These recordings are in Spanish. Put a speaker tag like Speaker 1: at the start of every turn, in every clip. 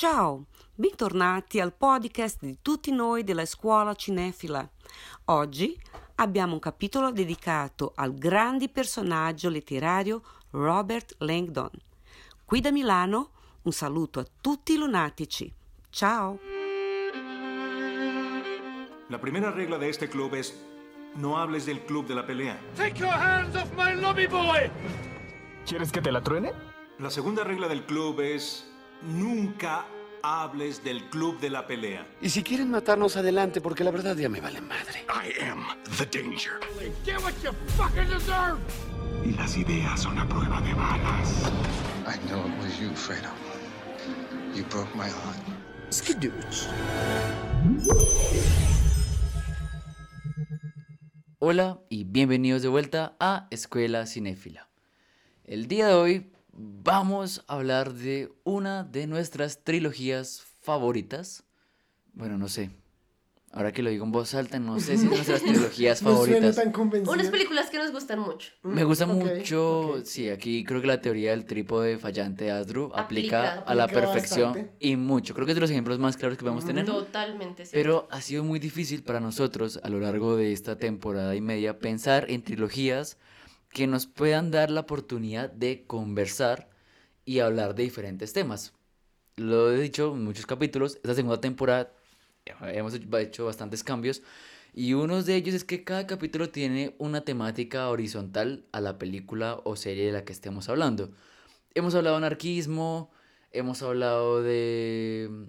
Speaker 1: Ciao, bentornati al podcast di tutti noi della scuola cinefila. Oggi abbiamo un capitolo dedicato al grande personaggio letterario Robert Langdon. Qui da Milano un saluto a tutti i lunatici. Ciao.
Speaker 2: La primera regla de este club es no hables del club de la pelea.
Speaker 3: Take your hands off my lobby boy!
Speaker 4: ¿Quieres que te la truene?
Speaker 2: La segunda regla del club es nunca hables del club de la pelea.
Speaker 5: Y si quieren matarnos adelante, porque la verdad ya me vale madre.
Speaker 3: I am the danger. Get what you fucking deserve!
Speaker 6: Y las ideas son a prueba de balas.
Speaker 7: I know it was you, Fredo. You broke my heart.
Speaker 5: Skidooch.
Speaker 8: Hola y bienvenidos de vuelta a Escuela Cinéfila. El día de hoy vamos a hablar de una de nuestras trilogías favoritas. Bueno, no sé. Ahora que lo digo en voz alta, no sé si es nuestras trilogías favoritas.
Speaker 9: tan.
Speaker 10: Unas películas que nos gustan mucho.
Speaker 8: Me gusta
Speaker 9: Ok,
Speaker 8: mucho,
Speaker 9: ok.
Speaker 8: sí, aquí creo que la teoría del trípode fallante de Asdru aplica,
Speaker 10: Aplica.
Speaker 8: a la
Speaker 9: Aplica
Speaker 8: perfección
Speaker 9: bastante.
Speaker 8: y mucho. Creo que es de los ejemplos más claros que podemos tener.
Speaker 10: Totalmente. cierto.
Speaker 8: Pero ha sido muy difícil para nosotros a lo largo de esta temporada y media pensar en trilogías que nos puedan dar la oportunidad de conversar y hablar de diferentes temas. Lo he dicho en muchos capítulos, esta segunda temporada hemos hecho- bastantes cambios y uno de ellos es que cada capítulo tiene una temática horizontal a la película o serie de la que estemos hablando. Hemos hablado de anarquismo, hemos hablado de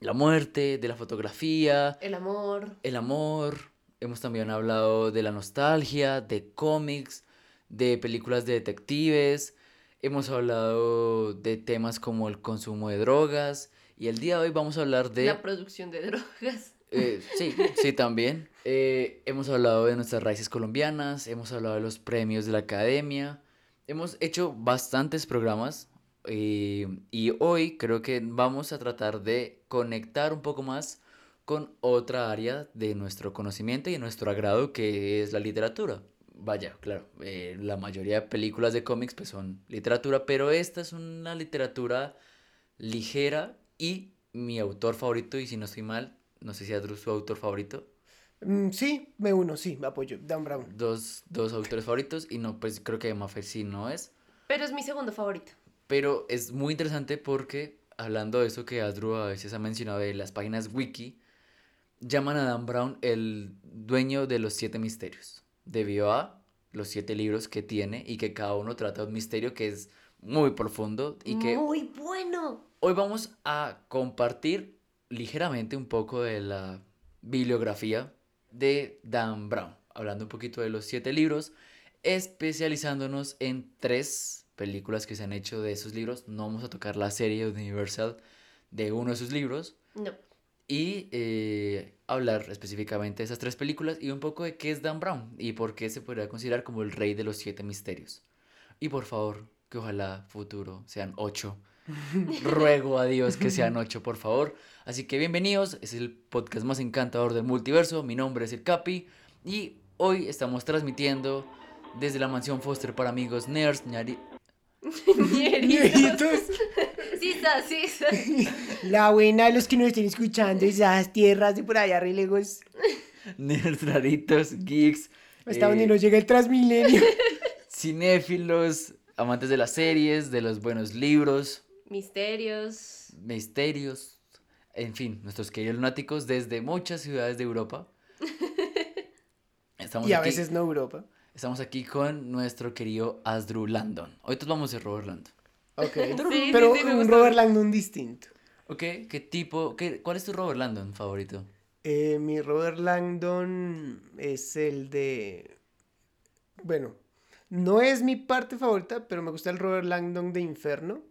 Speaker 8: la muerte, de la fotografía,
Speaker 10: El amor.
Speaker 8: el amor. Hemos también hablado de la nostalgia, de cómics, de películas de detectives. Hemos hablado de temas como el consumo de drogas. Y el día de hoy vamos a hablar de...
Speaker 10: La producción de drogas.
Speaker 8: Eh, sí, sí, también. Eh, hemos hablado de nuestras raíces colombianas, hemos hablado de los premios de la academia, hemos hecho bastantes programas eh, y hoy creo que vamos a tratar de conectar un poco más con otra área de nuestro conocimiento y de nuestro agrado que es la literatura. Vaya, claro, eh, la mayoría de películas de cómics pues son literatura, pero esta es una literatura ligera y mi autor favorito, y si no estoy mal, no sé si es su autor favorito,
Speaker 9: Mm, sí, me uno, sí, me apoyo. Dan Brown.
Speaker 8: dos, dos autores favoritos, y no, pues creo que Maffer sí no es,
Speaker 10: Pero es mi segundo favorito.
Speaker 8: pero es muy interesante porque, hablando de eso que Adru a veces ha mencionado de las páginas wiki, llaman a Dan Brown el dueño de los siete misterios, debido a los siete libros que tiene y que cada uno trata un misterio que es muy profundo y que
Speaker 10: Muy bueno.
Speaker 8: Hoy vamos a compartir ligeramente un poco de la bibliografía de Dan Brown, hablando un poquito de los siete libros, especializándonos en tres películas que se han hecho de esos libros. No vamos a tocar la serie Universal de uno de sus libros
Speaker 10: No.
Speaker 8: Y eh, hablar específicamente de esas tres películas y un poco de qué es Dan Brown y por qué se podría considerar como el rey de los siete misterios. Y por favor, que ojalá futuro sean ocho. Ruego a Dios que sean ocho, por favor. Así que bienvenidos, es el podcast más encantador del multiverso. Mi nombre es el Capi y hoy estamos transmitiendo desde la mansión Foster para amigos nerds, ñari-
Speaker 9: Viejitos. La buena de los que nos estén escuchando, esas tierras de por allá, re lejos.
Speaker 8: nerds raritos, geeks,
Speaker 9: Hasta
Speaker 8: eh,
Speaker 9: donde nos llega el Transmilenio.
Speaker 8: cinéfilos, amantes de las series, de los buenos libros,
Speaker 10: Misterios.
Speaker 8: misterios, en fin, nuestros queridos lunáticos desde muchas ciudades de Europa. Estamos,
Speaker 9: y a
Speaker 8: aquí,
Speaker 9: veces no Europa.
Speaker 8: estamos aquí con nuestro querido Asdru Landon. Hoy todos vamos a ser Robert Landon.
Speaker 9: Ok.
Speaker 10: sí,
Speaker 9: Pero
Speaker 10: sí,
Speaker 9: un. Robert Langdon distinto.
Speaker 8: Ok, ¿qué tipo, qué, cuál es tu Robert Landon favorito?
Speaker 9: Eh, mi Robert Langdon es el de. Bueno, no es mi parte favorita, pero me gusta el Robert Langdon de Inferno.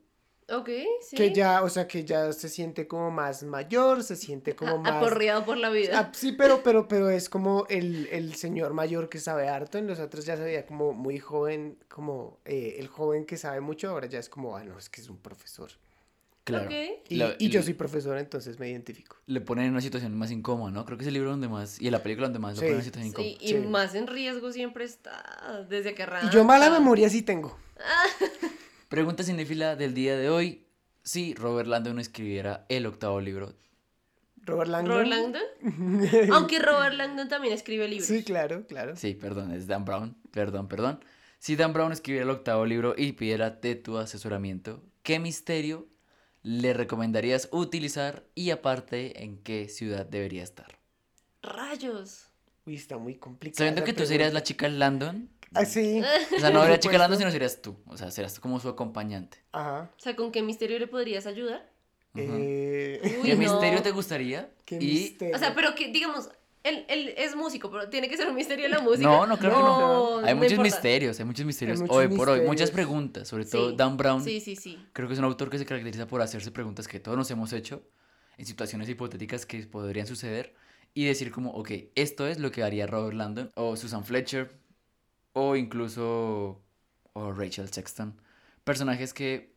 Speaker 10: Ok, sí.
Speaker 9: Que ya, o sea, que ya se siente como más mayor, se siente como más.
Speaker 10: Aporreado por la vida.
Speaker 9: Ah, sí, pero, pero, pero es como el, el señor mayor que sabe harto. En los otros ya se veía como muy joven, como eh, el joven que sabe mucho. Ahora ya es como, ah, no, es que es un profesor.
Speaker 8: Claro.
Speaker 10: Ok.
Speaker 9: Y,
Speaker 8: Lo-
Speaker 9: y yo
Speaker 8: le-
Speaker 9: soy profesor, entonces me identifico.
Speaker 8: Le ponen en una situación más incómoda, ¿no? Creo que es el libro donde más, y en la película donde más lo
Speaker 9: Sí.
Speaker 8: ponen en una situación incómoda.
Speaker 10: Sí, y
Speaker 9: Sí.
Speaker 10: más en riesgo siempre está desde que arranca.
Speaker 9: Y yo mala memoria sí tengo.
Speaker 8: Pregunta cinéfila del día de hoy. si Robert Landon escribiera el octavo libro.
Speaker 9: Robert Langdon.
Speaker 10: Robert Langdon. Aunque Robert Langdon también escribe libros.
Speaker 9: Sí, claro, claro.
Speaker 8: Sí, perdón, es Dan Brown. Perdón, perdón. Si Dan Brown escribiera el octavo libro y pidiera de tu asesoramiento, ¿qué misterio le recomendarías utilizar y aparte en qué ciudad debería estar?
Speaker 10: Rayos.
Speaker 9: Uy, está muy complicado.
Speaker 8: Sabiendo que tú serías la chica Landon,
Speaker 9: Ah, sí.
Speaker 8: o sea, no sería chica. Landon, sino serías tú. O sea, serás como su acompañante.
Speaker 9: Ajá.
Speaker 10: O sea, ¿con qué misterio le podrías ayudar?
Speaker 9: Eh,
Speaker 10: Uy,
Speaker 8: ¿Qué
Speaker 10: no.
Speaker 8: misterio te gustaría?
Speaker 9: qué
Speaker 8: y
Speaker 9: misterio.
Speaker 10: O sea, pero que, digamos, él, él es músico, pero tiene que ser un misterio la música.
Speaker 8: No, no, claro que no.
Speaker 10: No,
Speaker 8: Hay
Speaker 10: no
Speaker 8: muchos
Speaker 10: importa.
Speaker 8: misterios, hay muchos misterios.
Speaker 9: muchos
Speaker 8: Hoy por hoy, muchas
Speaker 9: misterios.
Speaker 8: preguntas. Sobre todo
Speaker 10: Sí.
Speaker 8: Dan Brown.
Speaker 10: Sí, sí, sí.
Speaker 8: Creo que es un autor que se caracteriza por hacerse preguntas que todos nos hemos hecho en situaciones hipotéticas que podrían suceder y decir como, ok, esto es lo que haría Robert Landon o Susan Fletcher o incluso o Rachel Sexton. Personajes que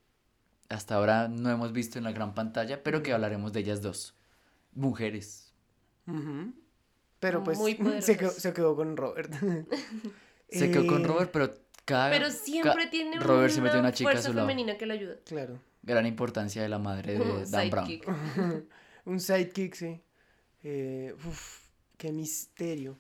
Speaker 8: hasta ahora no hemos visto en la gran pantalla, pero que hablaremos de ellas dos. Mujeres.
Speaker 9: Pero pues
Speaker 10: Muy
Speaker 9: se quedó, se quedó con Robert.
Speaker 8: Se quedó con
Speaker 9: Eh,
Speaker 8: Robert, pero cada...
Speaker 10: Pero
Speaker 8: ca-
Speaker 10: siempre tiene
Speaker 8: Robert se
Speaker 10: una
Speaker 8: metió una chica a
Speaker 10: fuerza
Speaker 8: su lado.
Speaker 10: femenina que le ayuda.
Speaker 9: Claro.
Speaker 8: Gran importancia de la madre de Dan Brown.
Speaker 10: sidekick.
Speaker 9: Un sidekick, sí. Eh, uf, qué misterio.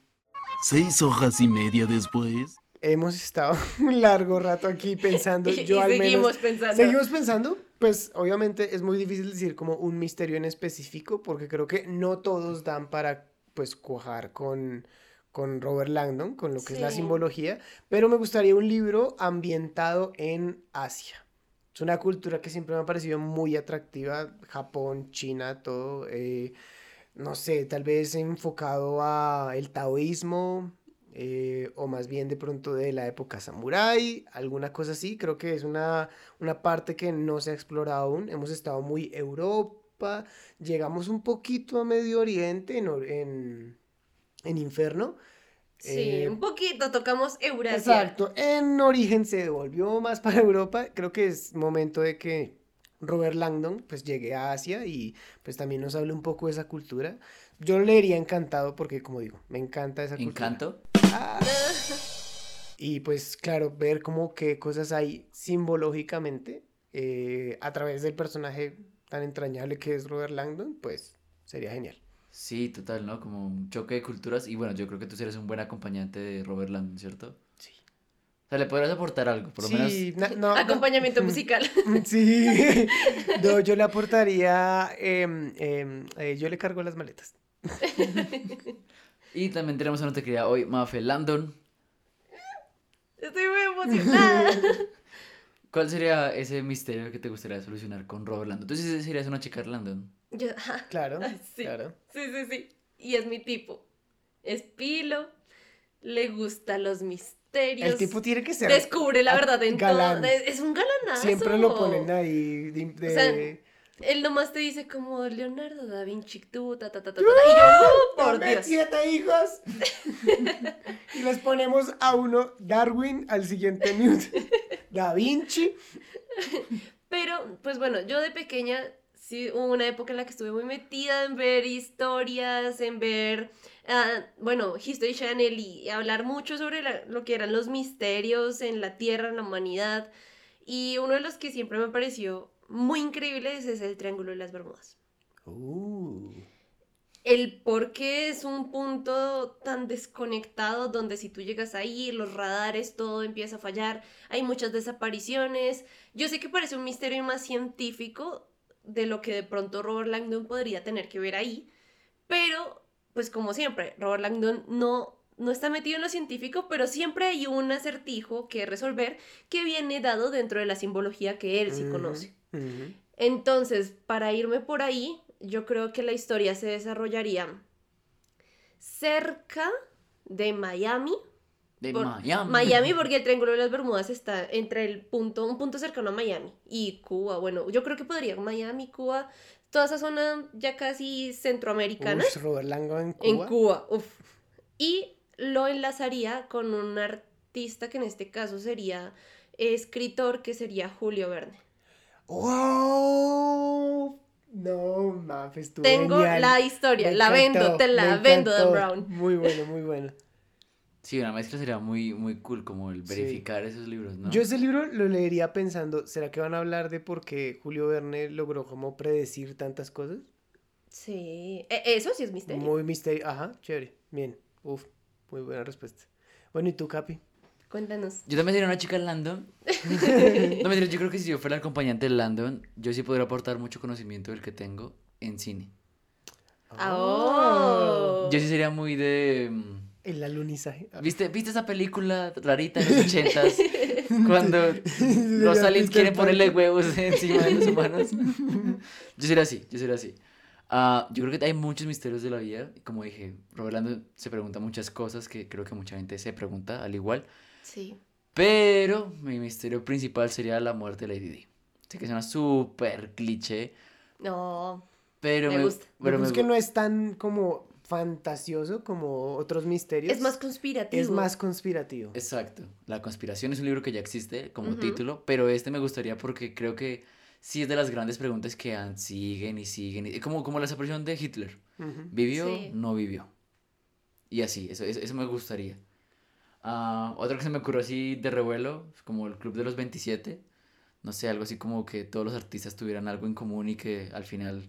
Speaker 11: Seis hojas y media después.
Speaker 9: Hemos estado un largo rato aquí pensando.
Speaker 10: Y-
Speaker 9: Yo
Speaker 10: y
Speaker 9: al
Speaker 10: seguimos
Speaker 9: menos.
Speaker 10: pensando.
Speaker 9: Seguimos pensando. Pues obviamente es muy difícil decir como un misterio en específico porque creo que no todos dan para pues cuajar con, con Robert Langdon, con lo que es la
Speaker 10: Sí.
Speaker 9: simbología, pero me gustaría un libro ambientado en Asia. Es una cultura que siempre me ha parecido muy atractiva, Japón, China, todo. eh, no sé, tal vez enfocado a el taoísmo, eh, o más bien de pronto de la época samurái, alguna cosa así. Creo que es una, una parte que no se ha explorado aún. Hemos estado muy Europa, llegamos un poquito a Medio Oriente en, or- en, en Inferno.
Speaker 10: Sí,
Speaker 9: Eh,
Speaker 10: un poquito tocamos Eurasia.
Speaker 9: Exacto, en origen se devolvió más para Europa. Creo que es momento de que Robert Langdon pues llegue a Asia y pues también nos hable un poco de esa cultura. Yo leería encantado porque como digo, me encanta esa cultura.
Speaker 8: ¿Encanto?
Speaker 9: Y pues claro, ver como qué cosas hay simbológicamente eh, a través del personaje tan entrañable que es Robert Langdon, pues sería genial.
Speaker 8: Sí, total, ¿no? Como un choque de culturas. Y bueno, yo creo que tú eres un buen acompañante de Robert Landon, ¿cierto?
Speaker 9: Sí.
Speaker 8: O sea, le podrás aportar algo, por lo menos.
Speaker 9: Sí, no, no.
Speaker 10: Acompañamiento musical.
Speaker 9: Sí, no, yo le aportaría, em, em, eh, yo le cargo las maletas.
Speaker 8: Y también tenemos a nuestra querida hoy, Mafe Landon.
Speaker 10: Estoy muy emocionada.
Speaker 8: ¿Cuál sería ese misterio que te gustaría solucionar con Robert Landon? Tú sí serías una chica Landon.
Speaker 10: Yo-
Speaker 9: Claro,
Speaker 10: sí,
Speaker 9: claro.
Speaker 10: sí, sí, sí. Y es mi tipo. Es pilo, le gustan los misterios.
Speaker 9: El tipo tiene que ser
Speaker 10: Descubre la
Speaker 9: a-
Speaker 10: verdad en
Speaker 9: galán.
Speaker 10: todo. Es es un galanazo.
Speaker 9: Siempre lo ponen ahí de, de-
Speaker 10: O sea, Él nomás te dice como Leonardo da Vinci, tú, ta, ta, ta, ta, ta. Y yo, ¡oh, por Dios.
Speaker 9: siete hijos. y les ponemos a uno Darwin, al siguiente Newt Da Vinci.
Speaker 10: Pero, pues bueno, yo de pequeña, sí, hubo una época en la que estuve muy metida en ver historias, en ver, ah, bueno, History Channel y hablar mucho sobre la- lo que eran los misterios en la Tierra, en la humanidad. Y uno de los que siempre me pareció muy increíble es el Triángulo de las Bermudas.
Speaker 9: Uh,
Speaker 10: El por qué es un punto tan desconectado donde si tú llegas ahí, los radares, todo empieza a fallar, hay muchas desapariciones. Yo sé que parece un misterio más científico de lo que de pronto Robert Langdon podría tener que ver ahí, pero pues como siempre, Robert Langdon no, no está metido en lo científico, pero siempre hay un acertijo que resolver que viene dado dentro de la simbología que él sí
Speaker 9: ujú,
Speaker 10: conoce. Entonces, para irme por ahí, yo creo que la historia se desarrollaría cerca de Miami.
Speaker 8: De
Speaker 10: por-
Speaker 8: Miami.
Speaker 10: Miami, porque el Triángulo de las Bermudas está entre el punto, un punto cercano a Miami y Cuba. Bueno, yo creo que podría Miami, Cuba, toda esa zona ya casi centroamericana.
Speaker 9: Robert en Cuba.
Speaker 10: En Cuba, uf. Y lo enlazaría con un artista que en este caso sería escritor, que sería Julio Verne.
Speaker 9: ¡Wow! No, Maf, estuvo
Speaker 10: Tengo
Speaker 9: genial.
Speaker 10: la historia,
Speaker 9: Me
Speaker 10: la vendo, te la vendo, Dan. Brown.
Speaker 9: Muy bueno, muy bueno.
Speaker 8: Sí, una mezcla sería muy, muy cool, como el
Speaker 9: Sí.
Speaker 8: verificar esos libros, ¿no?
Speaker 9: Yo ese libro lo leería pensando, ¿será que van a hablar de por qué Julio Verne logró como predecir tantas cosas?
Speaker 10: Sí. E- eso sí es misterio.
Speaker 9: Muy misterio. Ajá, chévere. Bien. Uf, muy buena respuesta. Bueno, ¿y tú, Capi?
Speaker 10: Cuéntanos.
Speaker 8: Yo también sería una chica en Landon. no, mentira, yo creo que si yo fuera el acompañante de Landon, yo sí podría aportar mucho conocimiento del que tengo en cine.
Speaker 10: Oh.
Speaker 8: Yo sí sería muy de... mm,
Speaker 9: El alunizaje.
Speaker 8: ¿Viste, ¿Viste esa película rarita de los ochentas? Cuando los aliens quieren ponerle huevos encima de los humanos. Yo sería así, yo sería así. Ah, yo creo que hay muchos misterios de la vida. Como dije, Robert Landon se pregunta muchas cosas que creo que mucha gente se pregunta al igual.
Speaker 10: Sí.
Speaker 8: Pero mi misterio principal sería la muerte de Lady Di. Sé que suena súper cliché,
Speaker 10: No.
Speaker 8: pero
Speaker 10: Me
Speaker 8: me,
Speaker 10: gusta.
Speaker 8: pero me
Speaker 9: es que no es tan como fantasioso como otros misterios.
Speaker 10: Es más conspirativo.
Speaker 9: Es más conspirativo.
Speaker 8: Exacto. La conspiración es un libro que ya existe como título, pero este me gustaría porque creo que sí es de las grandes preguntas que han- siguen y siguen. y- como, como la desaparición de Hitler. ¿Vivió?
Speaker 10: Sí.
Speaker 8: No vivió. Y así, eso, eso, eso me gustaría. Ah, otra que se me ocurrió así de revuelo, como el Club de los 27. No sé, algo así como que todos los artistas tuvieran algo en común y que al final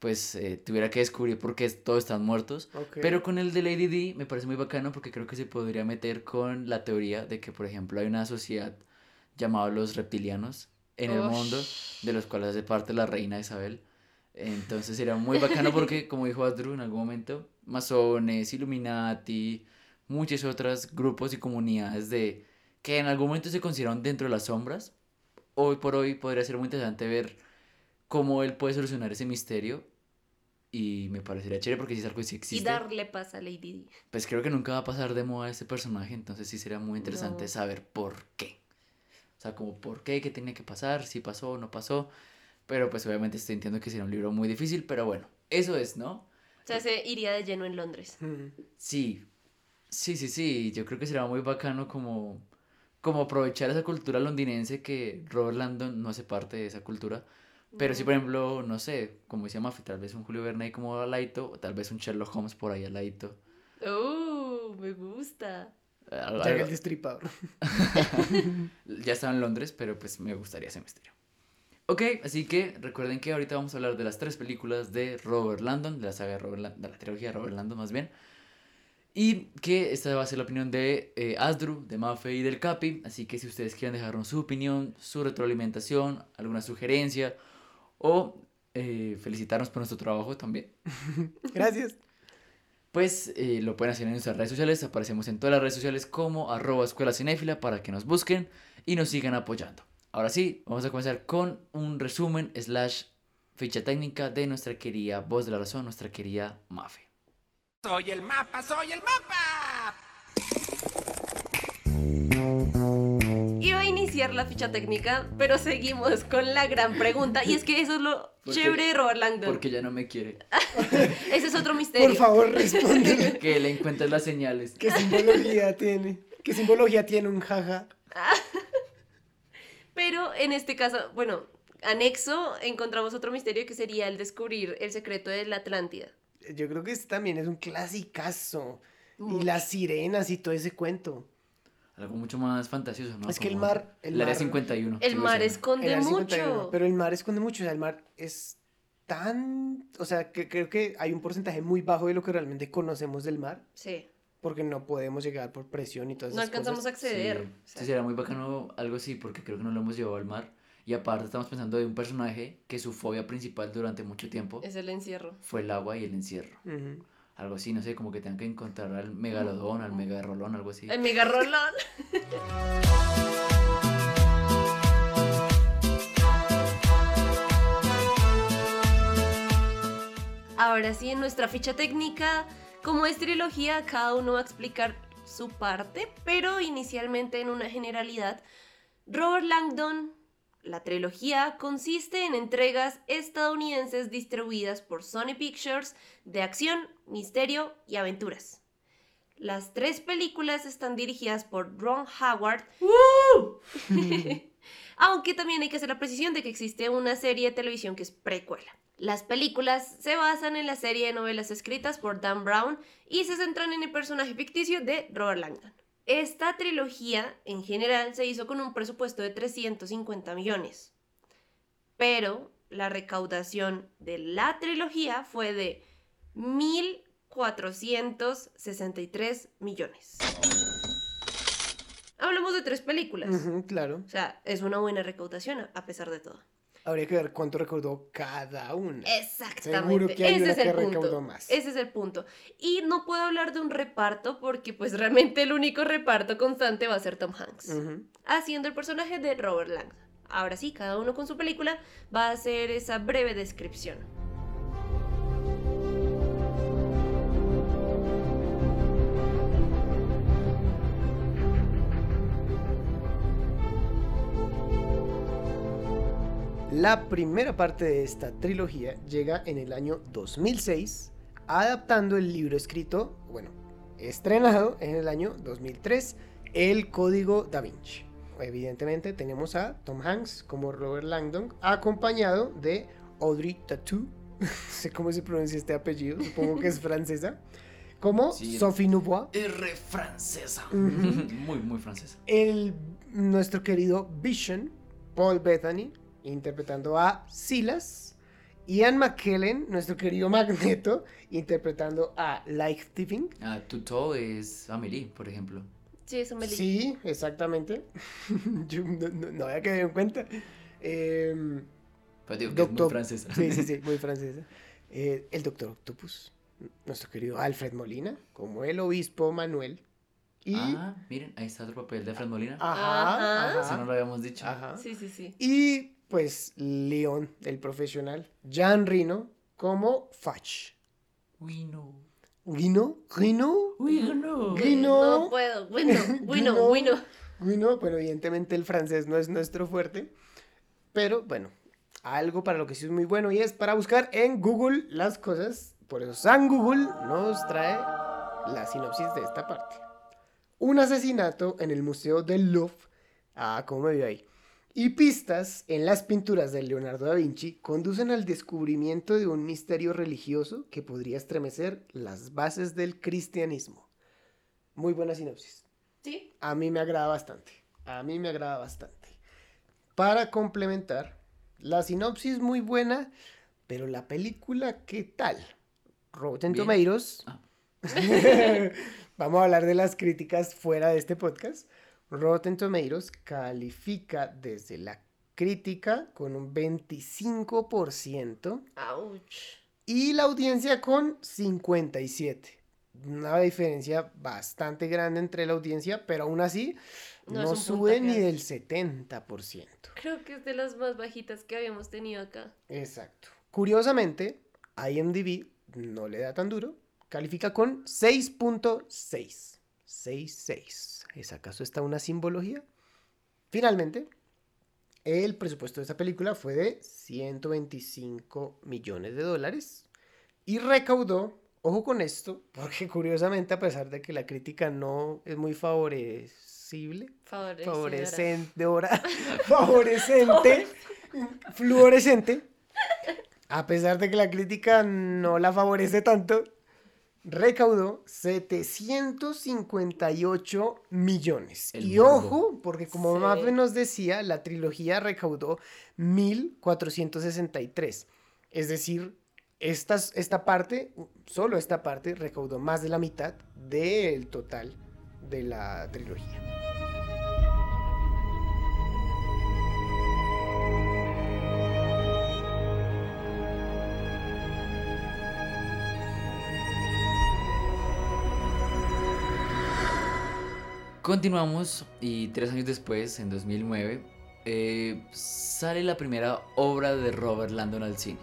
Speaker 8: pues eh, tuviera que descubrir por qué todos están muertos. Pero con el de Lady D me parece muy bacano porque creo que se podría meter con la teoría de que, por ejemplo, hay una sociedad llamada los reptilianos en el mundo, de los cuales hace parte la reina Isabel. Entonces sería muy bacano porque, como dijo Andrew en algún momento, masones, Illuminati, muchos otros grupos y comunidades de que en algún momento se consideraron dentro de las sombras. Hoy por hoy podría ser muy interesante ver cómo él puede solucionar ese misterio. Y me parecería chévere porque si es algo que sí
Speaker 10: Y
Speaker 8: existe.
Speaker 10: darle paz a Lady Di.
Speaker 8: Pues creo que nunca va a pasar de moda ese personaje, entonces sí sería muy interesante
Speaker 10: No.
Speaker 8: saber por qué. O sea, como por qué, qué tenía que pasar, si pasó o no pasó. Pero pues obviamente estoy entiendo que sería un libro muy difícil, pero bueno, eso es, ¿no?
Speaker 10: O sea, se iría de lleno en Londres.
Speaker 8: Sí, sí, sí, sí, yo creo que será muy bacano como, como aprovechar esa cultura londinense que Robert Landon no hace parte de esa cultura. Pero sí, por ejemplo, no sé, como decía Mafi, tal vez un Julio Verne ahí como al ladito, o tal vez un Sherlock Holmes por ahí al ladito.
Speaker 10: ¡Uh! Me gusta.
Speaker 8: Algo-
Speaker 9: Jack
Speaker 8: algo-
Speaker 9: el destripador.
Speaker 8: Ya estaba en Londres, pero pues me gustaría ese misterio. Ok, así que recuerden que ahorita vamos a hablar de las tres películas de Robert Landon, de la saga de Robert Lan- de la trilogía de Robert Landon más bien. Y que esta va a ser la opinión de eh, Asdru, de Mafe y del Capi. Así que si ustedes quieren dejarnos su opinión, su retroalimentación, alguna sugerencia o eh, felicitarnos por nuestro trabajo también,
Speaker 9: Gracias.
Speaker 8: pues eh, lo pueden hacer en nuestras redes sociales. Aparecemos en todas las redes sociales como arroba escuela cinéfila para que nos busquen y nos sigan apoyando. Ahora sí, vamos a comenzar con un resumen slash ficha técnica de nuestra querida voz de la razón, nuestra querida Mafe.
Speaker 3: Soy el mapa, soy el mapa.
Speaker 10: Iba a iniciar la ficha técnica, pero seguimos con la gran pregunta. Y es que eso es lo chévere de Robert Langdon.
Speaker 8: Porque ya no me quiere.
Speaker 10: Ese es otro misterio.
Speaker 9: Por favor, responde.
Speaker 8: Que le encuentres las señales.
Speaker 9: ¿Qué simbología tiene? ¿Qué simbología tiene un jaja?
Speaker 10: Pero en este caso, bueno, anexo, encontramos otro misterio que sería el descubrir el secreto de la Atlántida.
Speaker 9: Yo creo que este también es un clasicazo. Y las sirenas y todo ese cuento.
Speaker 8: Algo mucho más fantasioso, ¿no?
Speaker 9: Es que el mar- el
Speaker 8: área
Speaker 9: mar-
Speaker 8: 51.
Speaker 10: El
Speaker 8: sí,
Speaker 10: mar esconde
Speaker 9: El Área 51,
Speaker 10: mucho.
Speaker 9: Pero el mar esconde mucho. O sea, el mar es tan. O sea, que creo que hay un porcentaje muy bajo de lo que realmente conocemos del mar.
Speaker 10: Sí,
Speaker 9: Porque no podemos llegar por presión y todas
Speaker 10: no
Speaker 9: esas
Speaker 10: alcanzamos a
Speaker 9: cosas.
Speaker 10: acceder.
Speaker 8: Sí,
Speaker 10: O sea,
Speaker 8: sí, sería muy bacano algo así, porque creo que no lo hemos llevado al mar. Y aparte estamos pensando de un personaje que su fobia principal durante mucho tiempo
Speaker 10: es el encierro.
Speaker 8: fue el agua y el encierro. Algo así, no sé, como que tengan que encontrar al megalodón, al megarrolón, algo así.
Speaker 10: El megarrolón. Ahora sí, en nuestra ficha técnica, como es trilogía, cada uno va a explicar su parte, pero inicialmente en una generalidad. Robert Langdon, la trilogía consiste en entregas estadounidenses distribuidas por Sony Pictures de acción, misterio y aventuras. Las tres películas están dirigidas por Ron Howard. Aunque también hay que hacer la precisión de que existe una serie de televisión que es precuela. Las películas se basan en la serie de novelas escritas por Dan Brown y se centran en el personaje ficticio de Robert Langdon. Esta trilogía en general se hizo con un presupuesto de 350 millones, pero la recaudación de la trilogía fue de 1.463 millones. Hablamos de tres películas.
Speaker 9: Claro.
Speaker 10: O sea, es una buena recaudación a pesar de todo.
Speaker 9: Habría que ver cuánto recaudó cada una.
Speaker 10: Exactamente.
Speaker 9: Seguro que hay
Speaker 10: Ese
Speaker 9: una
Speaker 10: es el
Speaker 9: que
Speaker 10: punto.
Speaker 9: recaudó más.
Speaker 10: Ese es el punto. Y no puedo hablar de un reparto porque pues realmente el único reparto constante va a ser Tom Hanks. Haciendo el personaje de Robert Langdon. Ahora sí, cada uno con su película va a hacer esa breve descripción.
Speaker 9: La primera parte de esta trilogía llega en el año 2006, adaptando el libro escrito, bueno, estrenado en el año 2003, El Código Da Vinci. Evidentemente tenemos a Tom Hanks como Robert Langdon, acompañado de Audrey Tautou, no sé cómo se pronuncia este apellido, supongo que es francesa, como
Speaker 8: Sí.
Speaker 9: Sophie Noubois,
Speaker 8: R francesa. Muy, muy francesa.
Speaker 9: el, nuestro querido Vision, Paul Bethany, interpretando a Silas, Ian McKellen, nuestro querido Magneto, interpretando a Life Tipping.
Speaker 8: Ah, Tuto es Amelie, por ejemplo.
Speaker 10: Sí, eso me li-
Speaker 9: Sí, exactamente. Yo no, no, no había quedado en cuenta. Em,
Speaker 8: Pero digo que es muy
Speaker 9: Doctor-
Speaker 8: francesa.
Speaker 9: Sí, sí, sí, muy francesa. Eh, el Doctor Octopus, nuestro querido Alfred Molina, como el obispo Manuel. Y,
Speaker 8: Ah, miren, ahí está otro papel de Fred Molina.
Speaker 9: ajá,
Speaker 10: Ajá.
Speaker 8: Eso no lo habíamos dicho.
Speaker 9: ajá.
Speaker 10: Sí, sí, sí.
Speaker 9: Y pues León, el profesional, Jan Reno, como Fudge.
Speaker 8: Uy, no.
Speaker 9: ¿Rino? ¿Rino?
Speaker 8: Uy, no.
Speaker 9: Rino.
Speaker 10: No puedo. Bueno,
Speaker 9: Guino.
Speaker 10: bueno.
Speaker 9: Rino, bueno, evidentemente el francés no es nuestro fuerte. Pero bueno, algo para lo que sí es muy bueno y es para buscar en Google las cosas. Por eso San Google nos trae la sinopsis de esta parte. Un asesinato en el Museo del Louvre. Ah, ¿cómo me vio ahí? Y pistas en las pinturas de Leonardo da Vinci conducen al descubrimiento de un misterio religioso que podría estremecer las bases del cristianismo. Muy buena sinopsis.
Speaker 10: Sí.
Speaker 9: A mí me agrada bastante. A mí me agrada bastante. Para complementar, la sinopsis muy buena, pero la película, ¿qué tal? Rotten. Tomatoes.
Speaker 8: Ah.
Speaker 9: Vamos a hablar de las críticas fuera de este podcast. Rotten Tomatoes califica desde la crítica con un 25%
Speaker 10: Ouch.
Speaker 9: y la audiencia con 57. Una diferencia bastante grande entre la audiencia, pero aún así
Speaker 10: No
Speaker 9: no, sube ni del 70%.
Speaker 10: Creo que es de las más bajitas que habíamos tenido acá.
Speaker 9: Exacto. Curiosamente, IMDb no le da tan duro, califica con 6.6. 6.6. ¿Es acaso esta una simbología? Finalmente, el presupuesto de esta película fue de 125 millones de dólares y recaudó, ojo con esto, porque curiosamente a pesar de que la crítica no es muy favorecible, favorecente, favorecente, fluorescente, a pesar de que la crítica no la favorece tanto, recaudó 758 millones.
Speaker 8: El
Speaker 9: y ojo, porque como
Speaker 10: Sí.
Speaker 9: Mafe nos decía, la trilogía recaudó 1463. Es decir, estas, esta parte, solo esta parte, recaudó más de la mitad del total de la trilogía.
Speaker 8: Continuamos y tres años después, en 2009, eh, sale la primera obra de Robert Landon al cine.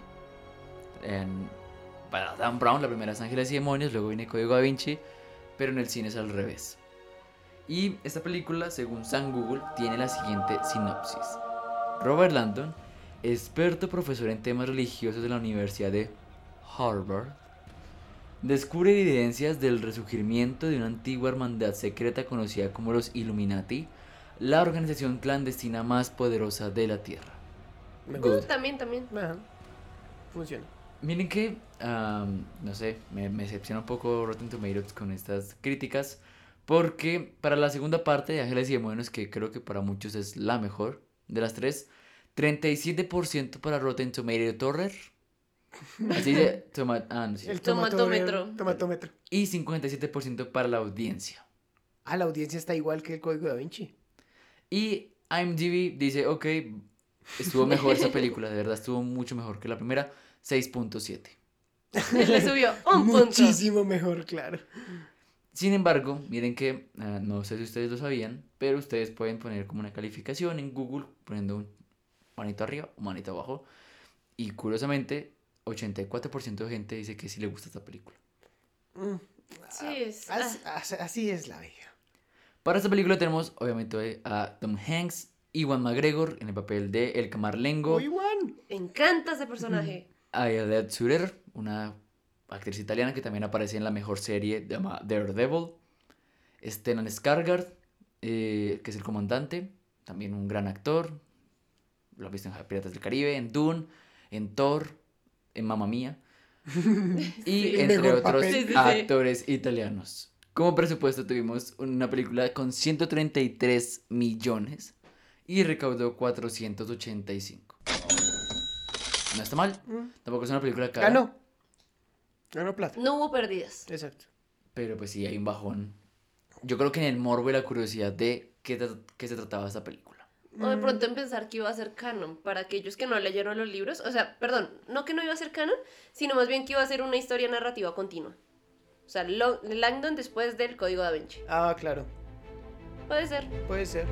Speaker 8: Para Dan Brown, la primera es Ángeles y Demonios, luego viene Código Da Vinci, pero en el cine es al revés. Y esta película, según San Google, tiene la siguiente sinopsis. Robert Landon, experto profesor en temas religiosos de la Universidad de Harvard, descubre evidencias del resurgimiento de una antigua hermandad secreta conocida como los Illuminati la organización clandestina más poderosa de la Tierra.
Speaker 9: Me
Speaker 8: Good.
Speaker 9: gusta.
Speaker 10: También, también.
Speaker 9: Ajá. Funciona.
Speaker 8: Miren que, no sé, me, me decepciona un poco Rotten Tomatoes con estas críticas, porque para la segunda parte de Ángeles y Demonios, que creo que para muchos es la mejor de las tres, 37% para Rotten Tomatoes Torrer, así toma, ah, no
Speaker 9: El
Speaker 10: Tomatómetro.
Speaker 8: y 57% para la audiencia.
Speaker 9: Ah, la audiencia está igual que el código da Vinci.
Speaker 8: Y IMDb dice, ok, estuvo mejor esa película, de verdad estuvo mucho mejor que la primera, 6.7.
Speaker 10: Le subió un punto.
Speaker 9: Muchísimo mejor, claro.
Speaker 8: Sin embargo, miren que, ah, no sé si ustedes lo sabían, pero ustedes pueden poner como una calificación en Google poniendo un manito arriba o manito abajo. Y curiosamente, 84% de gente dice que sí le gusta esta película.
Speaker 9: Mm,
Speaker 10: Sí, es.
Speaker 9: Así,
Speaker 10: ah,
Speaker 9: así- es la vida.
Speaker 8: Para esta película tenemos obviamente a Tom Hanks, Iwan McGregor en el papel de El Camarlengo,
Speaker 9: bueno.
Speaker 10: me encanta ese personaje.
Speaker 8: a Ayelet Zurer, una actriz italiana que también aparece en la mejor serie llamada Daredevil, Stellan Skarsgård, eh, que es el comandante, también un gran actor, lo has visto en Piratas del Caribe, en Dune, en Thor, en Mamma Mía, y
Speaker 10: Sí.
Speaker 8: entre otros
Speaker 9: papel.
Speaker 10: Sí, sí, sí.
Speaker 8: actores italianos. Como presupuesto tuvimos una película con 133 millones y recaudó 485. No está mal,
Speaker 9: Mm.
Speaker 8: tampoco es una película cara.
Speaker 9: Ganó. Ganó plata.
Speaker 10: No hubo pérdidas.
Speaker 9: Exacto.
Speaker 8: Pero pues sí, hay un bajón. Yo creo que en el morbo y la curiosidad de qué, qué se trataba esta película.
Speaker 10: O de pronto en pensar que iba a ser canon para aquellos que no leyeron los libros. O sea, perdón, no que no iba a ser canon, sino más bien que iba a ser una historia narrativa continua. O sea, Lo- Langdon después del Código da Vinci.
Speaker 9: Ah, claro.
Speaker 10: Puede ser.
Speaker 9: Puede ser.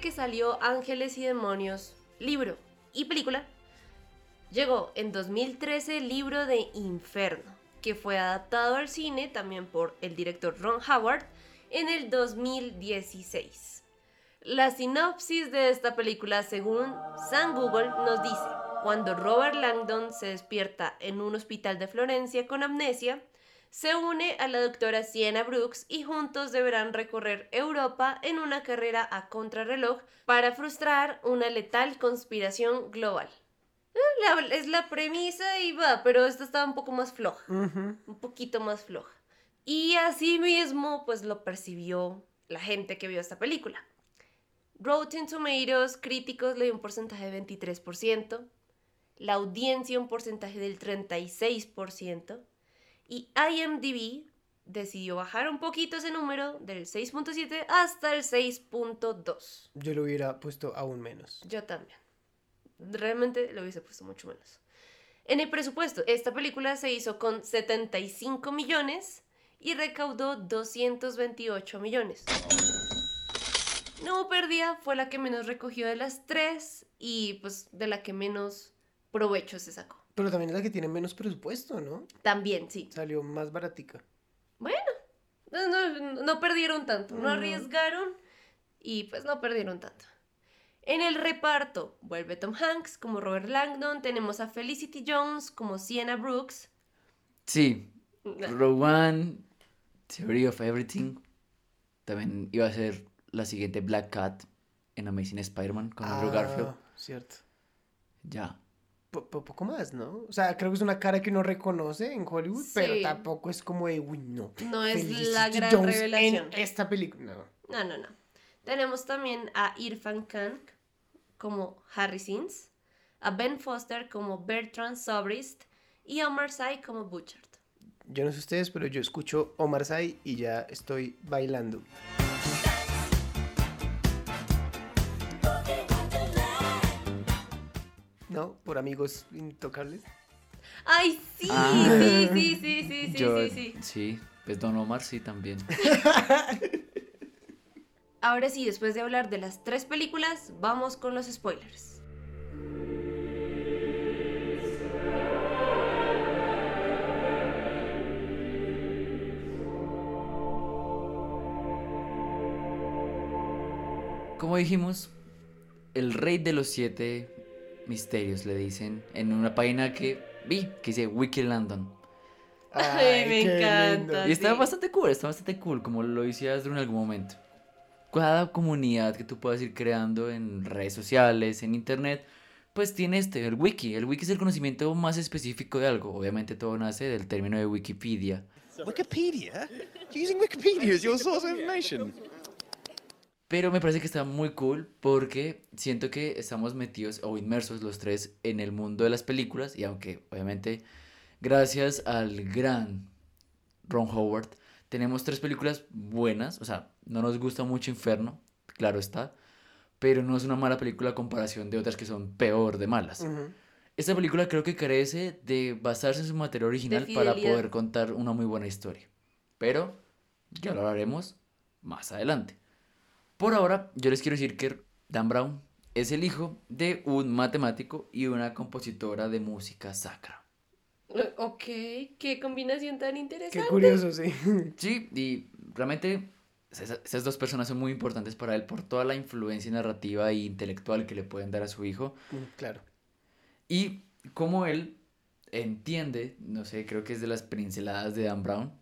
Speaker 10: Que salió Ángeles y Demonios, libro y película, llegó en 2013 el libro de Inferno, que fue adaptado al cine también por el director Ron Howard en el 2016. La sinopsis de esta película, según San Google, nos dice, cuando Robert Langdon se despierta en un hospital de Florencia con amnesia, se une a la doctora Sienna Brooks y juntos deberán recorrer Europa en una carrera a contrarreloj para frustrar una letal conspiración global. Eh, la- es la premisa y va, pero esta está un poco más floja,
Speaker 9: Ujú.
Speaker 10: un poquito más floja. Y así mismo, pues lo percibió la gente que vio esta película. Rotten Tomatoes, críticos le dio un porcentaje de 23%, la audiencia un porcentaje del 36%, y IMDb decidió bajar un poquito ese número del 6.7 hasta el 6.2.
Speaker 9: Yo lo hubiera puesto aún menos.
Speaker 10: Yo también. Realmente lo hubiese puesto mucho menos. En el presupuesto, esta película se hizo con 75 millones y recaudó 228 millones. No Pérdida fue la que menos recogió de las tres y pues de la que menos provecho se sacó.
Speaker 9: Pero también es la que tiene menos presupuesto, ¿no?
Speaker 10: También, sí.
Speaker 9: Salió más baratica.
Speaker 10: Bueno, no, no- no perdieron tanto, no
Speaker 9: Ujú.
Speaker 10: arriesgaron y pues no perdieron tanto. En el reparto vuelve Tom Hanks como Robert Langdon, tenemos a Felicity Jones como Sienna Brooks.
Speaker 8: Sí, Rowan, Theory of Everything, también iba a ser la siguiente Black Cat en Amazing Spider-Man con Andrew Garfield.
Speaker 9: Ah, Cierto.
Speaker 8: Ya.
Speaker 9: Po- po- poco más, ¿no? O sea, creo que es una cara que uno reconoce en Hollywood, pero
Speaker 10: Sí.
Speaker 9: tampoco es como de, uy, no.
Speaker 10: No es
Speaker 9: Felicity
Speaker 10: la gran
Speaker 9: Jones
Speaker 10: revelación.
Speaker 9: En esta película. No.
Speaker 10: No, no, no. Tenemos también a Irfan Khan como Harry Sins, a Ben Foster como Bertrand Sobrist y a Omar Sy como Butchert.
Speaker 9: Yo no sé ustedes, pero yo escucho Omar Sy y ya estoy bailando. ¿No? Por amigos intocables.
Speaker 10: ¡Ay, sí!
Speaker 8: Ah.
Speaker 10: Sí, sí, sí, sí, sí,
Speaker 8: Yo-
Speaker 10: sí, sí.
Speaker 8: Sí, pues Don Omar sí también.
Speaker 10: Ahora sí, después de hablar de las tres películas, vamos con los spoilers.
Speaker 8: como dijimos, el rey de los siete misterios le dicen en una página que vi, que dice Wiki London.
Speaker 10: Ay, me encanta.
Speaker 8: Y está
Speaker 10: sí.
Speaker 8: bastante cool, está bastante cool, como lo decías en algún momento. Cada comunidad que tú puedas ir creando en redes sociales, en internet, pues tiene este, el wiki. El wiki es el conocimiento más específico de algo. Obviamente todo nace del término de Wikipedia.
Speaker 12: Wikipedia? You're using Wikipedia as your source of information.
Speaker 8: Pero me parece que está muy cool porque siento que estamos metidos o inmersos los tres en el mundo de las películas y aunque obviamente gracias al gran Ron Howard tenemos tres películas buenas, o sea, no nos gusta mucho Inferno, claro está, pero no es una mala película a comparación de otras que son peor de malas. Esta película creo que carece de basarse en su material original para poder contar una muy buena historia. Pero ya lo haremos más adelante. Por ahora, yo les quiero decir que Dan Brown es el hijo de un matemático y una compositora de música sacra.
Speaker 10: Eh, Ok, qué combinación tan interesante.
Speaker 9: Qué curioso, sí.
Speaker 8: Sí, y realmente esa- esas dos personas son muy importantes para él por toda la influencia narrativa e intelectual que le pueden dar a su hijo.
Speaker 9: Mm, Claro.
Speaker 8: Y como él entiende, no sé, creo que es de las pinceladas de Dan Brown.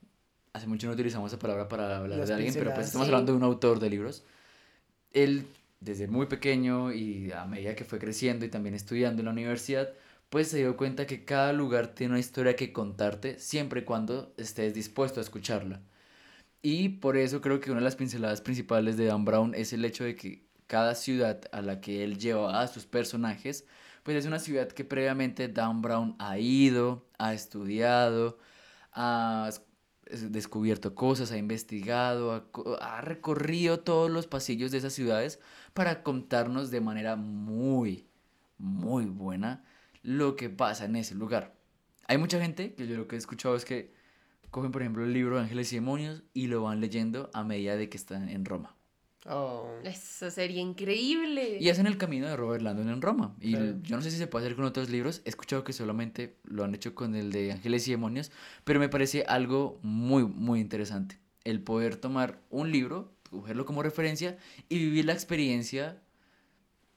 Speaker 8: Hace mucho no utilizamos esa palabra para hablar
Speaker 9: Las
Speaker 8: de alguien, pero pues estamos
Speaker 10: Sí.
Speaker 8: hablando de un autor de libros. Él, desde muy pequeño y a medida que fue creciendo y también estudiando en la universidad, pues se dio cuenta que cada lugar tiene una historia que contarte siempre y cuando estés dispuesto a escucharla. Y por eso creo que una de las pinceladas principales de Dan Brown es el hecho de que cada ciudad a la que él lleva a sus personajes, pues es una ciudad que previamente Dan Brown ha ido, ha estudiado, ha descubierto cosas, ha investigado, ha, co- ha recorrido todos los pasillos de esas ciudades para contarnos de manera muy, muy buena lo que pasa en ese lugar. Hay mucha gente que yo lo que he escuchado es que cogen, por ejemplo, el libro de Ángeles y Demonios y lo van leyendo a medida de que están en Roma.
Speaker 9: Oh.
Speaker 10: Eso sería increíble.
Speaker 8: Y hacen el camino de Robert Landon en Roma. Y
Speaker 9: Claro.
Speaker 8: yo no sé si se puede hacer con otros libros. He escuchado que solamente lo han hecho con el de Ángeles y Demonios. Pero me parece algo muy, muy interesante. El poder tomar un libro, cogerlo como referencia y vivir la experiencia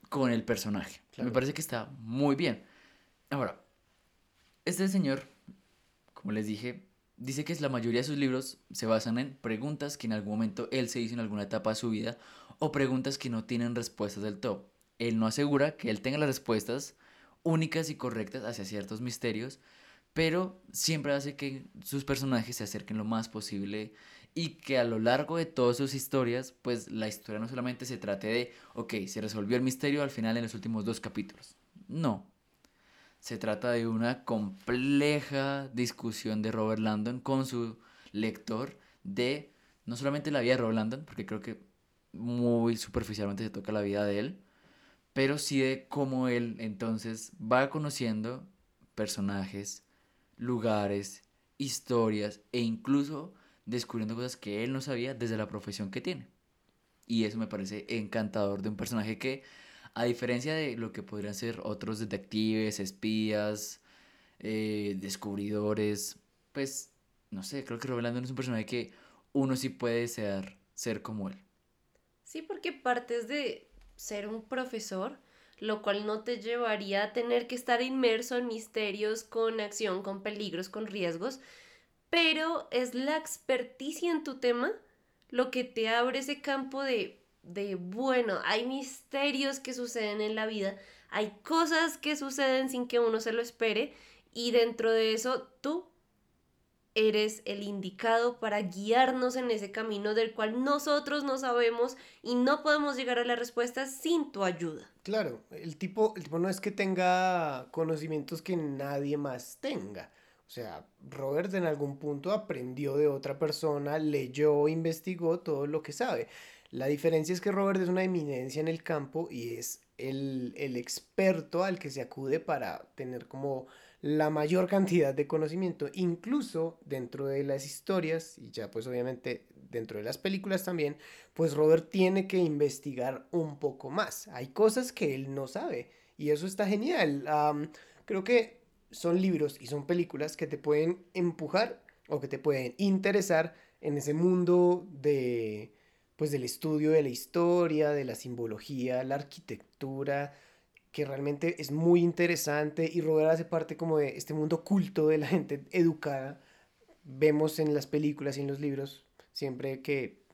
Speaker 8: con el personaje.
Speaker 9: Claro.
Speaker 8: Me parece que está muy bien. Ahora, este señor, como les dije, dice que la mayoría de sus libros se basan en preguntas que en algún momento él se hizo en alguna etapa de su vida o preguntas que no tienen respuestas del todo. Él no asegura que él tenga las respuestas únicas y correctas hacia ciertos misterios, pero siempre hace que sus personajes se acerquen lo más posible y que a lo largo de todas sus historias, pues la historia no solamente se trate de, ok, se resolvió el misterio al final en los últimos dos capítulos. No. Se trata de una compleja discusión de Robert Landon con su lector de no solamente la vida de Robert Landon, porque creo que muy superficialmente se toca la vida de él, pero sí de cómo él entonces va conociendo personajes, lugares, historias e incluso descubriendo cosas que él no sabía desde la profesión que tiene. Y eso me parece encantador de un personaje que, a diferencia de lo que podrían ser otros detectives, espías, eh, descubridores, pues, no sé, creo que Robert es un personaje que uno sí puede desear ser como él.
Speaker 10: Sí, porque partes de ser un profesor, lo cual no te llevaría a tener que estar inmerso en misterios con acción, con peligros, con riesgos, pero es la experticia en tu tema lo que te abre ese campo de, de, bueno, hay misterios que suceden en la vida, hay cosas que suceden sin que uno se lo espere, y dentro de eso tú eres el indicado para guiarnos en ese camino del cual nosotros no sabemos y no podemos llegar a la respuesta sin tu ayuda.
Speaker 9: Claro, el tipo, el tipo no es que tenga conocimientos que nadie más tenga. O sea, Robert en algún punto aprendió de otra persona, leyó, investigó todo lo que sabe. La diferencia es que Robert es una eminencia en el campo y es el, el experto al que se acude para tener como la mayor cantidad de conocimiento, incluso dentro de las historias y ya pues obviamente dentro de las películas también, pues Robert tiene que investigar un poco más. Hay cosas que él no sabe y eso está genial. Creo que son libros y son películas que te pueden empujar o que te pueden interesar en ese mundo de, pues del estudio de la historia, de la simbología, la arquitectura, que realmente es muy interesante y Robert hace parte como de este mundo culto de la gente educada. Vemos en las películas y en los libros siempre que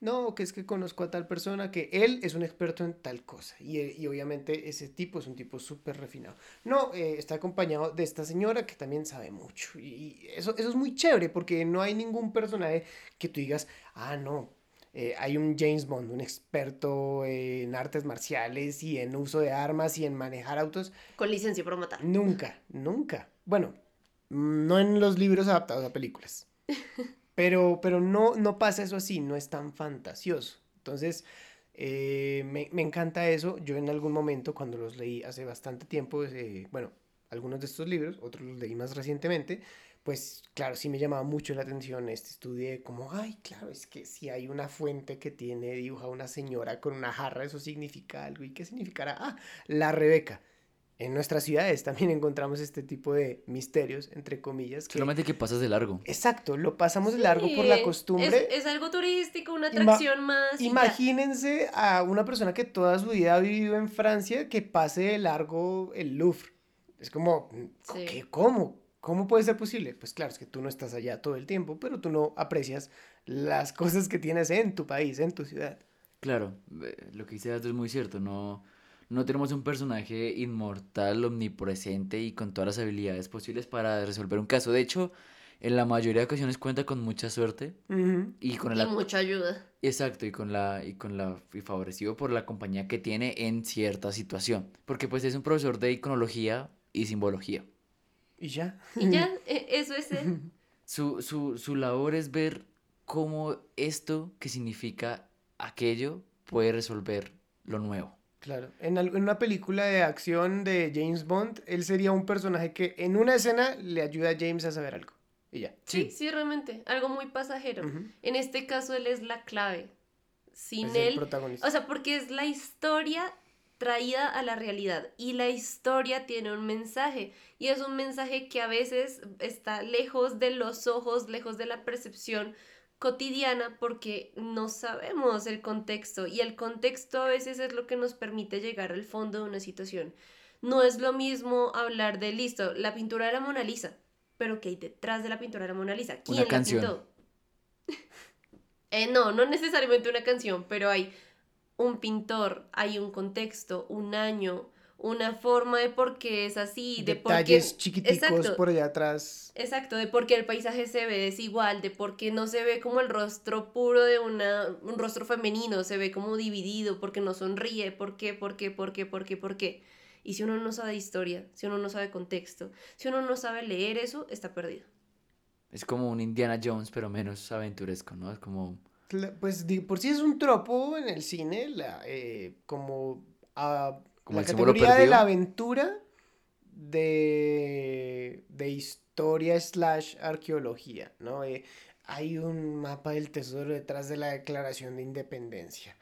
Speaker 9: no, que es que conozco a tal persona, que él es un experto en tal cosa. Y, y obviamente ese tipo es un tipo súper refinado. No, eh, está acompañado de esta señora que también sabe mucho. Y, eso, eso es muy chévere porque no hay ningún personaje que tú digas, ah, no. Eh, hay un James Bond, un experto en artes marciales y en uso de armas y en manejar autos.
Speaker 10: Con licencia para matar.
Speaker 9: Nunca, nunca. Bueno, no en los libros adaptados a películas. Pero, pero no, no pasa eso así, no es tan fantasioso. Entonces, eh, me, me encanta eso. Yo en algún momento, cuando los leí hace bastante tiempo, eh, bueno, algunos de estos libros, otros los leí más recientemente, pues claro, sí me llamaba mucho la atención este estudio como, ay, claro, es que si hay una fuente que tiene dibuja una señora con una jarra, eso significa algo. ¿Y qué significará? Ah, la Rebeca. En nuestras ciudades también encontramos este tipo de misterios, entre comillas. Que...
Speaker 8: Solamente que pasas de largo.
Speaker 9: Exacto, lo pasamos de largo por la
Speaker 10: Sí,
Speaker 9: costumbre.
Speaker 10: Es, es algo turístico, una
Speaker 9: Ima-
Speaker 10: atracción más. y ya.
Speaker 9: Imagínense a una persona que toda su vida ha vivido en Francia que pase de largo el Louvre. Es como,
Speaker 10: Sí.
Speaker 9: ¿qué? ¿Cómo? ¿Cómo puede ser posible? Pues claro, es que tú no estás allá todo el tiempo, pero tú no aprecias las cosas que tienes en tu país, en tu ciudad.
Speaker 8: Claro, eh, lo que dice Aldo es muy cierto, no, no tenemos un personaje inmortal, omnipresente y con todas las habilidades posibles para resolver un caso. De hecho, en la mayoría de ocasiones cuenta con mucha suerte y con
Speaker 10: Y
Speaker 8: la...
Speaker 10: mucha ayuda.
Speaker 8: Exacto, y con la, y con la, y favorecido por la compañía que tiene en cierta situación. Porque pues es un profesor de iconología y simbología.
Speaker 9: Y ya.
Speaker 10: Y ya, e- eso es él.
Speaker 8: Su, su, su labor es ver cómo esto que significa aquello puede resolver lo nuevo.
Speaker 9: Claro, en, una película de acción de James Bond, él sería un personaje que en una escena le ayuda a James a saber algo. Y ya.
Speaker 10: Sí, sí, realmente. Algo muy pasajero. En este caso, él es la clave. Sin
Speaker 9: Es el
Speaker 10: él.
Speaker 9: protagonista.
Speaker 10: O sea, porque es la historia traída a la realidad. Y la historia tiene un mensaje. Y es un mensaje que a veces está lejos de los ojos, lejos de la percepción cotidiana porque no sabemos el contexto y el contexto a veces es lo que nos permite llegar al fondo de una situación. No es lo mismo hablar de, listo, la pintura de la Mona Lisa, pero ¿qué hay detrás de la pintura de la Mona Lisa? ¿Quién
Speaker 8: Una
Speaker 10: la
Speaker 8: canción.
Speaker 10: pintó? Eh, no, no necesariamente una canción, pero hay un pintor, hay un contexto, un año, una forma de por qué es así, de por qué...
Speaker 9: Detalles chiquiticos
Speaker 10: Exacto.
Speaker 9: por allá atrás.
Speaker 10: Exacto, de por qué el paisaje se ve desigual, de por qué no se ve como el rostro puro de una, un rostro femenino, se ve como dividido, porque no sonríe, por qué, por qué, por qué, por qué, por qué. Y si uno no sabe historia, si uno no sabe contexto, si uno no sabe leer eso, está perdido.
Speaker 8: Es como un Indiana Jones, pero menos aventuresco, ¿no? Es como...
Speaker 9: Pues de por sí es un tropo en el cine, la, eh, como ah,
Speaker 8: Como
Speaker 9: la categoría de la aventura de, de historia slash arqueología, ¿no? Eh, hay un mapa del tesoro detrás de la Declaración de Independencia.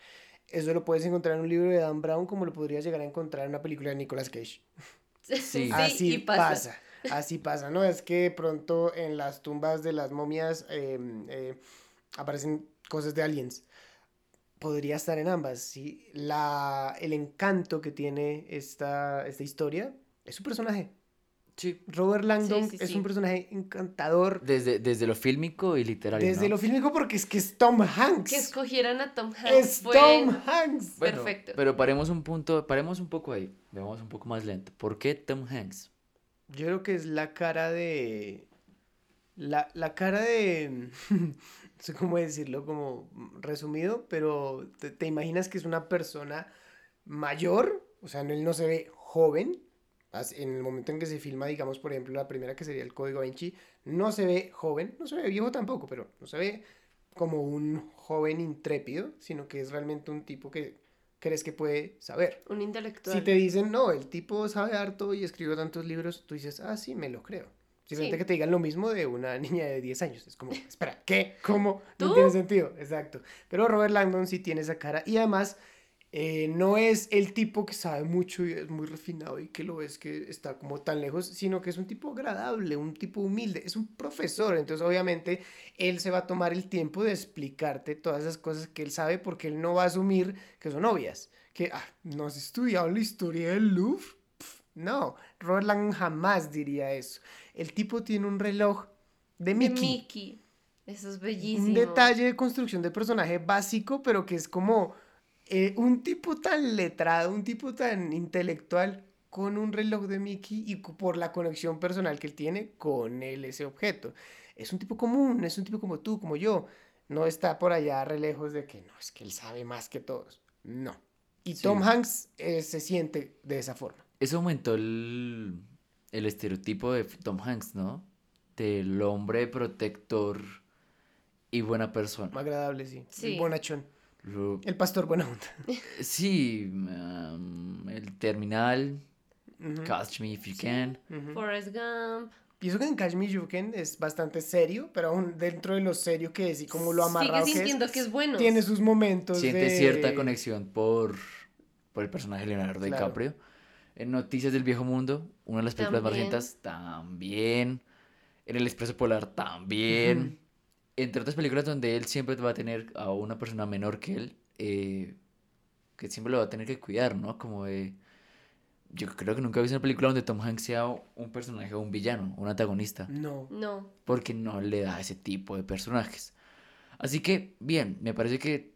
Speaker 9: Eso lo puedes encontrar en un libro de Dan Brown como lo podrías llegar a encontrar en una película de Nicolas Cage.
Speaker 8: Sí.
Speaker 9: Así
Speaker 10: y
Speaker 9: pasa. Así pasa, ¿no? Es que pronto en las tumbas de las momias eh, eh, aparecen cosas de aliens. Podría estar en ambas, ¿sí? La, el encanto que tiene esta, esta historia es su personaje.
Speaker 8: Sí.
Speaker 9: Robert Langdon
Speaker 10: sí,
Speaker 9: es
Speaker 10: sí.
Speaker 9: un personaje encantador
Speaker 8: Desde, desde lo fílmico y literario,
Speaker 9: desde
Speaker 8: ¿no?
Speaker 9: lo fílmico porque es que es Tom Hanks.
Speaker 10: Que escogieran a Tom Hanks.
Speaker 9: Es
Speaker 10: fue-
Speaker 9: Tom Hanks.
Speaker 8: Bueno,
Speaker 10: Perfecto.
Speaker 8: Pero paremos un punto, paremos un poco ahí. Veamos un poco más lento. ¿Por qué Tom Hanks?
Speaker 9: Yo creo que es la cara de. La, la cara de. no sé cómo decirlo, como resumido, pero te, te imaginas que es una persona mayor, o sea, él no se ve joven. En el momento en que se filma, digamos, por ejemplo, la primera que sería el Código Vinci, no se ve joven, no se ve viejo tampoco, pero no se ve como un joven intrépido, sino que es realmente un tipo que crees que puede saber.
Speaker 10: Un intelectual.
Speaker 9: Si te dicen, no, el tipo sabe harto y escribió tantos libros, tú dices, ah, sí, me lo creo. Simplemente
Speaker 10: Sí.
Speaker 9: que te digan lo mismo de una niña de 10 años. Es como, espera, ¿qué? ¿Cómo? No
Speaker 10: ¿Tú?
Speaker 9: tiene sentido. Exacto. Pero Robert Langdon sí tiene esa cara. Y además, Eh, no es el tipo que sabe mucho y es muy refinado y que lo ves que está como tan lejos, sino que es un tipo agradable, un tipo humilde, es un profesor, entonces obviamente él se va a tomar el tiempo de explicarte todas esas cosas que él sabe porque él no va a asumir que son obvias, que ah, no has estudiado la historia del Louvre. No, Roland jamás diría eso. El tipo tiene un reloj de
Speaker 10: De
Speaker 9: Mickey.
Speaker 10: Mickey. Eso es bellísimo.
Speaker 9: Un detalle de construcción de personaje básico, pero que es como eh, un tipo tan letrado, un tipo tan intelectual con un reloj de Mickey y por la conexión personal que él tiene con él, ese objeto. Es un tipo común, es un tipo como tú, como yo. No está por allá re lejos de que no, es que él sabe más que todos. No. Y
Speaker 8: Sí.
Speaker 9: Tom Hanks eh, se siente de esa forma.
Speaker 8: Eso aumentó el, el estereotipo de Tom Hanks, ¿no? Del hombre protector y buena persona.
Speaker 9: Agradable, sí.
Speaker 10: Sí.
Speaker 9: El bonachón.
Speaker 8: Lo-
Speaker 9: El pastor buena onda.
Speaker 8: sí, um, el terminal. Catch Me If You Can.
Speaker 10: Forrest Gump.
Speaker 9: Pienso que en Catch Me If You Can es bastante serio, pero aún dentro de lo serio que es y como lo amarrado
Speaker 10: Sigue
Speaker 9: que es,
Speaker 10: que es bueno.
Speaker 9: tiene sus momentos
Speaker 8: Siente
Speaker 9: de...
Speaker 8: cierta conexión por, por el personaje de Leonardo
Speaker 9: Claro.
Speaker 8: DiCaprio. En Noticias del Viejo Mundo, una de las películas más
Speaker 10: También.
Speaker 8: recientes, también. En El Expreso Polar, también. Entre otras películas donde él siempre va a tener a una persona menor que él, eh, que siempre lo va a tener que cuidar, ¿no? Como de... Yo creo que nunca he visto una película donde Tom Hanks sea un personaje o un villano, un antagonista
Speaker 9: No.
Speaker 10: No.
Speaker 8: porque no le da ese tipo de personajes. Así que, bien, me parece que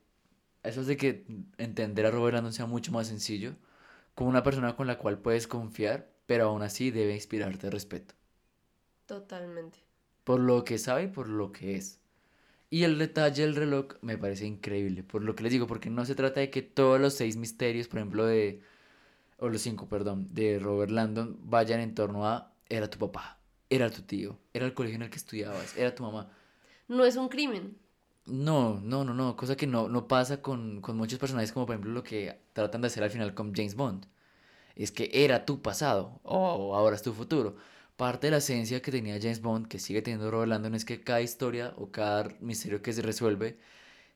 Speaker 8: eso hace que entender a Robert Landon sea mucho más sencillo, como una persona con la cual puedes confiar, pero aún así debe inspirarte respeto,
Speaker 10: Totalmente.
Speaker 8: por lo que sabe y por lo que es. Y el detalle del reloj me parece increíble, por lo que les digo, porque no se trata de que todos los seis misterios, por ejemplo, de, o los cinco, perdón, de Robert Landon vayan en torno a, era tu papá, era tu tío, era el colegio en el que estudiabas, era tu mamá.
Speaker 10: No es un crimen.
Speaker 8: No, no, no, no, cosa que no, no pasa con, con muchos personajes como por ejemplo lo que tratan de hacer al final con James Bond. Es que era tu pasado, o ahora es tu futuro. Parte de la esencia que tenía James Bond, que sigue teniendo Robert Landon, es que cada historia o cada misterio que se resuelve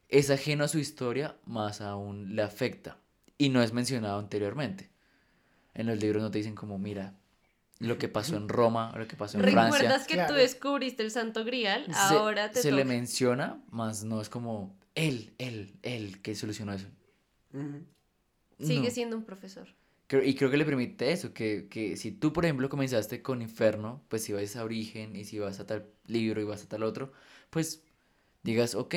Speaker 8: es ajeno a su historia, más aún le afecta. Y no es mencionado anteriormente. En los libros no te dicen como, mira, lo que pasó en Roma, o lo que pasó en Francia.
Speaker 10: ¿Recuerdas que
Speaker 9: Claro.
Speaker 10: tú descubriste el Santo Grial?
Speaker 8: Se-
Speaker 10: Ahora te
Speaker 8: se le menciona, más no es como él, él, él que solucionó eso.
Speaker 10: Sigue
Speaker 8: No.
Speaker 10: siendo un profesor.
Speaker 8: Creo- y creo que le permite eso, que, que si tú, por ejemplo, comenzaste con Inferno, pues si vas a Origen y si vas a tal libro y vas a tal otro, pues digas, ok,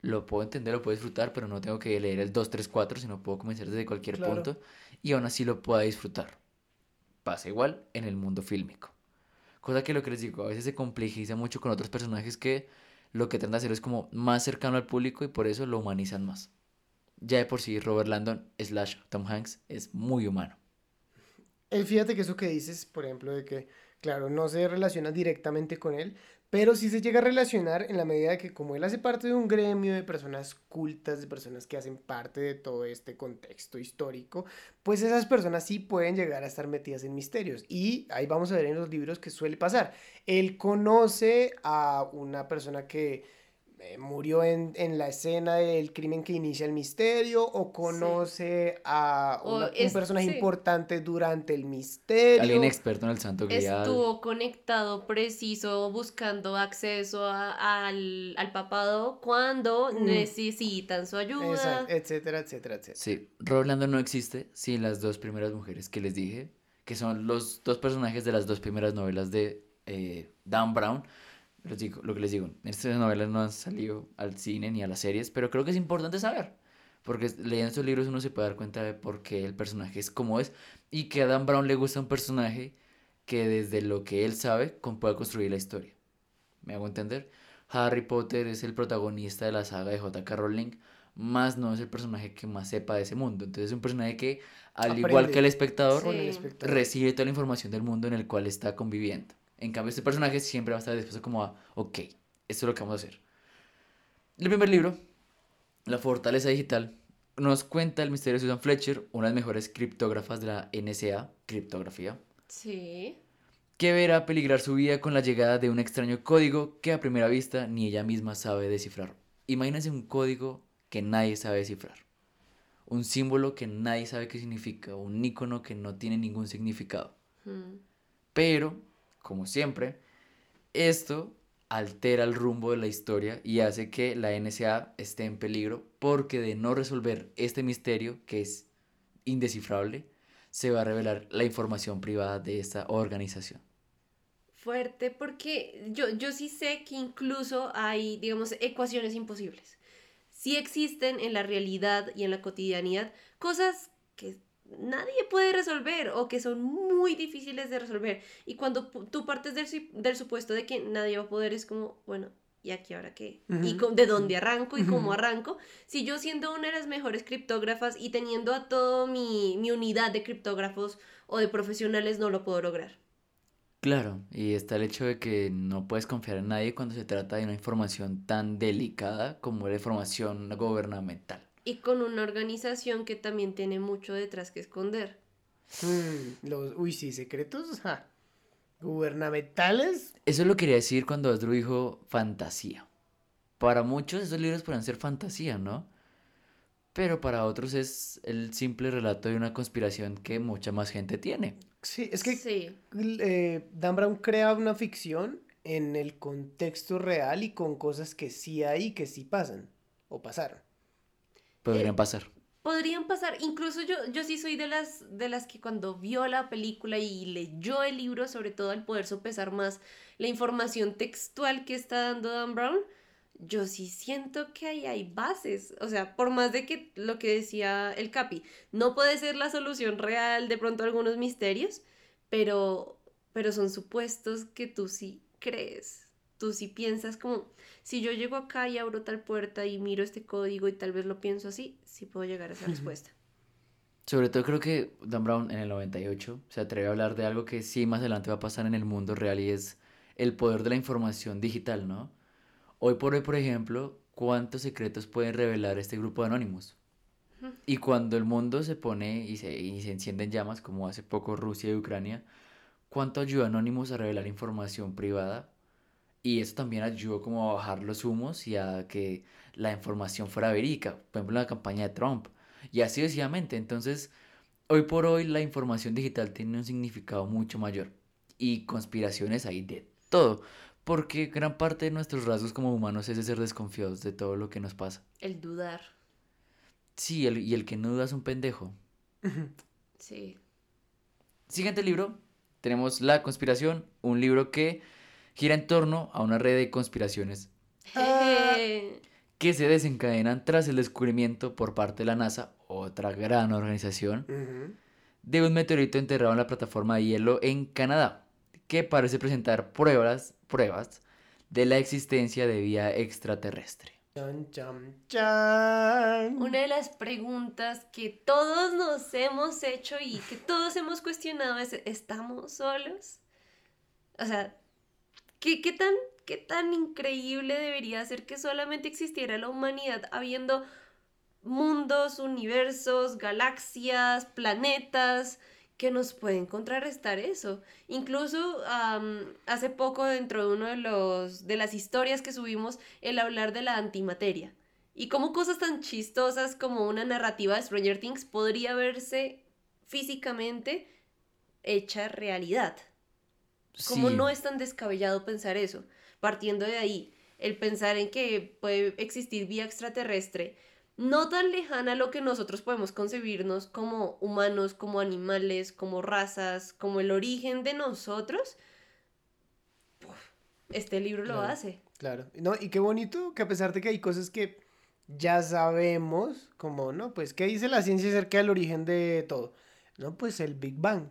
Speaker 8: lo puedo entender, lo puedo disfrutar, pero no tengo que leer el 2, 3, 4, sino puedo comenzar desde cualquier
Speaker 9: Claro.
Speaker 8: punto y aún así lo pueda disfrutar. Pasa igual en el mundo fílmico. Cosa que lo que les digo, a veces se complejiza mucho con otros personajes que lo que tratan de hacer es como más cercano al público y por eso lo humanizan más. Ya de por sí Robert Landon slash Tom Hanks es muy humano.
Speaker 9: Eh, fíjate que eso que dices, por ejemplo, de que, claro, no se relaciona directamente con él, pero sí se llega a relacionar en la medida de que como él hace parte de un gremio de personas cultas, de personas que hacen parte de todo este contexto histórico, pues esas personas sí pueden llegar a estar metidas en misterios. Y ahí vamos a ver en los libros que suele pasar. Él conoce a una persona que eh, murió en, en la escena del crimen que inicia el misterio o conoce a
Speaker 10: O
Speaker 9: una- un
Speaker 10: es-
Speaker 9: personaje
Speaker 10: sí.
Speaker 9: importante durante el misterio.
Speaker 8: Alguien experto en el Santo Grial.
Speaker 10: Estuvo conectado preciso buscando acceso a- al, al papado cuando
Speaker 9: Mm.
Speaker 10: necesitan su ayuda.
Speaker 9: Exacto, etcétera, etcétera, etcétera.
Speaker 8: Sí, Robert Landon no existe sin las dos primeras mujeres que les dije, que son los dos personajes de las dos primeras novelas de eh, Dan Brown. Les digo, lo que les digo, estas novelas no han salido al cine ni a las series, pero creo que es importante saber, porque leyendo estos libros uno se puede dar cuenta de por qué el personaje es como es y que a Dan Brown le gusta un personaje que desde lo que él sabe pueda construir la historia. ¿Me hago entender? Harry Potter es el protagonista de la saga de J.K. Rowling, más no es el personaje que más sepa de ese mundo. Entonces es un personaje que, al igual
Speaker 9: Aprende
Speaker 8: que el espectador,
Speaker 10: Sí.
Speaker 9: espectador.
Speaker 8: recibe toda la información del mundo en el cual está conviviendo. En cambio, este personaje siempre va a estar dispuesto como a, ok, esto es lo que vamos a hacer. El primer libro, La Fortaleza Digital, nos cuenta el misterio de Susan Fletcher, una de las mejores criptógrafas de la NSA, criptografía,
Speaker 10: Sí.
Speaker 8: que verá peligrar su vida con la llegada de un extraño código que a primera vista ni ella misma sabe descifrar. Imagínense un código que nadie sabe descifrar. un símbolo que nadie sabe qué significa, un icono que no tiene ningún significado.
Speaker 10: Mm.
Speaker 8: Pero, como siempre, esto altera el rumbo de la historia y hace que la NSA esté en peligro porque de no resolver este misterio, que es indescifrable, se va a revelar la información privada de esta organización.
Speaker 10: Fuerte, porque yo, yo sí sé que incluso hay, digamos, ecuaciones imposibles. Sí existen en la realidad y en la cotidianidad cosas que nadie puede resolver o que son muy difíciles de resolver. Y cuando tú partes del, del supuesto de que nadie va a poder, es como, bueno, ¿y aquí ahora qué? ¿Y con- de dónde arranco y cómo arranco? Si yo siendo una de las mejores criptógrafas y teniendo a toda mi, mi unidad de criptógrafos o de profesionales, no lo puedo lograr.
Speaker 8: Claro, y está el hecho de que no puedes confiar en nadie cuando se trata de una información tan delicada como la información gubernamental.
Speaker 10: Y con una organización que también tiene mucho detrás que esconder.
Speaker 9: Mm, los, uy, sí, secretos ja, gubernamentales.
Speaker 8: Eso lo quería decir cuando Asdru dijo fantasía. Para muchos esos libros pueden ser fantasía, ¿no? Pero para otros es el simple relato de una conspiración que mucha más gente tiene.
Speaker 9: Sí, es que
Speaker 10: Sí.
Speaker 9: eh, Dan Brown crea una ficción en el contexto real y con cosas que sí hay y que sí pasan o pasaron.
Speaker 8: Podrían pasar.
Speaker 10: Podrían pasar, incluso yo, yo sí soy de las, de las que cuando vio la película y leyó el libro, sobre todo al poder sopesar más la información textual que está dando Dan Brown, yo sí siento que ahí hay bases. O sea, por más de que lo que decía el Capi, no puede ser la solución real de pronto algunos misterios, pero, pero son supuestos que tú sí crees. Tú sí piensas como, si yo llego acá y abro tal puerta y miro este código y tal vez lo pienso así, sí puedo llegar a esa respuesta.
Speaker 8: Sobre todo creo que Dan Brown en el 98 se atreve a hablar de algo que sí más adelante va a pasar en el mundo real y es el poder de la información digital, ¿no? Hoy por hoy, por ejemplo, ¿cuántos secretos pueden revelar este grupo de anónimos? Y cuando el mundo se pone y se, y se enciende en llamas, como hace poco Rusia y Ucrania, ¿cuánto ayuda a Anonymous a revelar información privada? Y eso también ayudó como a bajar los humos y a que la información fuera verídica, por ejemplo en la campaña de Trump. Y así sucesivamente. Entonces, hoy por hoy la información digital tiene un significado mucho mayor. Y conspiraciones hay de todo. Porque gran parte de nuestros rasgos como humanos es de ser desconfiados de todo lo que nos pasa.
Speaker 10: El dudar,
Speaker 8: Sí, el- y el que no duda es un pendejo.
Speaker 10: sí.
Speaker 8: Siguiente libro, tenemos La conspiración, un libro que gira en torno a una red de conspiraciones que se desencadenan tras el descubrimiento por parte de la NASA, otra gran organización, de un meteorito enterrado en la plataforma de hielo en Canadá, que parece presentar pruebas, pruebas de la existencia de vida extraterrestre.
Speaker 9: Chan, chan, chan.
Speaker 10: Una de las preguntas que todos nos hemos hecho y que todos hemos cuestionado es, ¿estamos solos? O sea, ¿qué, qué tan, qué tan increíble debería ser que solamente existiera la humanidad habiendo mundos, universos, galaxias, planetas que nos pueden contrarrestar eso? Incluso hace poco dentro de uno de los de las historias que subimos el hablar de la antimateria y cómo cosas tan chistosas como una narrativa de Stranger Things podría verse físicamente hecha realidad. Como
Speaker 8: Sí.
Speaker 10: no es tan descabellado pensar eso. Partiendo de ahí, el pensar en que puede existir vía extraterrestre, no tan lejana a lo que nosotros podemos concebirnos como humanos, como animales, como razas, como el origen de nosotros, este libro lo
Speaker 9: Claro.
Speaker 10: hace.
Speaker 9: Claro, no, y qué bonito que a pesar de que hay cosas que ya sabemos, como, ¿no? Pues, ¿qué dice la ciencia acerca del origen de todo? No, pues el Big Bang.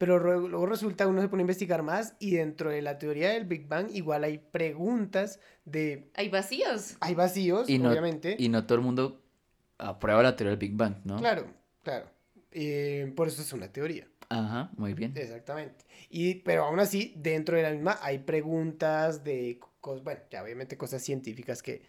Speaker 9: Pero luego, luego resulta, uno se pone a investigar más y dentro de la teoría del Big Bang igual hay preguntas de...
Speaker 10: Hay vacíos.
Speaker 9: Hay vacíos,
Speaker 8: Y no,
Speaker 9: obviamente.
Speaker 8: y no todo el mundo aprueba la teoría del Big Bang, ¿no?
Speaker 9: Claro, claro. Eh, por eso es una teoría.
Speaker 8: Ajá, muy bien.
Speaker 9: Exactamente. Y, pero aún así, dentro de la misma hay preguntas de cosas, bueno, ya obviamente cosas científicas que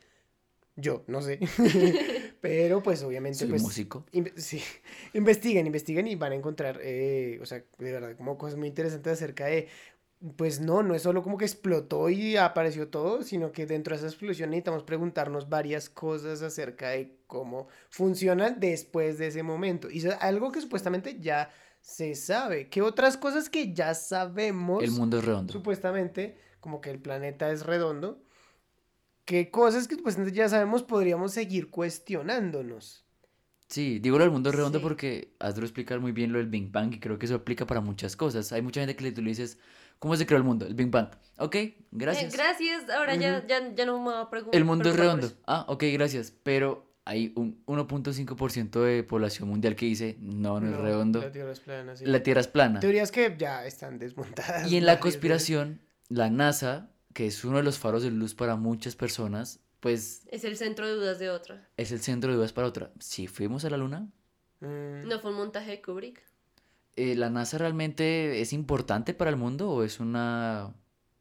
Speaker 9: yo no sé. pero pues obviamente
Speaker 8: Soy
Speaker 9: pues,
Speaker 8: músico.
Speaker 9: sí, investiguen, investiguen y van a encontrar, eh, o sea, de verdad, como cosas muy interesantes acerca de pues no, no es solo como que explotó y apareció todo, sino que dentro de esa explosión necesitamos preguntarnos varias cosas acerca de cómo funcionan después de ese momento. Y es algo que supuestamente ya se sabe. ¿Qué otras cosas que ya sabemos?
Speaker 8: El mundo es redondo.
Speaker 9: Supuestamente, como que el planeta es redondo. ¿Qué cosas que supuestamente ya sabemos podríamos seguir cuestionándonos?
Speaker 8: Sí, digo lo del mundo redondo porque has de explicar muy bien lo del Big Bang y creo que eso aplica para muchas cosas. Hay mucha gente que le, tú le dices, ¿cómo se creó el mundo? El Big Bang. Ok, gracias.
Speaker 10: Eh, gracias, ahora ya, ya, ya no me voy a preguntar.
Speaker 8: El mundo es redondo. Ah, ok, gracias. Pero hay un 1.5% de población mundial que dice, no, no, es redondo.
Speaker 9: La Tierra es plana, sí.
Speaker 8: La Tierra es plana.
Speaker 9: Teorías que ya están desmontadas.
Speaker 8: Y en la conspiración, la NASA, que es uno de los faros de luz para muchas personas, pues...
Speaker 10: Es el centro de dudas de otra.
Speaker 8: Es el centro de dudas para otra. Si fuimos a la Luna...
Speaker 9: Mm.
Speaker 10: ¿No fue un montaje de Kubrick?
Speaker 8: Eh, ¿La NASA realmente es importante para el mundo o es una,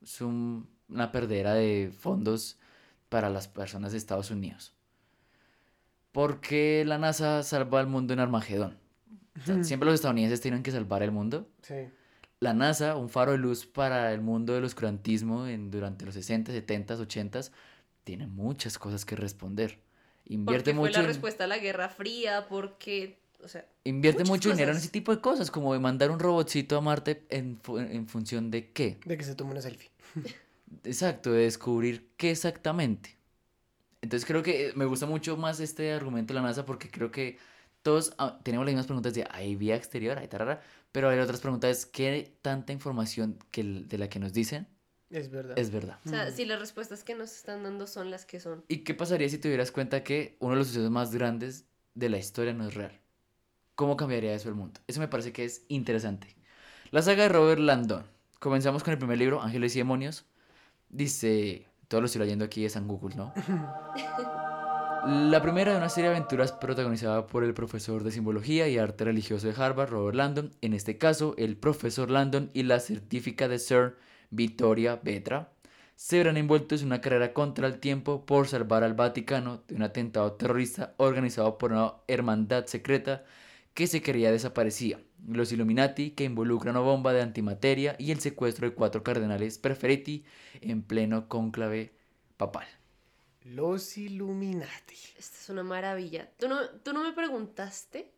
Speaker 8: es un- una perdera de fondos para las personas de Estados Unidos? Porque la NASA salva al mundo en Armagedón. O sea, siempre los estadounidenses tienen que salvar el mundo.
Speaker 9: Sí.
Speaker 8: La NASA, un faro de luz para el mundo del oscurantismo en, durante los 60, 70, 80, tiene muchas cosas que responder. Invierte
Speaker 10: Porque fue
Speaker 8: mucho,
Speaker 10: la
Speaker 8: en-
Speaker 10: respuesta a la Guerra Fría, porque, o sea,
Speaker 8: invierte mucho dinero en
Speaker 10: cosas.
Speaker 8: ese tipo de cosas, como de mandar un robotcito a Marte en, fu- en función de qué.
Speaker 9: De que se tome una selfie.
Speaker 8: Exacto, de descubrir qué exactamente. Entonces creo que eh, me gusta mucho más este argumento de la NASA porque creo que todos ah, tenemos las mismas preguntas de hay vía exterior, hay tarara, pero hay otras preguntas, ¿qué tanta información que, el- de la que nos dicen
Speaker 9: Es verdad.
Speaker 8: es verdad?
Speaker 10: o sea, si las respuestas que nos están dando son las que son.
Speaker 8: ¿Y qué pasaría si te dieras cuenta que uno de los sucesos más grandes de la historia no es real? ¿Cómo cambiaría eso el mundo? Eso me parece que es interesante. La saga de Robert Landon. Comenzamos con el primer libro, Ángeles y Demonios. Dice, todo lo estoy leyendo aquí es en Google, ¿no? La primera de una serie de aventuras protagonizada por el profesor de simbología y arte religioso de Harvard, Robert Landon, en este caso el profesor Landon y la científica de Sir Vittoria Vetra, se verán envueltos en una carrera contra el tiempo por salvar al Vaticano de un atentado terrorista organizado por una hermandad secreta que se creía desaparecía, los Illuminati que involucran una bomba de antimateria y el secuestro de cuatro cardenales preferiti en pleno cónclave papal.
Speaker 9: Los Illuminati.
Speaker 10: Esta es una maravilla. ¿Tú no, tú no me preguntaste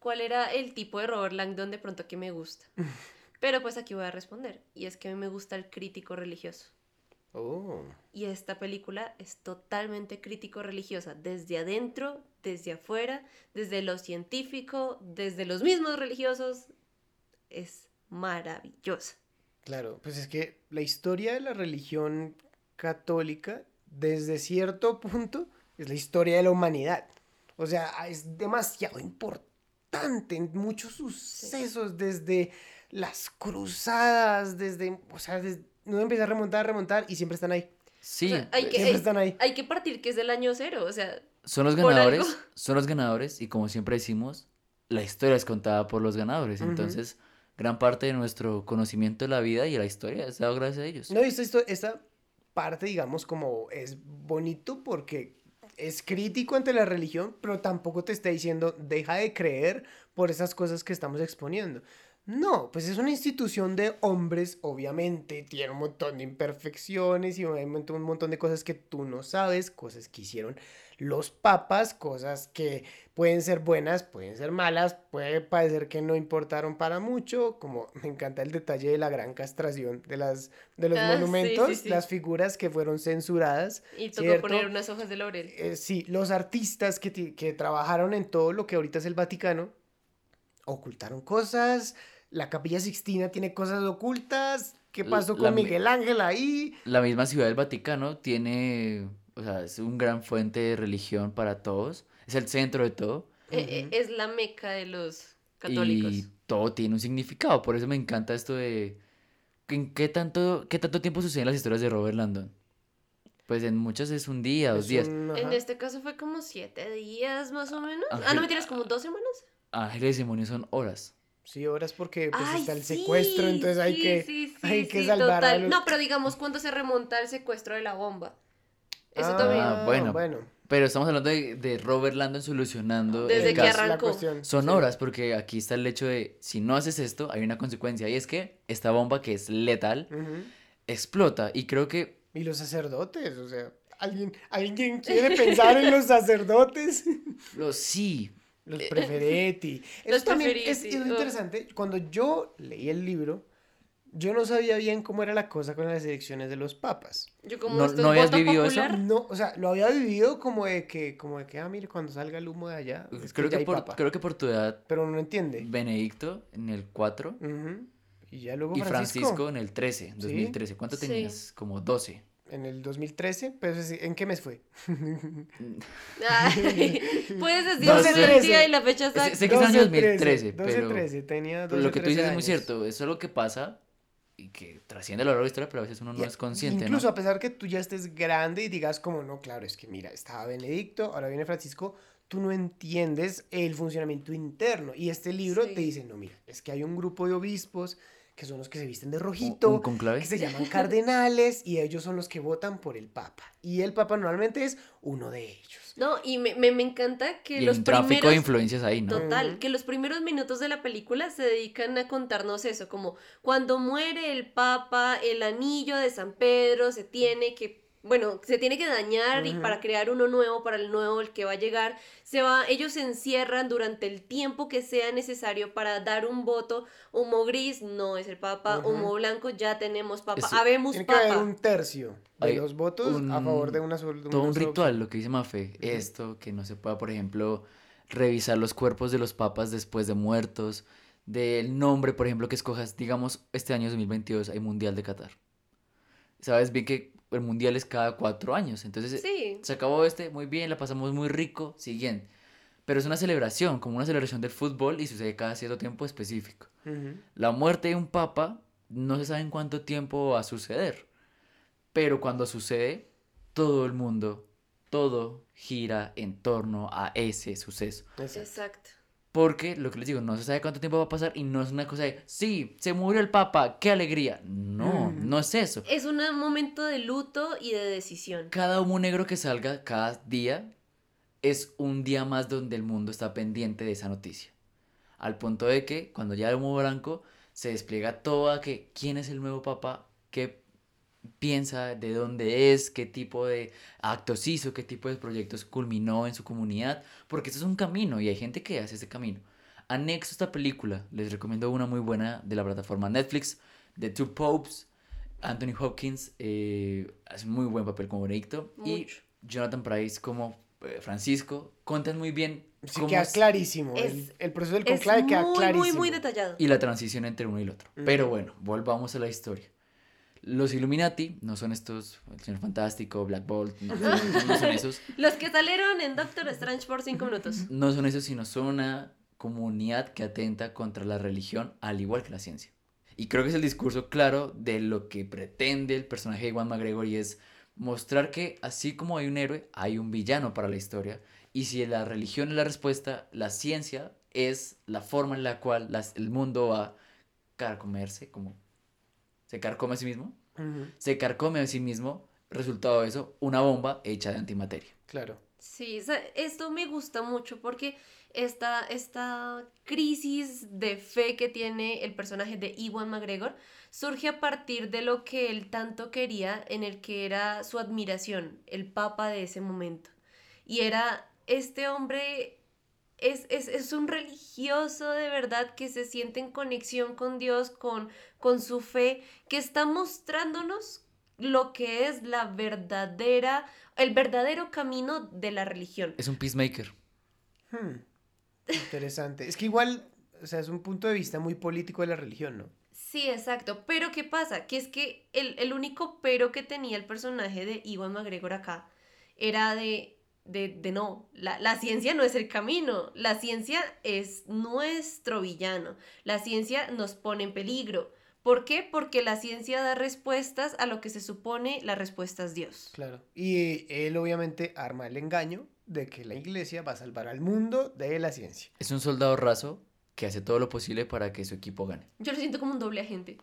Speaker 10: cuál era el tipo de Robert Langdon de pronto que me gusta. Pero pues aquí voy a responder. Y es que a mí me gusta el crítico religioso.
Speaker 9: Oh.
Speaker 10: Y esta película es totalmente crítico religiosa, desde adentro, desde afuera, desde lo científico, desde los mismos religiosos. Es maravillosa.
Speaker 9: Claro, pues es que la historia de la religión católica, desde cierto punto, es la historia de la humanidad. O sea, es demasiado importante en muchos sucesos, desde las cruzadas, desde, o sea, desde, uno empieza a remontar, a remontar y siempre están ahí.
Speaker 8: Sí,
Speaker 10: O sea, hay, que,
Speaker 9: Siempre
Speaker 10: hay-
Speaker 9: están ahí.
Speaker 10: hay que partir que es del año cero. O sea,
Speaker 8: son los ganadores, son los ganadores y como siempre decimos, la historia es contada por los ganadores.
Speaker 9: Ujú.
Speaker 8: Entonces, gran parte de nuestro conocimiento de la vida y de la historia es dado gracias a ellos.
Speaker 9: No, y esta, esta parte, digamos, como es bonito porque es crítico ante la religión, pero tampoco te está diciendo deja de creer por esas cosas que estamos exponiendo. No, pues es una institución de hombres, obviamente, tiene un montón de imperfecciones y hay un montón, de cosas que tú no sabes, cosas que hicieron los papas, cosas que pueden ser buenas, pueden ser malas, puede parecer que no importaron para mucho, como me encanta el detalle de la gran castración de, las, de los
Speaker 10: Ah, sí,
Speaker 9: monumentos,
Speaker 10: sí, sí.
Speaker 9: las figuras que fueron censuradas.
Speaker 10: y tocó
Speaker 9: ¿cierto?
Speaker 10: poner unas hojas de laurel.
Speaker 9: Eh, sí, los artistas que, que trabajaron en todo lo que ahorita es el Vaticano ocultaron cosas. La Capilla Sixtina tiene cosas ocultas. ¿Qué pasó
Speaker 8: la
Speaker 9: con
Speaker 8: mi-
Speaker 9: Miguel Ángel ahí?
Speaker 8: La misma ciudad del Vaticano tiene, o sea, es un gran fuente de religión para todos. Es el centro de todo.
Speaker 10: Eh, eh, es la meca de los católicos.
Speaker 8: Y todo tiene un significado. Por eso me encanta esto de. ¿En qué tanto, qué tanto tiempo suceden las historias de Robert Landon? Pues en muchas es un día, dos
Speaker 9: Es
Speaker 8: días.
Speaker 9: un-
Speaker 10: En este caso fue como siete días más o menos. Ah,
Speaker 8: Ángel-
Speaker 10: no me tienes como dos semanas.
Speaker 8: Ángeles y demonios son horas.
Speaker 9: Sí, horas porque pues,
Speaker 10: Ay,
Speaker 9: está el
Speaker 10: sí,
Speaker 9: secuestro, entonces hay
Speaker 10: sí,
Speaker 9: que,
Speaker 10: sí, sí,
Speaker 9: hay que
Speaker 10: sí,
Speaker 9: salvar a los-
Speaker 10: No, pero digamos cuando se remonta el secuestro de la bomba. Eso
Speaker 9: Ah,
Speaker 10: también.
Speaker 8: bueno.
Speaker 9: bueno.
Speaker 8: Pero estamos hablando de, de Robert Landon solucionando
Speaker 10: Desde
Speaker 8: el
Speaker 10: que
Speaker 8: caso.
Speaker 10: arrancó.
Speaker 8: Son
Speaker 9: sí.
Speaker 8: horas, porque aquí está el hecho de, si no haces esto, hay una consecuencia. Y es que esta bomba, que es letal, explota. Y creo que
Speaker 9: Y los sacerdotes, o sea, ¿alguien, ¿alguien quiere pensar en los sacerdotes?
Speaker 8: lo, sí,
Speaker 9: Los preferetti. Eso
Speaker 10: Los
Speaker 9: también es,
Speaker 10: preferiti,
Speaker 9: es
Speaker 10: oh.
Speaker 9: interesante. Cuando yo leí el libro, yo no sabía bien cómo era la cosa con las elecciones de los papas.
Speaker 10: Yo como
Speaker 8: No-
Speaker 10: esto
Speaker 8: no habías vivido eso?
Speaker 9: No, o sea, lo había vivido como de que, como de que, ah, mire, cuando salga el humo de allá, es
Speaker 8: creo que, por,
Speaker 9: papa.
Speaker 8: creo que por tu edad,
Speaker 9: Pero no entiende.
Speaker 8: Benedicto en el 4
Speaker 9: Ujú. Y ya luego
Speaker 8: y
Speaker 9: Francisco,
Speaker 8: Francisco en el 13, 2013. ¿Cuánto
Speaker 10: Sí.
Speaker 8: tenías? Como 12.
Speaker 9: En el 2013, pero ¿en qué mes fue?
Speaker 10: Ay, puedes decir
Speaker 8: No sé.
Speaker 10: el día y la fecha exacta.
Speaker 8: sé que es año
Speaker 9: 12,
Speaker 8: 2013,
Speaker 9: 12,
Speaker 8: pero
Speaker 9: 13, tenía 12,
Speaker 8: pero lo que tú
Speaker 9: 13
Speaker 8: dices es muy cierto. Eso es lo que pasa y que trasciende a lo largo de la historia, pero a veces uno no
Speaker 9: Y-
Speaker 8: es consciente,
Speaker 9: Incluso
Speaker 8: ¿no?
Speaker 9: a pesar que tú ya estés grande y digas como, no, claro, es que mira, estaba Benedicto, ahora viene Francisco, tú no entiendes el funcionamiento interno. Y este libro
Speaker 10: Sí.
Speaker 9: te dice, no, mira, es que hay un grupo de obispos que son los que se visten de rojito,
Speaker 8: un conclave.
Speaker 9: que se llaman cardenales y ellos son los que votan por el papa. Y el papa normalmente es uno de ellos.
Speaker 10: No, y me, me, me encanta que
Speaker 8: Y
Speaker 10: los
Speaker 8: un tráfico
Speaker 10: primeros...
Speaker 8: de influencias ahí, ¿no?
Speaker 10: Total, que los primeros minutos de la película se dedican a contarnos eso, como cuando muere el Papa, el anillo de San Pedro se tiene que, bueno, se tiene que dañar y para crear uno nuevo, para el nuevo, el que va a llegar, se va, ellos se encierran durante el tiempo que sea necesario para dar un voto, humo gris, no es el Papa, humo blanco, ya tenemos Papa,
Speaker 8: Eso-
Speaker 10: habemos
Speaker 9: Tiene que haber un tercio de
Speaker 8: Hay
Speaker 9: los votos a favor de una sola
Speaker 8: Todo un ritual, lo que dice Mafe. Esto, que no se pueda, por ejemplo, revisar los cuerpos de los papas después de muertos, del nombre, por ejemplo, que escojas. Digamos, este año 2022 hay Mundial de Qatar. Sabes bien que el Mundial es cada cuatro años. Entonces,
Speaker 10: Sí,
Speaker 8: se acabó este, muy bien, la pasamos muy rico, siguiente. Pero es una celebración, como una celebración del fútbol y sucede cada cierto tiempo específico. La muerte de un papa no se sabe en cuánto tiempo va a suceder. Pero cuando sucede, todo el mundo, todo gira en torno a ese suceso.
Speaker 9: Exacto.
Speaker 10: exacto.
Speaker 8: Porque lo que les digo, no se sabe cuánto tiempo va a pasar y no es una cosa de, sí, se murió el papa, qué alegría. No,
Speaker 9: Mm.
Speaker 8: no es eso.
Speaker 10: Es un momento de luto y de decisión.
Speaker 8: Cada humo negro que salga cada día es un día más donde el mundo está pendiente de esa noticia. Al punto de que cuando ya el humo blanco se despliega toda que quién es el nuevo papa, qué piensa, de dónde es, qué tipo de actos hizo, qué tipo de proyectos culminó en su comunidad, porque eso es un camino y hay gente que hace ese camino. Anexo a esta película, les recomiendo una muy buena de la plataforma Netflix, The Two Popes, Anthony Hopkins eh, hace muy buen papel como Benedicto y
Speaker 10: Mucho.
Speaker 8: Jonathan Price como eh, Francisco, cuentan muy bien
Speaker 9: Sí,
Speaker 8: cómo
Speaker 9: queda
Speaker 8: es-
Speaker 9: clarísimo.
Speaker 10: Es-
Speaker 9: el, el proceso del
Speaker 10: Es
Speaker 9: conclave queda
Speaker 10: muy,
Speaker 9: clarísimo.
Speaker 10: muy, muy detallado.
Speaker 8: y la transición entre uno y el otro. Pero bueno, volvamos a la historia. Los Illuminati no son estos, el Señor Fantástico, Black Bolt, no, son- no son esos.
Speaker 10: Los que salieron en Doctor Strange por cinco minutos.
Speaker 8: No son esos, sino son una comunidad que atenta contra la religión, al igual que la ciencia. Y creo que es el discurso claro de lo que pretende el personaje de Iwan McGregor y es mostrar que así como hay un héroe, hay un villano para la historia. Y si la religión es la respuesta, la ciencia es la forma en la cual las- el mundo va a carcomerse, como se carcome a sí mismo, se carcome a sí mismo, resultado de eso, una bomba hecha de antimateria.
Speaker 9: Claro.
Speaker 10: Sí, o sea, esto me gusta mucho porque esta, esta crisis de fe que tiene el personaje de Iwan McGregor surge a partir de lo que él tanto quería, en el que era su admiración, el papa de ese momento. Y era este hombre es, es, es un religioso de verdad que se siente en conexión con Dios, con, con su fe, que está mostrándonos lo que es la verdadera, el verdadero camino de la religión.
Speaker 8: Es un peacemaker.
Speaker 9: Hmm, Interesante. Es que igual, o sea, es un punto de vista muy político de la religión, ¿no?
Speaker 10: Sí, exacto. Pero ¿qué pasa? Que es que el, el único pero que tenía el personaje de Iwan McGregor acá era de, de, de no, la, la ciencia no es el camino, la ciencia es nuestro villano, la ciencia nos pone en peligro. ¿Por qué? Porque la ciencia da respuestas a lo que se supone la respuesta es Dios.
Speaker 9: Claro. Y él obviamente arma el engaño de que la iglesia va a salvar al mundo de la ciencia.
Speaker 8: Es un soldado raso que hace todo lo posible para que su equipo gane.
Speaker 10: Yo lo siento como un doble agente.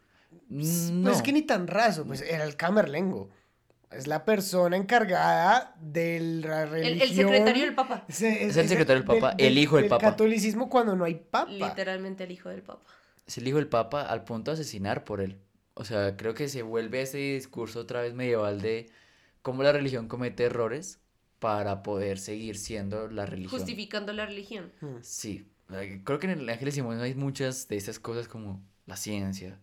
Speaker 8: No.
Speaker 9: Pues es que ni tan raso, pues era el camerlengo. Es la persona encargada de la
Speaker 10: El,
Speaker 9: religión.
Speaker 10: el secretario del Papa.
Speaker 9: Es,
Speaker 8: Es el secretario del Papa, el hijo del Papa.
Speaker 9: catolicismo cuando no hay papa.
Speaker 10: Literalmente el hijo del Papa.
Speaker 8: Es el hijo del Papa al punto de asesinar por él. O sea, creo que se vuelve ese discurso otra vez medieval de cómo la religión comete errores para poder seguir siendo la religión.
Speaker 10: Justificando la religión.
Speaker 8: Sí, eh, creo que en el Ángeles y Demonios hay muchas de esas cosas como la ciencia,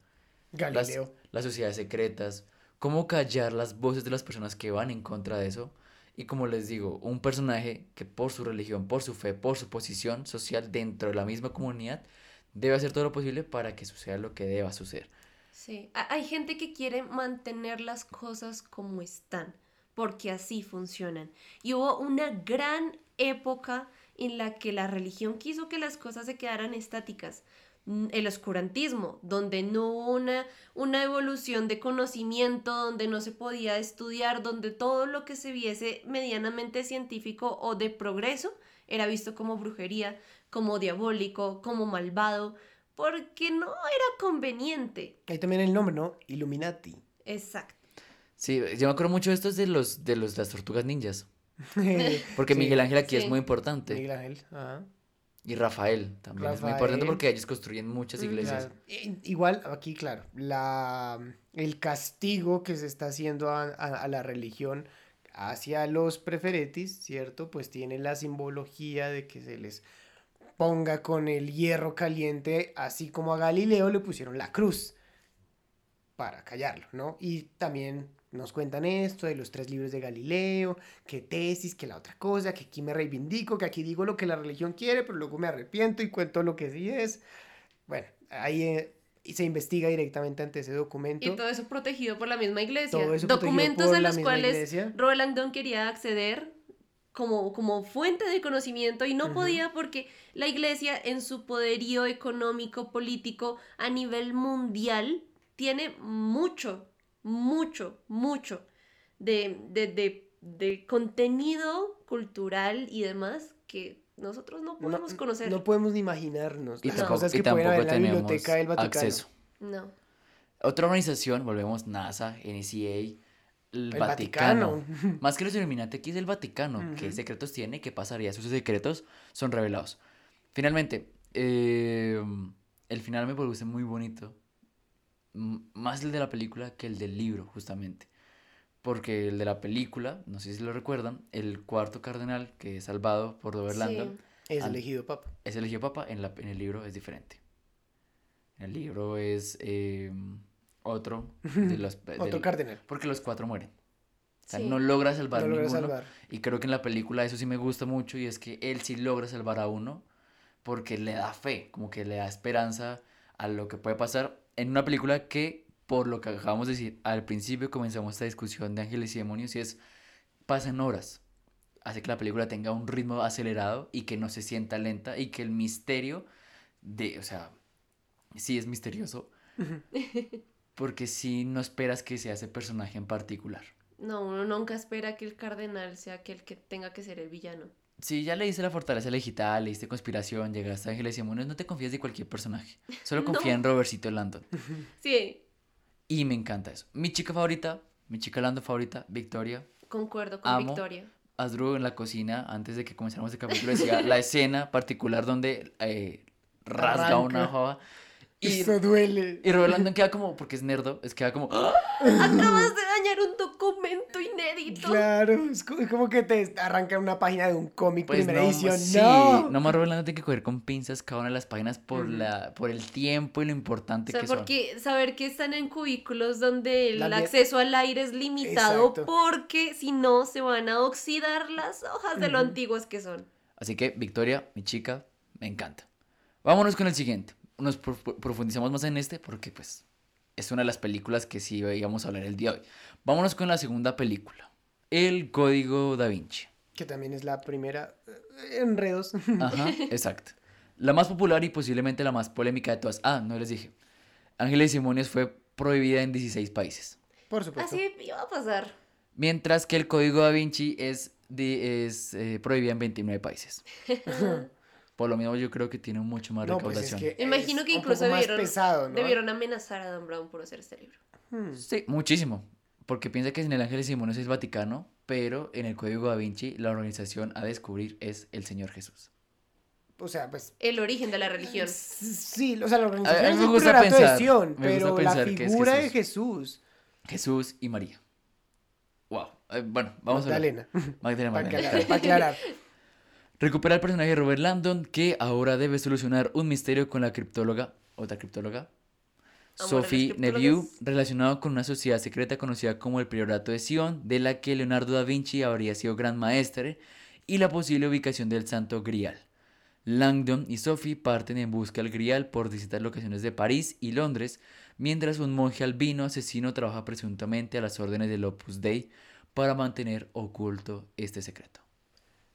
Speaker 8: las,
Speaker 9: Galileo.
Speaker 8: las sociedades secretas, cómo callar las voces de las personas que van en contra de eso. Y como les digo, un personaje que por su religión, por su fe, por su posición social dentro de la misma comunidad, debe hacer todo lo posible para que suceda lo que deba suceder.
Speaker 10: Sí. Ha- Hay gente que quiere mantener las cosas como están, porque así funcionan. Y hubo una gran época en la que la religión quiso que las cosas se quedaran estáticas. Mm, El oscurantismo, donde no hubo una, una evolución de conocimiento, donde no se podía estudiar, donde todo lo que se viese medianamente científico o de progreso era visto como brujería, como diabólico, como malvado, porque no era conveniente.
Speaker 9: Hay también el nombre, ¿no? Illuminati.
Speaker 10: Exacto.
Speaker 8: Sí, yo me acuerdo mucho de estos de los de los las tortugas ninjas. Porque
Speaker 9: Sí.
Speaker 8: Miguel Ángel aquí es muy importante.
Speaker 9: Miguel Ángel. ajá.
Speaker 8: Y Rafael también es muy importante porque ellos construyen muchas
Speaker 10: Mm,
Speaker 8: iglesias.
Speaker 9: Claro. I- Igual, aquí, claro, la, el castigo que se está haciendo a, a- a la religión hacia los preferetis, ¿cierto? Pues tiene la simbología de que se les ponga con el hierro caliente, así como a Galileo le pusieron la cruz para callarlo, ¿no? Y también nos cuentan esto de los tres libros de Galileo, que tesis, que la otra cosa, que aquí me reivindico, que aquí digo lo que la religión quiere, pero luego me arrepiento y cuento lo que sí es. Bueno, ahí eh, se investiga directamente ante ese documento.
Speaker 10: Y todo eso protegido por la misma iglesia.
Speaker 9: Todo eso protegido
Speaker 10: Documentos
Speaker 9: por
Speaker 10: a los cuales
Speaker 9: iglesia.
Speaker 10: Roland Down quería acceder como, como fuente de conocimiento y no podía porque la iglesia en su poderío económico, político a nivel mundial tiene mucho, mucho, mucho de, de, de, de contenido cultural y demás que nosotros no podemos conocer.
Speaker 9: No podemos ni imaginarnos
Speaker 8: Y
Speaker 9: las
Speaker 8: tampoco-
Speaker 9: cosas que pueden haber en
Speaker 8: tampoco
Speaker 9: la
Speaker 8: tenemos
Speaker 9: biblioteca del Vaticano.
Speaker 8: acceso.
Speaker 10: No.
Speaker 8: Otra organización, volvemos NASA, NCA, el,
Speaker 9: El
Speaker 8: Vaticano.
Speaker 9: Vaticano.
Speaker 8: Más que los Illuminati, aquí es el Vaticano. ¿Qué
Speaker 9: Ujú.
Speaker 8: secretos tiene? ¿Qué pasaría? Sus secretos son revelados. Finalmente, eh, el final me parece muy bonito. M- Más el de la película que el del libro, justamente. Porque el de la película, no sé si lo recuerdan, el cuarto cardenal que es salvado por Robert
Speaker 10: Sí.
Speaker 9: Es elegido papa.
Speaker 8: es elegido papa, en, la, en el libro es diferente. En el libro es eh, otro de los...
Speaker 9: Otro
Speaker 8: del-
Speaker 9: cardenal.
Speaker 8: Porque los cuatro mueren. O sea,
Speaker 10: Sí.
Speaker 8: no logra salvar
Speaker 9: No logra
Speaker 8: ninguno.
Speaker 9: salvar.
Speaker 8: Y creo que en la película eso sí me gusta mucho y es que él sí logra salvar a uno porque le da fe, como que le da esperanza a lo que puede pasar en una película que, por lo que acabamos de decir, al principio comenzamos esta discusión de ángeles y demonios y es, pasan horas, hace que la película tenga un ritmo acelerado y que no se sienta lenta y que el misterio de, o sea, sí es misterioso, porque sí no esperas que sea ese personaje en particular.
Speaker 10: No, uno nunca espera que el cardenal sea aquel que tenga que ser el villano.
Speaker 8: Si ya leíste La Fortaleza Digital, leíste Conspiración, llegaste a Ángeles y Demonios, no te confíes de cualquier personaje. Solo confía
Speaker 10: No.
Speaker 8: en Robertito Landon.
Speaker 10: Sí,
Speaker 8: Y me encanta eso. Mi chica favorita, mi chica Landon favorita, Victoria.
Speaker 10: concuerdo con
Speaker 8: Amo.
Speaker 10: Victoria.
Speaker 8: Asdru en la cocina, antes de que comenzáramos el capítulo, decía la escena particular donde eh, rasga una
Speaker 9: Arranca.
Speaker 8: Y,
Speaker 9: Eso duele.
Speaker 8: y Robert Landon queda como, porque es nerdo, es queda como... ¡ah!
Speaker 10: Acabas de dañar un documento inédito.
Speaker 9: Claro, es co- es como que te arranca una página de un cómic
Speaker 8: Pues
Speaker 9: primera
Speaker 8: no,
Speaker 9: edición.
Speaker 8: sí,
Speaker 9: no.
Speaker 8: nomás Robert Landon tiene que coger con pinzas cada una de las páginas por, la, por el tiempo y lo
Speaker 10: O
Speaker 8: importante
Speaker 10: sea,
Speaker 8: que son.
Speaker 10: porque saber que están en cubículos donde el
Speaker 9: La mie-
Speaker 10: acceso al aire es limitado
Speaker 9: Exacto.
Speaker 10: porque si no se van a oxidar las hojas de lo antiguas que son.
Speaker 8: Así que, Victoria, mi chica, me encanta. Vámonos con el siguiente. Nos pro- pro- profundizamos más en este porque, pues, es una de las películas que sí íbamos a hablar el día de hoy. Vámonos con la segunda película. El Código Da Vinci.
Speaker 9: Que también es la primera. eh, Enredos.
Speaker 8: Ajá, exacto. La más popular y posiblemente la más polémica de todas. Ah, no les dije. Ángeles y Demonios fue prohibida en 16 países.
Speaker 9: Por supuesto.
Speaker 10: Así iba a pasar.
Speaker 8: Mientras que el Código Da Vinci es, de, es eh, prohibida en 29 países. Por lo mismo yo creo que tiene mucho más
Speaker 9: No, pues es
Speaker 8: recaudación.
Speaker 9: que
Speaker 10: Imagino que incluso debieron,
Speaker 9: pesado, ¿no?
Speaker 10: debieron amenazar a Dan Brown por hacer este libro.
Speaker 9: Hmm.
Speaker 8: Sí, muchísimo. porque piensa que en el Ángeles y Demonios es Vaticano, pero en el Código Da Vinci la organización a descubrir es el Señor Jesús.
Speaker 9: O sea, pues
Speaker 10: El origen de la religión.
Speaker 9: sí, o sea, la
Speaker 8: A- a
Speaker 9: organización
Speaker 8: mí
Speaker 9: es de
Speaker 8: pensar,
Speaker 9: Sion,
Speaker 8: me gusta
Speaker 9: pero la
Speaker 8: pensar que es
Speaker 9: figura de
Speaker 8: Jesús.
Speaker 9: Jesús.
Speaker 8: Y María. Wow. Eh, bueno, vamos
Speaker 9: Magdalena.
Speaker 8: a ver. Magdalena.
Speaker 9: Para
Speaker 8: Magdalena.
Speaker 9: aclarar, para aclarar.
Speaker 8: Recupera el personaje de Robert Landon que ahora debe solucionar un misterio con la criptóloga, otra criptóloga,
Speaker 10: Amor
Speaker 8: Sophie. Neveu, relacionado con una sociedad secreta conocida como el Priorato de Sion, de la que Leonardo da Vinci habría sido gran maestre, y la posible ubicación del Santo Grial. Langdon y Sophie parten en busca del Grial por distintas locaciones de París y Londres, mientras un monje albino asesino trabaja presuntamente a las órdenes del Opus Dei para mantener oculto este secreto.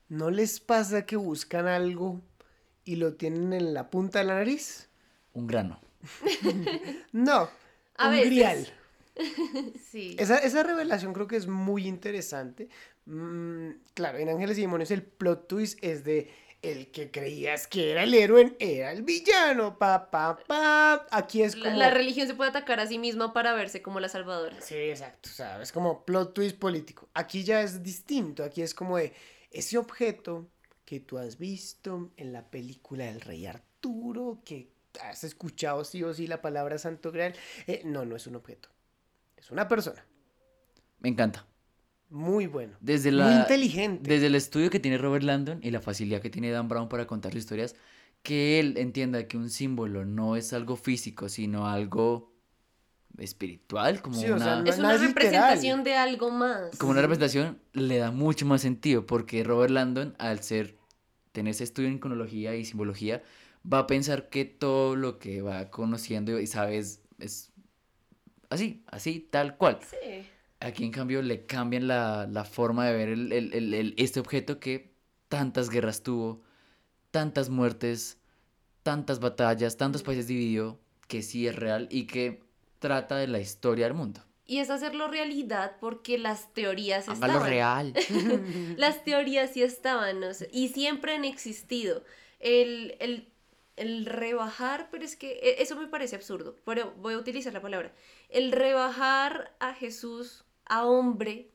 Speaker 9: ¿No les pasa que buscan algo y lo tienen en la punta de la nariz?
Speaker 8: Un grano.
Speaker 9: No,
Speaker 10: A
Speaker 9: un
Speaker 10: veces.
Speaker 9: grial.
Speaker 10: Sí.
Speaker 9: Esa, esa revelación creo que es muy interesante. Mm, claro, en Ángeles y Demonios el plot twist es de el que creías que era el héroe era el villano. Pa, pa, pa. Aquí es
Speaker 10: La,
Speaker 9: como...
Speaker 10: la religión se puede atacar a sí misma para verse como la salvadora.
Speaker 9: Sí, exacto. O sea, es como plot twist político. Aquí ya es distinto. Aquí es como de ese objeto que tú has visto en la película del Rey Arturo, que has escuchado sí o sí la palabra Santo Graal. Eh, no, no es un objeto. Es una persona.
Speaker 8: Me encanta.
Speaker 9: Muy bueno.
Speaker 8: Desde
Speaker 9: Muy
Speaker 8: la,
Speaker 9: inteligente.
Speaker 8: Desde el estudio que tiene Robert Landon y la facilidad que tiene Dan Brown para contar historias, que él entienda que un símbolo no es algo físico, sino algo espiritual, como
Speaker 9: Sí, o
Speaker 8: una,
Speaker 9: sea, no
Speaker 10: Es una
Speaker 9: literal.
Speaker 10: representación de algo más.
Speaker 8: como una representación, le da mucho más sentido, porque Robert Landon, al ser, tener ese estudio en iconología y simbología, va a pensar que todo lo que va conociendo y sabes es así, así, tal cual.
Speaker 10: Sí.
Speaker 8: Aquí en cambio le cambian la, la forma de ver el- el- el- el- este objeto que tantas guerras tuvo, tantas muertes, tantas batallas, tantos países dividió, que sí es real y que trata de la historia del mundo.
Speaker 10: Y es hacerlo realidad porque las teorías
Speaker 8: Hágalo
Speaker 10: estaban.
Speaker 8: real.
Speaker 10: Las teorías sí estaban ¿no? y siempre han existido. El, el, el rebajar, pero es que e- eso me parece absurdo, pero voy a utilizar la palabra. El rebajar a Jesús a hombre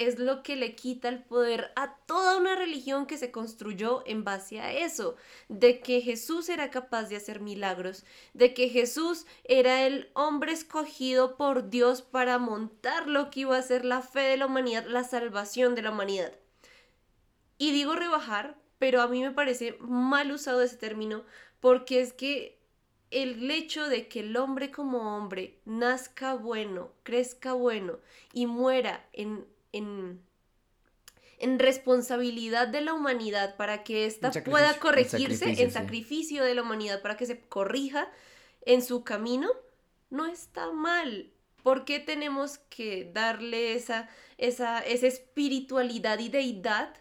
Speaker 10: es lo que le quita el poder a toda una religión que se construyó en base a eso, de que Jesús era capaz de hacer milagros, de que Jesús era el hombre escogido por Dios para montar lo que iba a ser la fe de la humanidad, la salvación de la humanidad. Y digo rebajar, pero a mí me parece mal usado ese término, porque es que el hecho de que el hombre como hombre nazca bueno, crezca bueno y muera en, en, en responsabilidad de la humanidad para que ésta pueda corregirse,
Speaker 8: sacrificio,
Speaker 10: en
Speaker 8: sí.
Speaker 10: sacrificio de la humanidad para que se corrija en su camino, no está mal. ¿Por qué tenemos que darle esa, esa, esa espiritualidad y deidad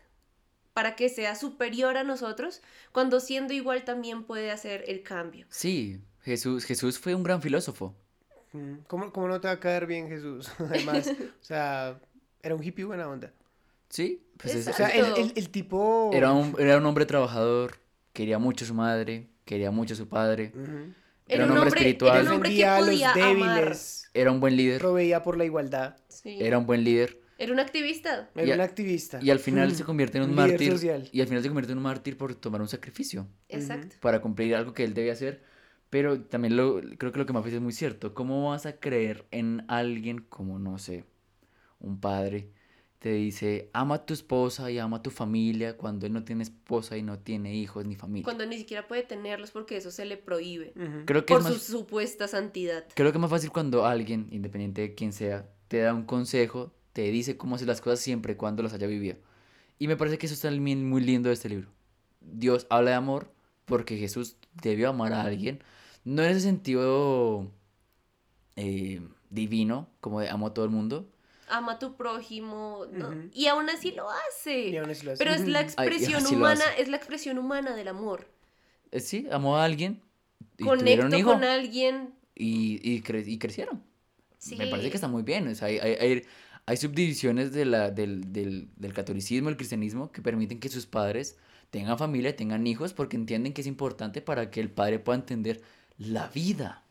Speaker 10: para que sea superior a nosotros, cuando siendo igual también puede hacer el cambio?
Speaker 8: Sí, Jesús, Jesús fue un gran filósofo.
Speaker 9: Mm, ¿Cómo, ¿Cómo no te va a caer bien Jesús? Además, o sea, era un hippie buena onda.
Speaker 8: Sí, pues es-
Speaker 9: O sea, el, el- el tipo...
Speaker 8: era, un, era un hombre trabajador, quería mucho a su madre, quería mucho a su padre,
Speaker 9: Ujú.
Speaker 8: era un hombre espiritual,
Speaker 10: era un hombre que
Speaker 9: Defendía a los
Speaker 10: podía amar.
Speaker 9: débiles,
Speaker 8: era un buen líder,
Speaker 9: proveía por la igualdad,
Speaker 10: Sí.
Speaker 8: era un buen líder.
Speaker 10: Era un activista.
Speaker 9: era un activista.
Speaker 8: Y al final se convierte en un,
Speaker 9: líder
Speaker 8: mártir.
Speaker 9: social.
Speaker 8: Y al final se convierte en un mártir por tomar un sacrificio.
Speaker 10: Exacto.
Speaker 8: Para cumplir algo que él debía hacer. Pero también lo, creo que lo que Mafi dice es muy cierto. ¿Cómo vas a creer en alguien como, no sé, un padre? Te dice, ama a tu esposa y ama a tu familia cuando él no tiene esposa y no tiene hijos ni familia.
Speaker 10: Cuando ni siquiera puede tenerlos porque eso se le prohíbe.
Speaker 8: Creo que
Speaker 10: Por
Speaker 8: es
Speaker 10: su supuesta santidad.
Speaker 8: creo que es más fácil cuando alguien, independiente de quién sea, te da un consejo, te dice cómo hacer las cosas siempre y cuando las haya vivido. Y me parece que eso está muy muy lindo de este libro. Dios habla de amor porque Jesús debió amar a alguien. No en ese sentido eh, divino, como de amo a todo el mundo.
Speaker 10: Ama a tu prójimo. Y aún así lo hace.
Speaker 9: Y aún así lo hace.
Speaker 10: Pero es la.
Speaker 8: Ay,
Speaker 10: expresión humana, es la expresión humana del amor.
Speaker 8: Eh, sí, amó a alguien. Y
Speaker 10: Conecto
Speaker 8: tuvieron un hijo
Speaker 10: con alguien.
Speaker 8: y, y, cre- y crecieron.
Speaker 10: Sí.
Speaker 8: Me parece que está muy bien. o sea, hay, hay, hay- hay subdivisiones de la, del, del, del catolicismo, el cristianismo, que permiten que sus padres tengan familia, tengan hijos, porque entienden que es importante para que el padre pueda entender la vida.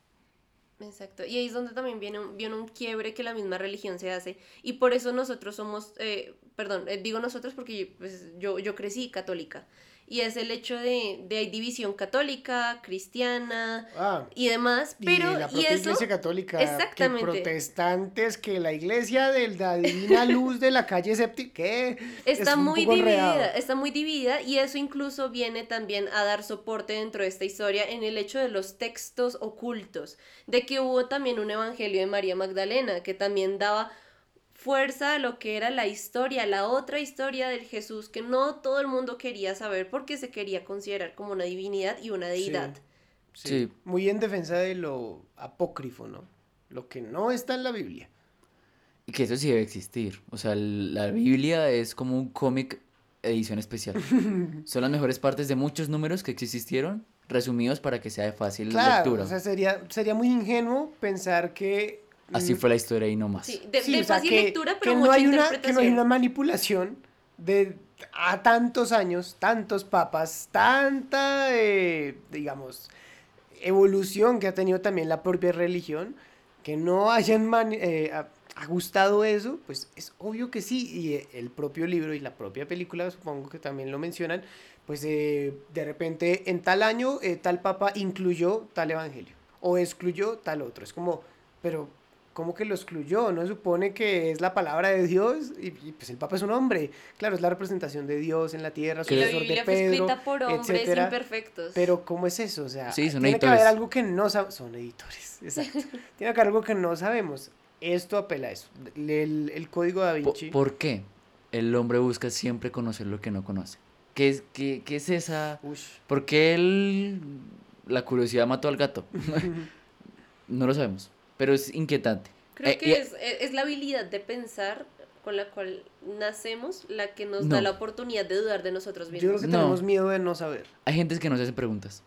Speaker 10: Exacto, y ahí es donde también viene un, viene un quiebre que la misma religión se hace, y por eso nosotros somos, eh, perdón, eh, digo nosotros porque pues, yo, yo crecí católica, y es el hecho de, de hay división católica, cristiana
Speaker 9: Ah,
Speaker 10: y demás, pero
Speaker 9: y la
Speaker 10: y
Speaker 9: propia
Speaker 10: eso
Speaker 9: iglesia católica,
Speaker 10: exactamente.
Speaker 9: que protestantes, que la iglesia de la divina luz de la calle séptima, ¿qué?
Speaker 10: Está
Speaker 9: Es
Speaker 10: muy dividida,
Speaker 9: enredado.
Speaker 10: está muy dividida y eso incluso viene también a dar soporte dentro de esta historia en el hecho de los textos ocultos, de que hubo también un evangelio de María Magdalena que también daba fuerza a lo que era la historia, la otra historia del Jesús que no todo el mundo quería saber porque se quería considerar como una divinidad y una deidad.
Speaker 9: Sí,
Speaker 8: Sí.
Speaker 9: Muy en defensa de lo apócrifo, ¿no? Lo que no está en la Biblia.
Speaker 8: Y que eso sí debe existir. O sea, el- la Biblia es como un cómic edición especial. Son las mejores partes de muchos números que existieron, resumidos para que sea de fácil
Speaker 9: Claro,
Speaker 8: lectura.
Speaker 9: o sea, sería, sería muy ingenuo pensar que...
Speaker 8: Así
Speaker 9: mm,
Speaker 8: fue la historia y no más.
Speaker 10: Sí, de,
Speaker 9: sí,
Speaker 10: de
Speaker 9: o sea,
Speaker 10: fácil
Speaker 9: que-
Speaker 10: lectura, pero
Speaker 9: que
Speaker 10: mucha
Speaker 9: no hay una, que
Speaker 10: interpretación.
Speaker 9: no hay una manipulación de a tantos años, tantos papas, tanta, eh, digamos, evolución que ha tenido también la propia religión, que no hayan mani- eh, a- ajustado eso, pues es obvio que sí, y eh, el propio libro y la propia película, supongo que también lo mencionan, pues eh, de repente en tal año eh, tal papa incluyó tal evangelio, o excluyó tal otro, es como, pero ¿cómo que lo excluyó? ¿No se supone que es la palabra de Dios? Y, y, pues el Papa es un hombre. Claro, es la representación de Dios en la tierra,
Speaker 10: la
Speaker 9: sucesor de Pedro,
Speaker 10: escrita por hombres
Speaker 9: etcétera.
Speaker 10: imperfectos.
Speaker 9: Pero ¿cómo es eso? O sea,
Speaker 8: Sí, son
Speaker 9: tiene que haber algo que no sabemos. Son editores, exacto. tiene que haber algo que no sabemos. Esto apela a eso. El, el código da Vinci.
Speaker 8: ¿Por qué el hombre busca siempre conocer lo que no conoce? ¿Qué es, qué, qué es esa...?
Speaker 9: Ush.
Speaker 8: ¿Por qué él... la curiosidad mató al gato? no lo sabemos, pero es inquietante.
Speaker 10: Creo
Speaker 8: Eh,
Speaker 10: que
Speaker 8: y-
Speaker 10: es, e, es la habilidad de pensar con la cual nacemos la que nos da la oportunidad de dudar de nosotros
Speaker 9: Yo
Speaker 10: mismos.
Speaker 9: creo que
Speaker 8: No.
Speaker 9: tenemos miedo de no saber.
Speaker 8: Hay gente que no se hace preguntas.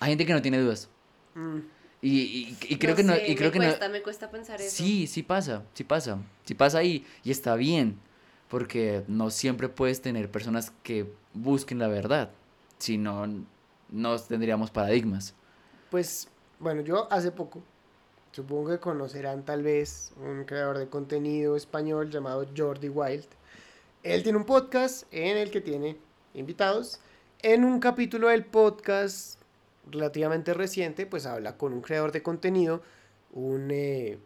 Speaker 8: Hay gente que no tiene dudas.
Speaker 9: Mm.
Speaker 8: Y, y- y creo
Speaker 10: No
Speaker 8: que no...
Speaker 10: sé,
Speaker 8: Y creo
Speaker 10: me
Speaker 8: que
Speaker 10: cuesta,
Speaker 8: no...
Speaker 10: me cuesta pensar eso.
Speaker 8: Sí, sí pasa, sí pasa. Sí pasa y, y está bien. Porque no siempre puedes tener personas que busquen la verdad. Si no, no tendríamos paradigmas.
Speaker 9: Pues, bueno, yo hace poco, supongo que conocerán tal vez un creador de contenido español llamado Jordi Wild. Él tiene un podcast en el que tiene invitados. En un capítulo del podcast relativamente reciente, pues habla con un creador de contenido, un eh,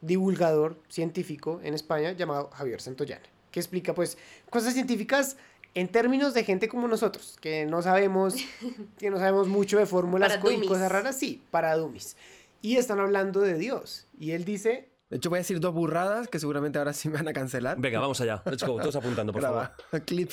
Speaker 9: divulgador científico en España llamado Javier Santoyana, que explica pues cosas científicas en términos de gente como nosotros, que no sabemos, que no sabemos mucho de fórmulas y cosas raras, sí, para dummies. Y están hablando de Dios. Y él dice,
Speaker 13: De hecho, voy a decir dos burradas que seguramente ahora sí me van a cancelar.
Speaker 14: Venga, vamos allá. Let's go. Todos apuntando, por favor.
Speaker 13: Graba. Clip.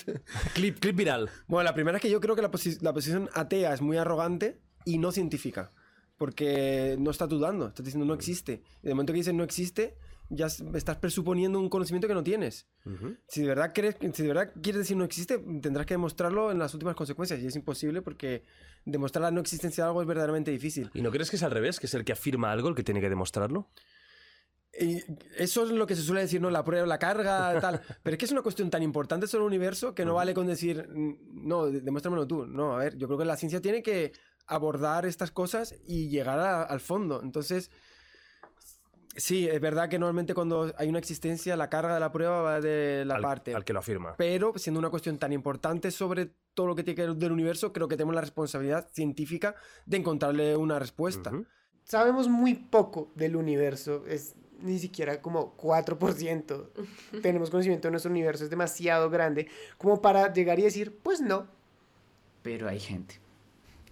Speaker 14: Clip, clip viral.
Speaker 13: Bueno, la primera es que yo creo que la, posi- la posición atea es muy arrogante y no científica. Porque no estás dudando, estás diciendo no existe. Y de momento que dices no existe, ya estás presuponiendo un conocimiento que no tienes. Si de verdad crees, si de verdad quieres decir no existe, tendrás que demostrarlo en las últimas consecuencias. Y es imposible porque demostrar la no existencia de algo es verdaderamente difícil.
Speaker 14: ¿Y no crees que es al revés? ¿Que es el que afirma algo el que tiene que demostrarlo?
Speaker 13: Y eso es lo que se suele decir, ¿no? La prueba, la carga, tal. Pero es que es una cuestión tan importante sobre el universo que no vale con decir, "Mm, no, de- demuéstramelo tú. No, a ver, yo creo que la ciencia tiene que abordar estas cosas y llegar a- al fondo. Entonces, sí, es verdad que normalmente cuando hay una existencia, la carga de la prueba va de la
Speaker 14: Al-
Speaker 13: parte.
Speaker 14: al que lo afirma.
Speaker 13: Pero siendo una cuestión tan importante sobre todo lo que tiene que ver del universo, creo que tenemos la responsabilidad científica de encontrarle una respuesta.
Speaker 9: sabemos muy poco del universo, es ni siquiera como 4%. Tenemos conocimiento de nuestro universo, es demasiado grande como para llegar y decir, pues no,
Speaker 8: Pero hay gente.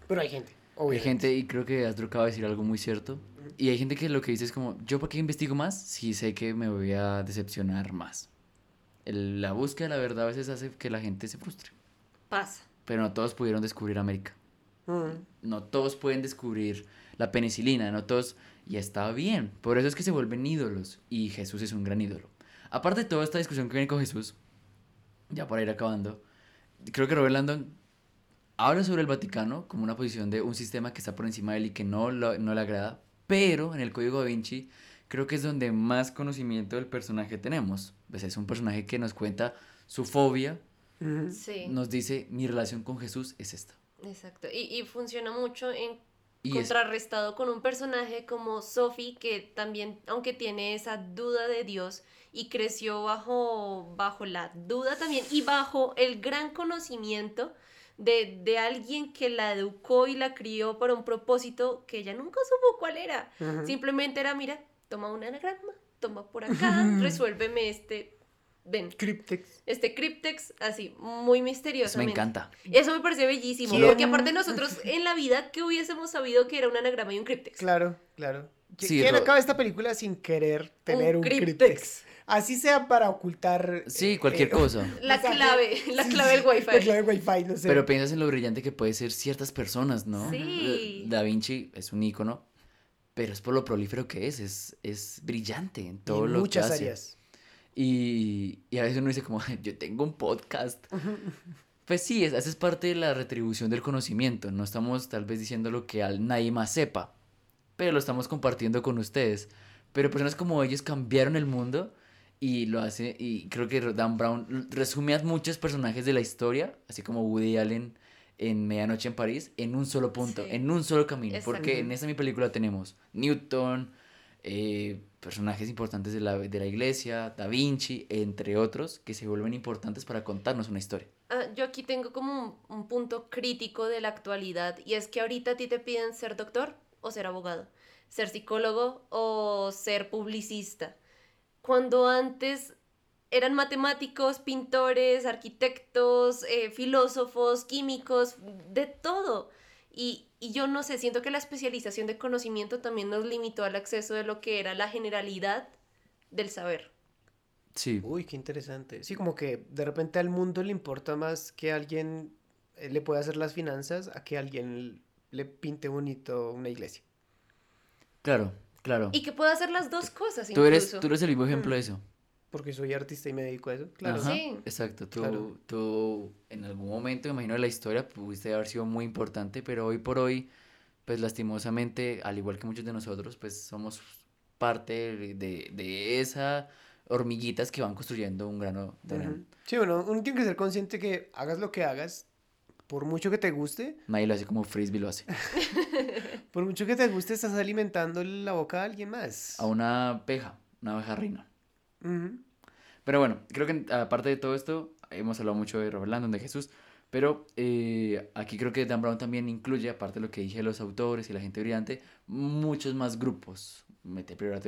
Speaker 9: pero hay gente.
Speaker 8: Hay gente, y creo que Astro acaba de decir algo muy cierto. Y hay gente que lo que dice es como, ¿yo por qué investigo más si sé que me voy a decepcionar más? El- la búsqueda de la verdad a veces hace que la gente se frustre.
Speaker 10: Pasa.
Speaker 8: Pero no todos pudieron descubrir América.
Speaker 9: Mm.
Speaker 8: No todos pueden descubrir la penicilina, no todos... Y está bien. Por eso es que se vuelven ídolos. Y Jesús es un gran ídolo. Aparte de toda esta discusión que viene con Jesús, ya para ir acabando, creo que Robert Landon habla sobre el Vaticano como una posición de un sistema que está por encima de él y que no, lo- no le agrada, pero en el Código da Vinci creo que es donde más conocimiento del personaje tenemos. Pues es un personaje que nos cuenta su fobia,
Speaker 10: Sí.
Speaker 8: nos dice mi relación con Jesús es esta.
Speaker 10: Exacto. Y, y funciona mucho en
Speaker 8: Y es-
Speaker 10: contrarrestado con un personaje como Sophie, que también, aunque tiene esa duda de Dios y creció bajo, bajo la duda también y bajo el gran conocimiento de, de alguien que la educó y la crió para un propósito que ella nunca supo cuál era. Simplemente era, mira, toma un anagrama, toma por acá, resuélveme este, ven,
Speaker 9: Cryptex.
Speaker 10: este cryptex, así, muy
Speaker 8: Eso
Speaker 10: misteriosamente.
Speaker 8: me encanta.
Speaker 10: Eso me pareció bellísimo,
Speaker 9: ¿Quién?
Speaker 10: porque aparte nosotros en la vida, que hubiésemos sabido que era un anagrama y un cryptex?
Speaker 9: Claro, claro. ¿Qui-
Speaker 8: Sí,
Speaker 9: ¿Quién acaba esta película sin querer tener un,
Speaker 10: cryptex.
Speaker 9: cryptex? Así sea para ocultar...
Speaker 8: Sí, cualquier
Speaker 9: eh,
Speaker 8: cosa.
Speaker 10: La clave, la
Speaker 9: Sí,
Speaker 10: clave del wifi.
Speaker 9: La clave del wifi, no sé.
Speaker 8: Pero piensas en lo brillante que puede ser ciertas personas, ¿no?
Speaker 10: Sí.
Speaker 8: Da Vinci es un ícono, pero es por lo prolífero que es, es, es brillante en todo
Speaker 9: en
Speaker 8: lo
Speaker 9: muchas
Speaker 8: que hace.
Speaker 9: áreas.
Speaker 8: Y, y a veces uno dice como, yo tengo un podcast. Pues sí, es, esa es parte de la retribución del conocimiento. No estamos tal vez diciendo lo que al nadie más sepa, pero lo estamos compartiendo con ustedes. Pero personas como ellos cambiaron el mundo y lo hace, y creo que Dan Brown resume a muchos personajes de la historia, así como Woody Allen en Medianoche en París, en un solo punto,
Speaker 10: Sí.
Speaker 8: en un solo camino. Porque en esta mi película tenemos Newton, eh, personajes importantes de la, de la iglesia, Da Vinci, entre otros, que se vuelven importantes para contarnos una historia.
Speaker 10: Ah, yo aquí tengo como un, un punto crítico de la actualidad y es que ahorita a ti te piden ser doctor o ser abogado, ser psicólogo o ser publicista. Cuando antes eran matemáticos, pintores, arquitectos, eh, filósofos, químicos, de todo. Y, y yo no sé, siento que la especialización de conocimiento también nos limitó al acceso de lo que era la generalidad del saber.
Speaker 8: Sí.
Speaker 9: Uy, qué interesante. Sí, como que de repente al mundo le importa más que alguien eh, le pueda hacer las finanzas a que alguien le pinte bonito una iglesia.
Speaker 8: Claro, claro.
Speaker 10: Y que pueda hacer las dos cosas
Speaker 8: Tú eres, tú eres el vivo ejemplo de eso.
Speaker 9: Porque soy artista y me dedico a eso. Claro.
Speaker 8: Ajá,
Speaker 10: Sí.
Speaker 8: Exacto, tú,
Speaker 9: Claro.
Speaker 8: tú en algún momento, me imagino, de la historia pudiste haber sido muy importante, pero hoy por hoy, pues lastimosamente, al igual que muchos de nosotros, pues somos parte de, de, de esa hormiguitas que van construyendo un grano de.
Speaker 9: Sí, bueno, uno tiene que ser consciente que hagas lo que hagas, por mucho que te guste,
Speaker 8: Nadie lo hace como Frisbee lo hace.
Speaker 9: por mucho que te guste, estás alimentando la boca a alguien más.
Speaker 8: A una abeja, una abeja reina.
Speaker 9: Ujú.
Speaker 8: Pero bueno, creo que aparte de todo esto, hemos hablado mucho de Robert Landon, de Jesús, pero eh, aquí creo que Dan Brown también incluye, aparte de lo que dije de los autores y la gente brillante, muchos más grupos. Mete Primera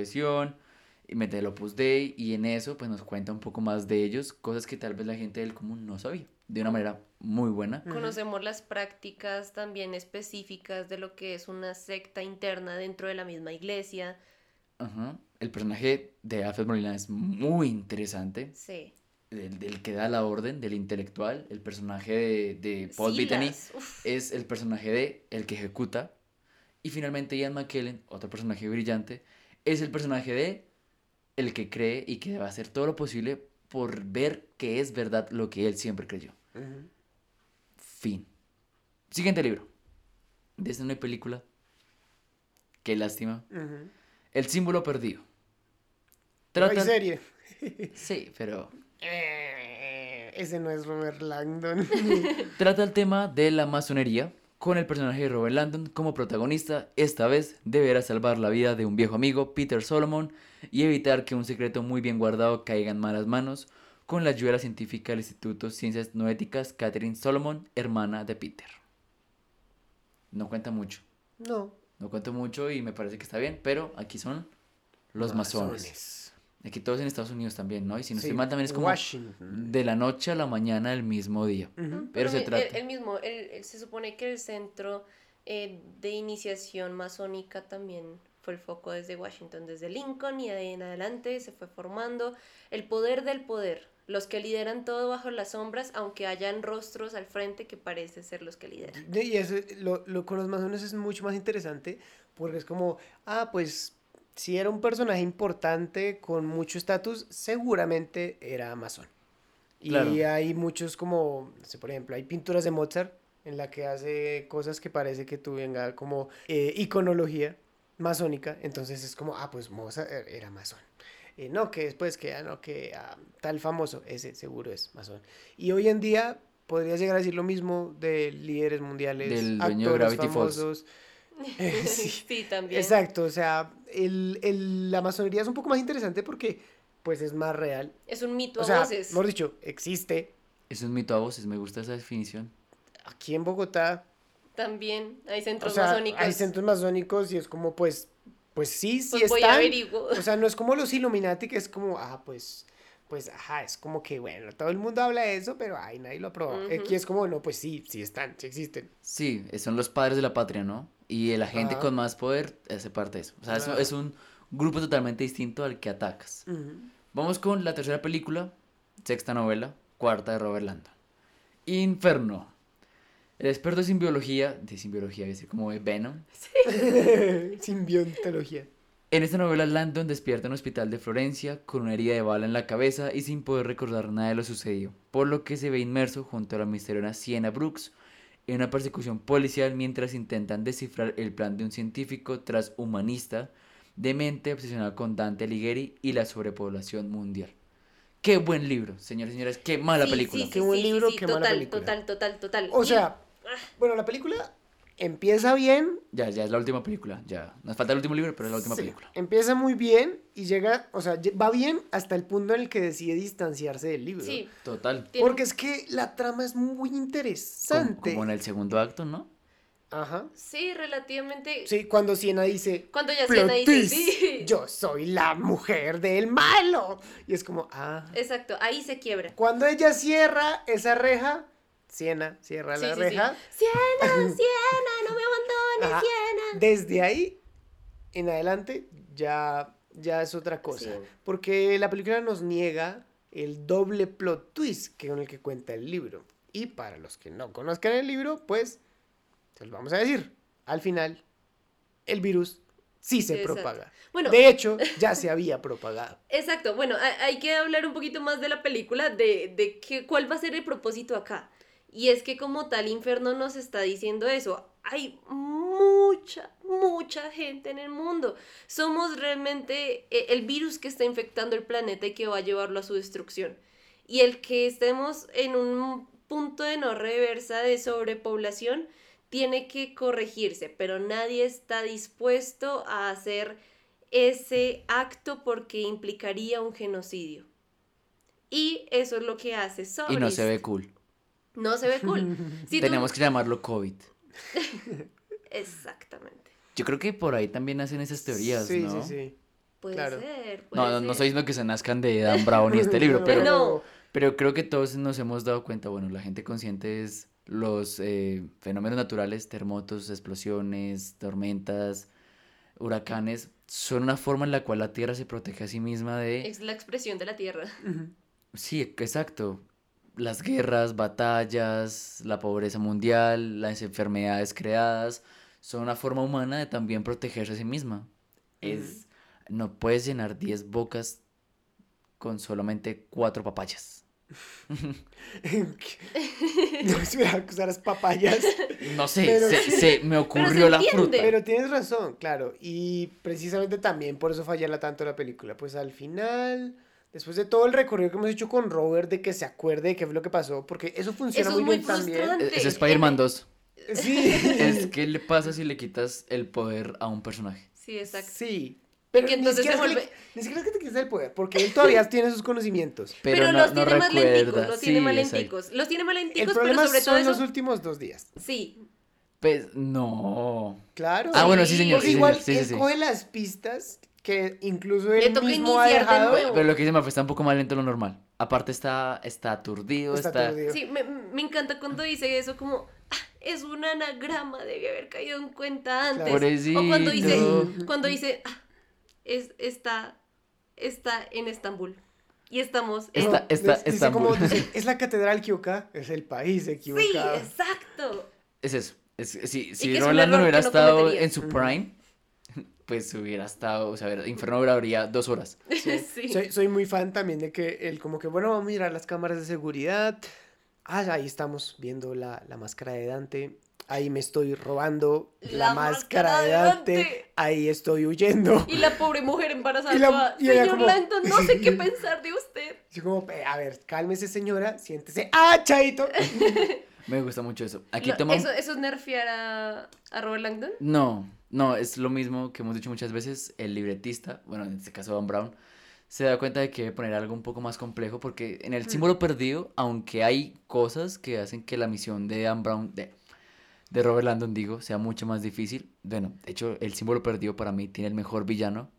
Speaker 8: Atención, y mete el Opus Dei, y en eso pues nos cuenta un poco más de ellos, cosas que tal vez la gente del común no sabía, de una manera muy buena.
Speaker 10: Conocemos las prácticas también específicas de lo que es una secta interna dentro de la misma iglesia.
Speaker 8: Ajá. El personaje de Alfred Molina es muy interesante.
Speaker 10: Sí.
Speaker 8: del, del que da la orden, del intelectual, el personaje de, de Paul Bettany
Speaker 10: Silas, uf.
Speaker 8: es el personaje de el que ejecuta. Y finalmente Ian McKellen, otro personaje brillante, es el personaje de el que cree y que va a hacer todo lo posible por ver que es verdad lo que él siempre creyó.
Speaker 9: Ujú.
Speaker 8: Fin. Siguiente libro. De esta no hay película. Qué lástima. El símbolo perdido.
Speaker 9: Pero hay
Speaker 8: Trata-
Speaker 9: serie.
Speaker 8: Sí, pero
Speaker 9: Eh, Ese no es Robert Langdon.
Speaker 8: Trata el tema de la masonería con el personaje de Robert Landon como protagonista. Esta vez deberá salvar la vida de un viejo amigo, Peter Solomon, y evitar que un secreto muy bien guardado caiga en malas manos con la ayuda de la científica del Instituto de Ciencias Noéticas, Catherine Solomon, hermana de Peter. No cuenta mucho,
Speaker 9: no.
Speaker 8: no cuenta mucho y me parece que está bien, pero aquí son los masones. Aquí todos en Estados Unidos también, ¿no? Y si no
Speaker 9: Sí,
Speaker 8: estoy mal también es como
Speaker 9: Washington.
Speaker 8: de la noche a la mañana del mismo día.
Speaker 9: Ujú.
Speaker 8: Pero se
Speaker 10: el-
Speaker 8: trata...
Speaker 10: El, el mismo, el- el- se supone que el centro eh, de iniciación masónica también fue el foco desde Washington, desde Lincoln y de ahí en adelante se fue formando el poder del poder, los que lideran todo bajo las sombras, aunque hayan rostros al frente que parece ser los que lideran.
Speaker 9: De- Y eso, lo, lo con los masones es mucho más interesante porque es como, ah, pues si era un personaje importante con mucho estatus, seguramente era masón. Y
Speaker 8: Claro.
Speaker 9: hay muchos como, no sé, por ejemplo, hay pinturas de Mozart en la que hace cosas que parece que tuviera como eh, iconología masónica, entonces es como, ah, pues Mozart er- era masón. Eh, no, que después que, ah, no, que ah, tal famoso, ese seguro es masón. Y hoy en día podrías llegar a decir lo mismo de líderes mundiales,
Speaker 8: Del
Speaker 9: actores
Speaker 8: Falls.
Speaker 9: Eh, sí.
Speaker 10: Sí, también.
Speaker 9: Exacto, o sea, el, el- la masonería es un poco más interesante porque pues es más real.
Speaker 10: Es un mito
Speaker 9: O
Speaker 10: a voces.
Speaker 9: mejor dicho, existe
Speaker 8: Es un mito a voces, me gusta esa definición.
Speaker 9: aquí en Bogotá.
Speaker 10: También hay
Speaker 9: O
Speaker 10: centros
Speaker 9: sea,
Speaker 10: masónicos.
Speaker 9: hay centros masónicos y es como pues, pues sí, sí
Speaker 10: Pues voy a.
Speaker 9: O sea, no es como los Illuminati que es como, ah, pues, pues, ajá, es como que, bueno, todo el mundo habla de eso, pero ay, nadie lo aprueba.
Speaker 10: Ujú.
Speaker 9: Aquí es como, no, pues sí, sí están, sí existen.
Speaker 8: Sí, son los padres de la patria, ¿no? Y la gente con más poder hace parte de eso. O sea, es-
Speaker 9: Claro.
Speaker 8: es un grupo totalmente distinto al que atacas. Vamos con la tercera película, sexta novela, cuarta de Robert Landon. Inferno. El experto sin biología, de sin biología, es decir, como de Venom.
Speaker 9: Simbiontología.
Speaker 8: En esta novela, Landon despierta en un hospital de Florencia con una herida de bala en la cabeza y sin poder recordar nada de lo sucedido, por lo que se ve inmerso junto a la misteriosa Sienna Brooks en una persecución policial mientras intentan descifrar el plan de un científico transhumanista demente obsesionado con Dante Alighieri y la sobrepoblación mundial. Qué buen libro, señores y señores, qué mala
Speaker 10: Sí,
Speaker 8: película.
Speaker 10: sí, sí,
Speaker 9: Qué buen libro,
Speaker 10: sí,
Speaker 9: qué mala película.
Speaker 10: Total, total, total.
Speaker 9: O sea, bueno, la película empieza bien,
Speaker 8: Ya, ya es la última película, ya. Nos falta el último libro, pero es la última
Speaker 9: Sí,
Speaker 8: película.
Speaker 9: Empieza muy bien y llega, o sea, va bien hasta el punto en el que decide distanciarse del libro.
Speaker 10: Sí.
Speaker 8: Total.
Speaker 9: Porque es que la trama es muy interesante.
Speaker 8: como en el segundo acto, ¿no?
Speaker 9: Ajá.
Speaker 10: Sí, relativamente.
Speaker 9: Sí, cuando Siena dice,
Speaker 10: Cuando ya
Speaker 9: "Plot
Speaker 10: Siena dice, sí.
Speaker 9: yo soy la mujer del malo. Y es como, ah.
Speaker 10: Exacto, ahí se quiebra.
Speaker 9: Cuando ella cierra esa reja, Siena cierra
Speaker 10: Sí,
Speaker 9: la
Speaker 10: sí, sí.
Speaker 9: reja.
Speaker 10: Siena, Siena, no me abandones,
Speaker 9: Ajá.
Speaker 10: Siena.
Speaker 9: Desde ahí en adelante ya, ya es otra cosa.
Speaker 10: Sí.
Speaker 9: Porque la película nos niega el doble plot twist que con el que cuenta el libro. Y para los que no conozcan el libro, pues se los vamos a decir. Al final, el virus sí se
Speaker 10: Exacto.
Speaker 9: propaga.
Speaker 10: Bueno.
Speaker 9: De hecho, ya se había propagado.
Speaker 10: Exacto, bueno, ha- hay que hablar un poquito más de la película, de, de qué- cuál va a ser el propósito acá. Y es que como tal Inferno nos está diciendo eso, hay mucha, mucha gente en el mundo. Somos realmente eh, el virus que está infectando el planeta y que va a llevarlo a su destrucción. Y el que estemos en un punto de no reversa de sobrepoblación tiene que corregirse, pero nadie está dispuesto a hacer ese acto porque implicaría un genocidio. Y eso es lo que hace
Speaker 8: Y no se ve cool.
Speaker 10: No se ve cool. Si tú-
Speaker 8: Tenemos que llamarlo COVID.
Speaker 10: Exactamente.
Speaker 8: Yo creo que por ahí también hacen esas teorías,
Speaker 9: sí,
Speaker 8: ¿no?
Speaker 9: sí, sí.
Speaker 10: Puede
Speaker 9: Claro.
Speaker 10: ser.
Speaker 8: No,
Speaker 10: puede
Speaker 8: no, no
Speaker 10: ser.
Speaker 8: estoy diciendo que se nazcan de Dan Brown ni este libro, pero,
Speaker 10: No.
Speaker 8: pero creo que todos nos hemos dado cuenta, bueno, la gente consciente es los eh, fenómenos naturales, terremotos, explosiones, tormentas, huracanes, son una forma en la cual la Tierra se protege a sí misma de...
Speaker 10: Es la expresión de la Tierra.
Speaker 8: Sí, exacto. Las guerras, batallas, la pobreza mundial, las enfermedades creadas, son una forma humana de también protegerse a sí misma. Es, no puedes llenar 10 bocas con solamente 4 papayas.
Speaker 9: no se las papayas.
Speaker 8: No sé,
Speaker 9: Pero
Speaker 8: se,
Speaker 9: sí.
Speaker 8: se me ocurrió la fruta.
Speaker 9: Pero tienes razón, claro. Y precisamente también por eso fallarla tanto la película. Pues al final, después de todo el recorrido que hemos hecho con Robert, de que se acuerde de qué fue lo que pasó, porque eso funciona
Speaker 10: Eso es
Speaker 9: muy bien también.
Speaker 8: Es Spider-Man 2.
Speaker 9: Sí.
Speaker 8: Es qué le pasa si le quitas el poder a un personaje.
Speaker 10: Sí, exacto.
Speaker 9: Sí. Pero
Speaker 10: que entonces
Speaker 9: ni, siquiera
Speaker 10: se
Speaker 9: que
Speaker 10: vuelve-
Speaker 9: ni siquiera es que te quites el poder, porque él todavía tiene sus conocimientos.
Speaker 8: Pero,
Speaker 10: Pero,
Speaker 8: no,
Speaker 10: los
Speaker 8: no
Speaker 10: tiene los tiene
Speaker 8: Sí,
Speaker 10: más
Speaker 8: exacto.
Speaker 10: lenticos. Los tiene más
Speaker 9: El
Speaker 10: pero
Speaker 9: problema
Speaker 10: sobre todo
Speaker 9: son los
Speaker 10: eso...
Speaker 9: últimos dos días.
Speaker 10: Sí,
Speaker 8: Pues no.
Speaker 9: Claro.
Speaker 8: Ah, bueno, sí, señor.
Speaker 9: Porque
Speaker 8: Sí,
Speaker 9: igual
Speaker 8: señor. Sí, sí,
Speaker 9: él
Speaker 8: sí.
Speaker 9: coge las pistas que incluso
Speaker 10: Le
Speaker 9: él
Speaker 10: toca
Speaker 9: mismo ha
Speaker 10: de
Speaker 9: dejado.
Speaker 8: Pero lo que dice Mafe está un poco más lento de lo normal. Aparte está, está aturdido,
Speaker 9: Está
Speaker 8: está...
Speaker 9: aturdido.
Speaker 10: sí, me, me encanta cuando dice eso como... "Ah, Es un anagrama, debe haber caído en cuenta antes.
Speaker 8: Pobrecito.
Speaker 10: O cuando dice, cuando dice, "Ah, es, está, está en Estambul. Y estamos en...
Speaker 8: Está- está-
Speaker 9: Dice como, dice, es la catedral equivocada, es el país
Speaker 10: Sí,
Speaker 9: equivocado.
Speaker 10: exacto.
Speaker 8: Es eso. Es, si si Rolando
Speaker 10: error
Speaker 8: hubiera
Speaker 10: no
Speaker 8: estado
Speaker 10: cometería.
Speaker 8: en su prime, pues hubiera estado, o sea, Inferno duraría dos horas.
Speaker 10: Sí.
Speaker 9: Soy, soy muy fan también de que él como que, bueno, vamos a mirar las cámaras de seguridad. Ah, ahí estamos viendo la, la máscara de Dante. Ahí me estoy robando la,
Speaker 10: La
Speaker 9: máscara
Speaker 10: máscara
Speaker 9: de Dante.
Speaker 10: Dante.
Speaker 9: Ahí estoy huyendo.
Speaker 10: Y la pobre mujer embarazada.
Speaker 9: Y la- y
Speaker 10: Señor
Speaker 9: como-
Speaker 10: Langdon, no sé qué pensar de usted.
Speaker 9: Así como, "Eh, a ver, cálmese señora, siéntese. ¡Ah, chaito!
Speaker 8: Me gusta mucho eso. Aquí
Speaker 10: No,
Speaker 8: toman...
Speaker 10: ¿eso, ¿Eso es nerfear a, a Robert Langdon?
Speaker 8: No, no, es lo mismo que hemos dicho muchas veces. El libretista, bueno, en este caso Dan Brown, se da cuenta de que debe poner algo un poco más complejo porque en el
Speaker 10: Mm.
Speaker 8: símbolo perdido, aunque hay cosas que hacen que la misión de Dan Brown, de, de Robert Landon, digo, sea mucho más difícil. Bueno, de hecho, el símbolo perdido para mí tiene el mejor villano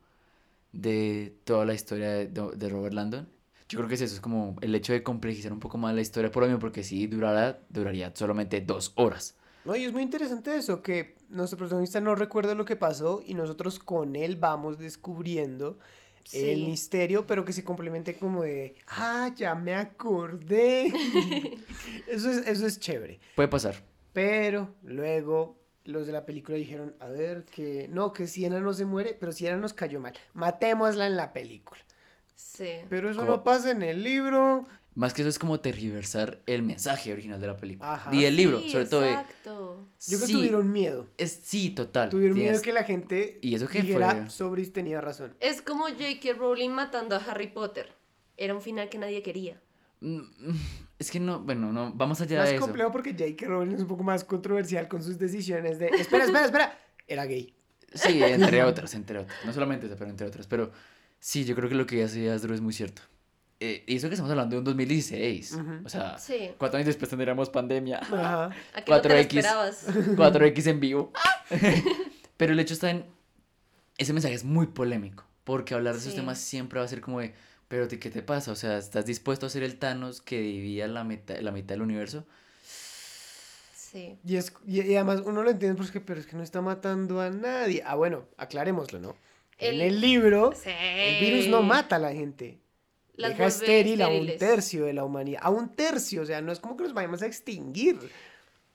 Speaker 8: de toda la historia de, de Robert Landon. Yo creo que es eso, es como el hecho de complejizar un poco más la historia por lo mismo, porque si durara, duraría solamente dos horas.
Speaker 9: No, y es muy interesante eso, que nuestro protagonista no recuerda lo que pasó y nosotros con él vamos descubriendo el misterio, pero que se complemente como de, ah, ya me acordé. eso, es, eso es chévere.
Speaker 8: Puede pasar.
Speaker 9: Pero luego los de la película dijeron, a ver, que no, que Siena no se muere, pero Siena nos cayó mal. Matémosla en la película.
Speaker 10: Sí.
Speaker 9: Pero eso no pasa en el libro.
Speaker 8: Más que eso es como tergiversar el mensaje original de la película.
Speaker 9: Ajá.
Speaker 8: Y el libro,
Speaker 10: Sí,
Speaker 8: sobre todo. de-
Speaker 10: Exacto.
Speaker 9: Yo creo que
Speaker 8: Sí,
Speaker 9: tuvieron miedo.
Speaker 8: Es, sí, total.
Speaker 9: Tuvieron miedo
Speaker 8: tienes-
Speaker 9: que la gente
Speaker 8: ¿Y eso qué
Speaker 9: dijera,
Speaker 8: fue?
Speaker 9: Sobris tenía razón.
Speaker 10: Es como J.K. Rowling matando a Harry Potter. Era un final que nadie quería.
Speaker 8: Mm, mm, Es que no, bueno, no, vamos allá
Speaker 9: Más
Speaker 8: de eso.
Speaker 9: complejo porque J.K. Rowling es un poco más controversial con sus decisiones de, espera, espera, espera, era gay.
Speaker 8: Sí, entre otras, entre otras. No solamente esa, pero entre otras. Pero sí, yo creo que lo que hace Asdru es muy cierto. Eh, y eso que estamos hablando de un 2016.
Speaker 9: Ujú.
Speaker 8: O sea,
Speaker 10: Sí.
Speaker 8: cuatro años después tendríamos pandemia.
Speaker 9: Ajá.
Speaker 10: ¿A qué no te lo
Speaker 8: 4X.
Speaker 10: esperabas?
Speaker 8: 4X en vivo. Pero el hecho está en. Ese mensaje es muy polémico. Porque hablar de esos
Speaker 10: Sí.
Speaker 8: temas siempre va a ser como de. Pero ¿de ¿qué te pasa? O sea, ¿estás dispuesto a ser el Thanos que dividía la mitad, la mitad del universo?
Speaker 10: Sí.
Speaker 9: Y, es, y, y además uno lo entiende porque, pero es que no está matando a nadie. Ah, bueno, aclarémoslo, ¿no? En
Speaker 10: El-
Speaker 9: el libro,
Speaker 10: Sí.
Speaker 9: el virus no mata a la gente.
Speaker 10: Las
Speaker 9: Deja estéril a un tercio de la humanidad. A un tercio, o sea, no es como que nos vayamos a extinguir.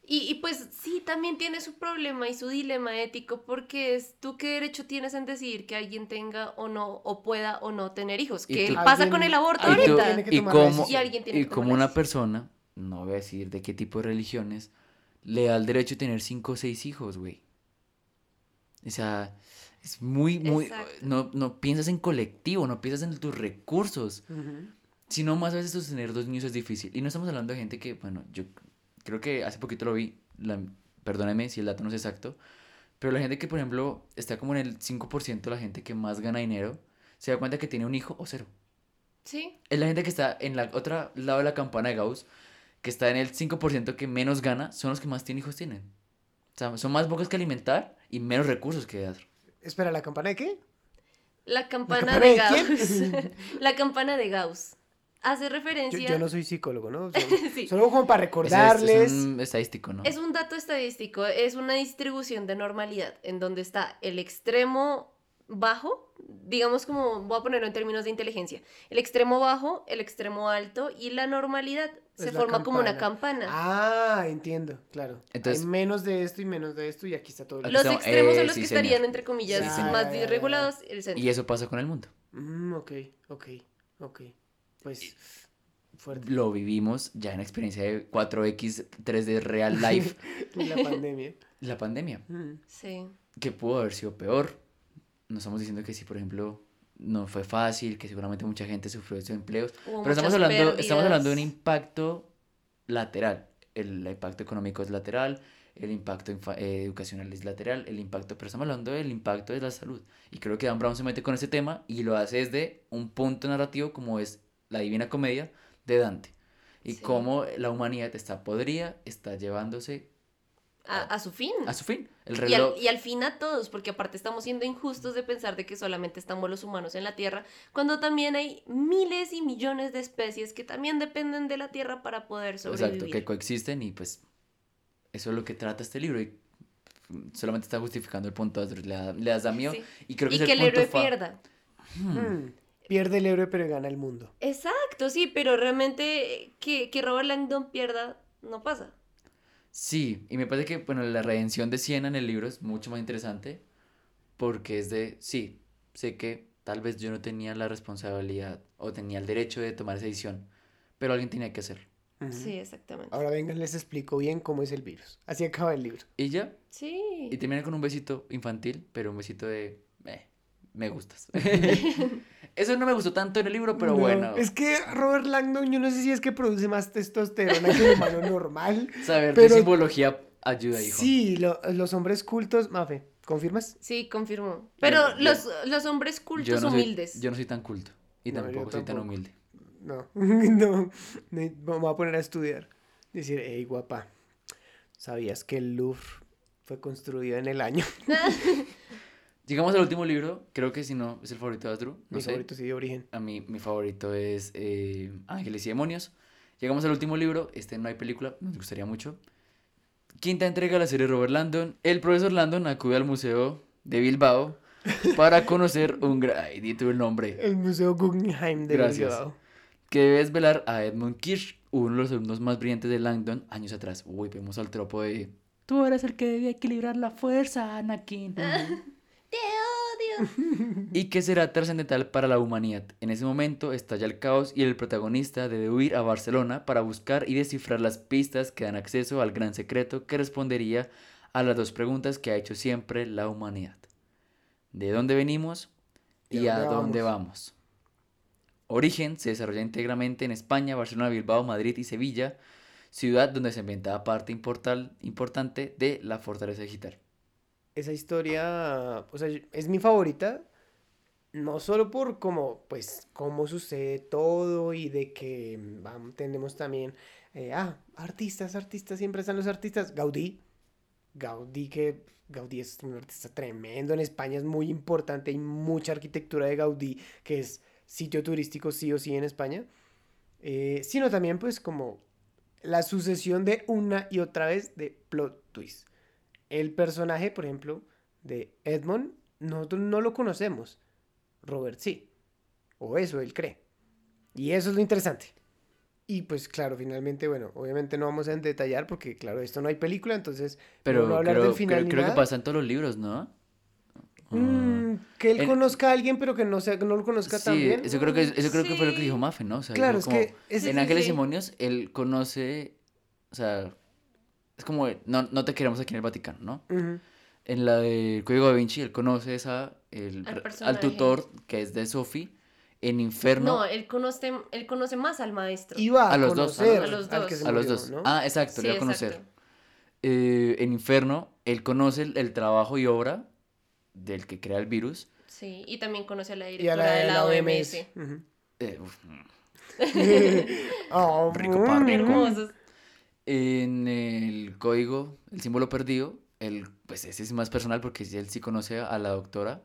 Speaker 10: Y, y pues sí, también tiene su problema y su dilema ético porque es tú qué derecho tienes en decidir que alguien tenga o no, o pueda o no tener hijos. ¿Qué
Speaker 8: tú-
Speaker 10: pasa
Speaker 9: Alguien-
Speaker 10: con el aborto ahorita?
Speaker 8: y como,
Speaker 9: decisión.
Speaker 10: Y alguien tiene
Speaker 8: y
Speaker 10: que tomar
Speaker 8: como
Speaker 10: la
Speaker 8: una persona, no voy a decir de qué tipo de religiones, le da el derecho de tener cinco o seis hijos, güey. O sea, es muy, muy...
Speaker 10: Exacto.
Speaker 8: No, no piensas en colectivo, no piensas en tus recursos. Sino más a veces sostener dos niños es difícil. Y no estamos hablando de gente que, bueno, yo creo que hace poquito lo vi, la, perdóname si el dato no es exacto, pero la gente que, por ejemplo, está como en el 5% de la gente que más gana dinero, se da cuenta que tiene un hijo o cero.
Speaker 10: Sí,
Speaker 8: Es la gente que está en la otra lado de la campana de Gauss, que está en el 5% que menos gana, son los que más tienen hijos tienen. O sea, son más bocas que alimentar y menos recursos que dar.
Speaker 9: Espera, ¿la campana de qué?
Speaker 10: la campana,
Speaker 9: campana
Speaker 10: de
Speaker 9: de
Speaker 10: Gauss. la campana de Gauss. Hace referencia...
Speaker 9: yo no soy psicólogo, ¿no? Solo,
Speaker 10: Sí.
Speaker 9: solo como para
Speaker 8: Ese es-
Speaker 9: recordarles.
Speaker 8: Es, un estadístico, ¿no?
Speaker 10: Es un dato estadístico, es una distribución de normalidad en donde está el extremo bajo, digamos como, voy a ponerlo en términos de inteligencia, el extremo bajo, el extremo alto y la normalidad se
Speaker 9: la
Speaker 10: forma como una
Speaker 9: campana. Ah, entiendo, claro.
Speaker 8: Entonces-
Speaker 9: Hay menos de esto y menos de esto y aquí está todo.
Speaker 8: Aquí
Speaker 10: Los
Speaker 8: estamos-
Speaker 10: extremos
Speaker 8: eh,
Speaker 10: son los
Speaker 8: sí,
Speaker 10: que
Speaker 8: señor.
Speaker 10: estarían, entre comillas,
Speaker 9: Sí,
Speaker 10: más
Speaker 9: ya.
Speaker 10: desregulados, el centro.
Speaker 8: Y eso pasa con el mundo.
Speaker 9: Mm, ok, ok, ok. Pues, fuerte.
Speaker 8: Lo vivimos ya en experiencia de 4X, 3D Real Life,
Speaker 9: La pandemia.
Speaker 8: la pandemia.
Speaker 9: Mm.
Speaker 10: Sí.
Speaker 8: que pudo haber sido peor. No estamos diciendo que si, por ejemplo, no fue fácil, que seguramente mucha gente sufrió desempleos,
Speaker 10: Hubo
Speaker 8: pero estamos hablando, estamos hablando de un impacto lateral. El, impacto económico es lateral, el impacto eh, educacional es lateral, el impacto, pero estamos hablando del impacto de la salud. Y creo que Dan Brown se mete con ese tema y lo hace desde un punto narrativo como es la Divina Comedia de Dante. Y
Speaker 10: Sí.
Speaker 8: cómo la humanidad está podrida, está llevándose
Speaker 10: A, a su fin.
Speaker 8: a su fin. El
Speaker 10: Y al, y al fin a todos, porque aparte estamos siendo injustos de pensar de que solamente estamos los humanos en la Tierra, cuando también hay miles y millones de especies que también dependen de la Tierra para poder sobrevivir.
Speaker 8: Exacto, que coexisten y pues eso es lo que trata este libro y solamente está justificando el punto de le, da- le das da miedo
Speaker 10: Sí.
Speaker 8: y creo que
Speaker 10: y
Speaker 8: es
Speaker 10: que el
Speaker 8: el punto
Speaker 10: héroe
Speaker 8: fa-
Speaker 10: pierda.
Speaker 8: Hmm.
Speaker 9: Mm. Pierde el héroe, pero gana el mundo.
Speaker 10: Exacto, sí, pero realmente que, que Robert Langdon pierda no pasa.
Speaker 8: Sí, y me parece que bueno, la redención de Siena en el libro es mucho más interesante porque es de, sí, sé que tal vez yo no tenía la responsabilidad o tenía el derecho de tomar esa decisión, pero alguien tenía que hacerlo.
Speaker 10: Sí, exactamente.
Speaker 9: Ahora vengan, les explico bien cómo es el virus. Así acaba el libro.
Speaker 8: ¿Y ya?
Speaker 10: Sí.
Speaker 8: Y termina con un besito infantil, pero un besito de... eh, me gustas. Eso no me gustó tanto en el libro, pero
Speaker 9: No,
Speaker 8: bueno.
Speaker 9: Es que Robert Langdon, yo no sé si es que produce más testosterona que el humano normal.
Speaker 8: Saber de
Speaker 9: pero
Speaker 8: simbología ayuda, hijo.
Speaker 9: Sí, lo- los hombres cultos, Mafe, ¿confirmas?
Speaker 10: Sí, confirmó. Pero
Speaker 8: yo-
Speaker 10: los, los hombres cultos
Speaker 8: yo no soy-
Speaker 10: humildes.
Speaker 8: yo no soy tan culto. Y
Speaker 9: No,
Speaker 8: tampoco soy tan humilde.
Speaker 9: No, no, me voy a poner a estudiar. Decir, hey, guapa, ¿sabías que el Louvre fue construido en el año?
Speaker 8: Llegamos al último libro, creo que si no es el favorito de Astro. No
Speaker 9: Mi
Speaker 8: sé.
Speaker 9: favorito sí de origen.
Speaker 8: A mí, mi favorito es eh, Ángeles y Demonios. Llegamos al último libro, este no hay película, nos gustaría mucho. Quinta entrega de la serie Robert Landon. El profesor Landon acude al museo de Bilbao para conocer un gran... Ay, di el nombre.
Speaker 9: El Museo Guggenheim de
Speaker 8: Gracias.
Speaker 9: Bilbao.
Speaker 8: Que debe desvelar a Edmund Kirsch, uno de los alumnos más brillantes de Langdon, años atrás. Uy, vemos al tropo de... Tú eres el que debe equilibrar la fuerza, Anakin.
Speaker 10: ¡Te odio!
Speaker 8: y que será trascendental para la humanidad. En ese momento estalla el caos y el protagonista debe huir a Barcelona para buscar y descifrar las pistas que dan acceso al gran secreto que respondería a las dos preguntas que ha hecho siempre la humanidad. ¿De dónde venimos y,
Speaker 9: ¿Y
Speaker 8: a
Speaker 9: dónde
Speaker 8: dónde vamos? Origen se desarrolla íntegramente en España, Barcelona, Bilbao, Madrid y Sevilla, ciudad donde se inventaba parte importal- importante de la fortaleza digital.
Speaker 9: Esa historia, o sea, es mi favorita, no solo por cómo, pues, cómo sucede todo y de que vamos, tenemos también, eh, ah, artistas, artistas, siempre están los artistas, Gaudí, Gaudí que, Gaudí es un artista tremendo, en España es muy importante, hay mucha arquitectura de Gaudí, que es sitio turístico sí o sí en España, eh, sino también pues como la sucesión de una y otra vez de plot twist. El personaje, por ejemplo, de Edmond, nosotros no lo conocemos. Robert sí. O eso él cree. Y eso es lo interesante. Y pues claro, finalmente, bueno, obviamente no vamos a detallar porque claro, esto no hay película, entonces
Speaker 8: Pero
Speaker 9: no hablar
Speaker 8: creo,
Speaker 9: del final
Speaker 8: creo- creo que pasa en todos los libros, ¿no?
Speaker 9: Mm, que él
Speaker 8: En-
Speaker 9: conozca a alguien pero que no, sea, que no lo conozca
Speaker 8: Sí,
Speaker 9: también.
Speaker 8: eso creo que, eso creo que fue lo que
Speaker 10: Sí.
Speaker 8: dijo Mafe, ¿no? O sea,
Speaker 9: Claro, es que
Speaker 8: como,
Speaker 9: es-
Speaker 8: en
Speaker 10: sí,
Speaker 8: Ángeles
Speaker 10: sí.
Speaker 8: y Demonios él conoce, o sea, es como, no, no te queremos aquí en el Vaticano, ¿no? En la de Código da Vinci él conoce esa, el,
Speaker 10: Al
Speaker 8: tutor que es de Sophie. En Inferno,
Speaker 10: No, él conoce, él conoce más al maestro.
Speaker 9: Iba a,
Speaker 8: A los dos, a
Speaker 9: conocer
Speaker 10: los- a los
Speaker 9: al
Speaker 10: dos.
Speaker 9: que se
Speaker 8: a los dos.
Speaker 9: ¿no?
Speaker 8: Ah, exacto,
Speaker 10: Sí,
Speaker 8: le va a conocer. Eh, en Inferno él conoce el, el trabajo y obra del que crea el virus.
Speaker 10: Sí, y también conoce a la
Speaker 9: y a
Speaker 10: directora
Speaker 9: la
Speaker 10: de
Speaker 9: de
Speaker 10: la
Speaker 9: la
Speaker 10: OMS.
Speaker 8: Eh, uf,
Speaker 9: Oh,
Speaker 8: Rico pa' rico.
Speaker 10: Hermosos.
Speaker 8: En el código, el símbolo perdido, él, pues ese es más personal porque él sí conoce a la doctora.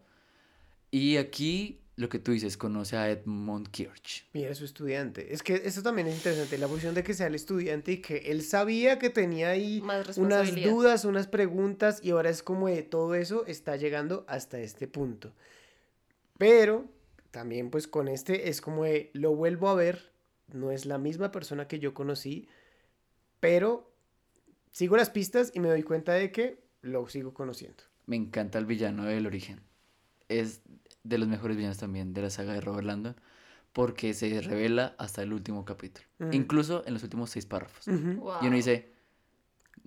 Speaker 8: Y aquí, lo que tú dices, conoce a Edmund Kirch.
Speaker 9: Mira, es su estudiante. Es que eso también es interesante, la posición de que sea el estudiante y que él sabía que tenía ahí unas dudas, unas preguntas y ahora es como de todo eso está llegando hasta este punto. Pero también pues con este es como de lo vuelvo a ver, no es la misma persona que yo conocí, pero sigo las pistas y me doy cuenta de que lo sigo conociendo.
Speaker 8: Me encanta el villano del origen. Es de los mejores villanos también de la saga de Robert Landon porque se revela hasta el último capítulo. Incluso en los últimos seis párrafos.
Speaker 10: Wow.
Speaker 8: Y uno dice,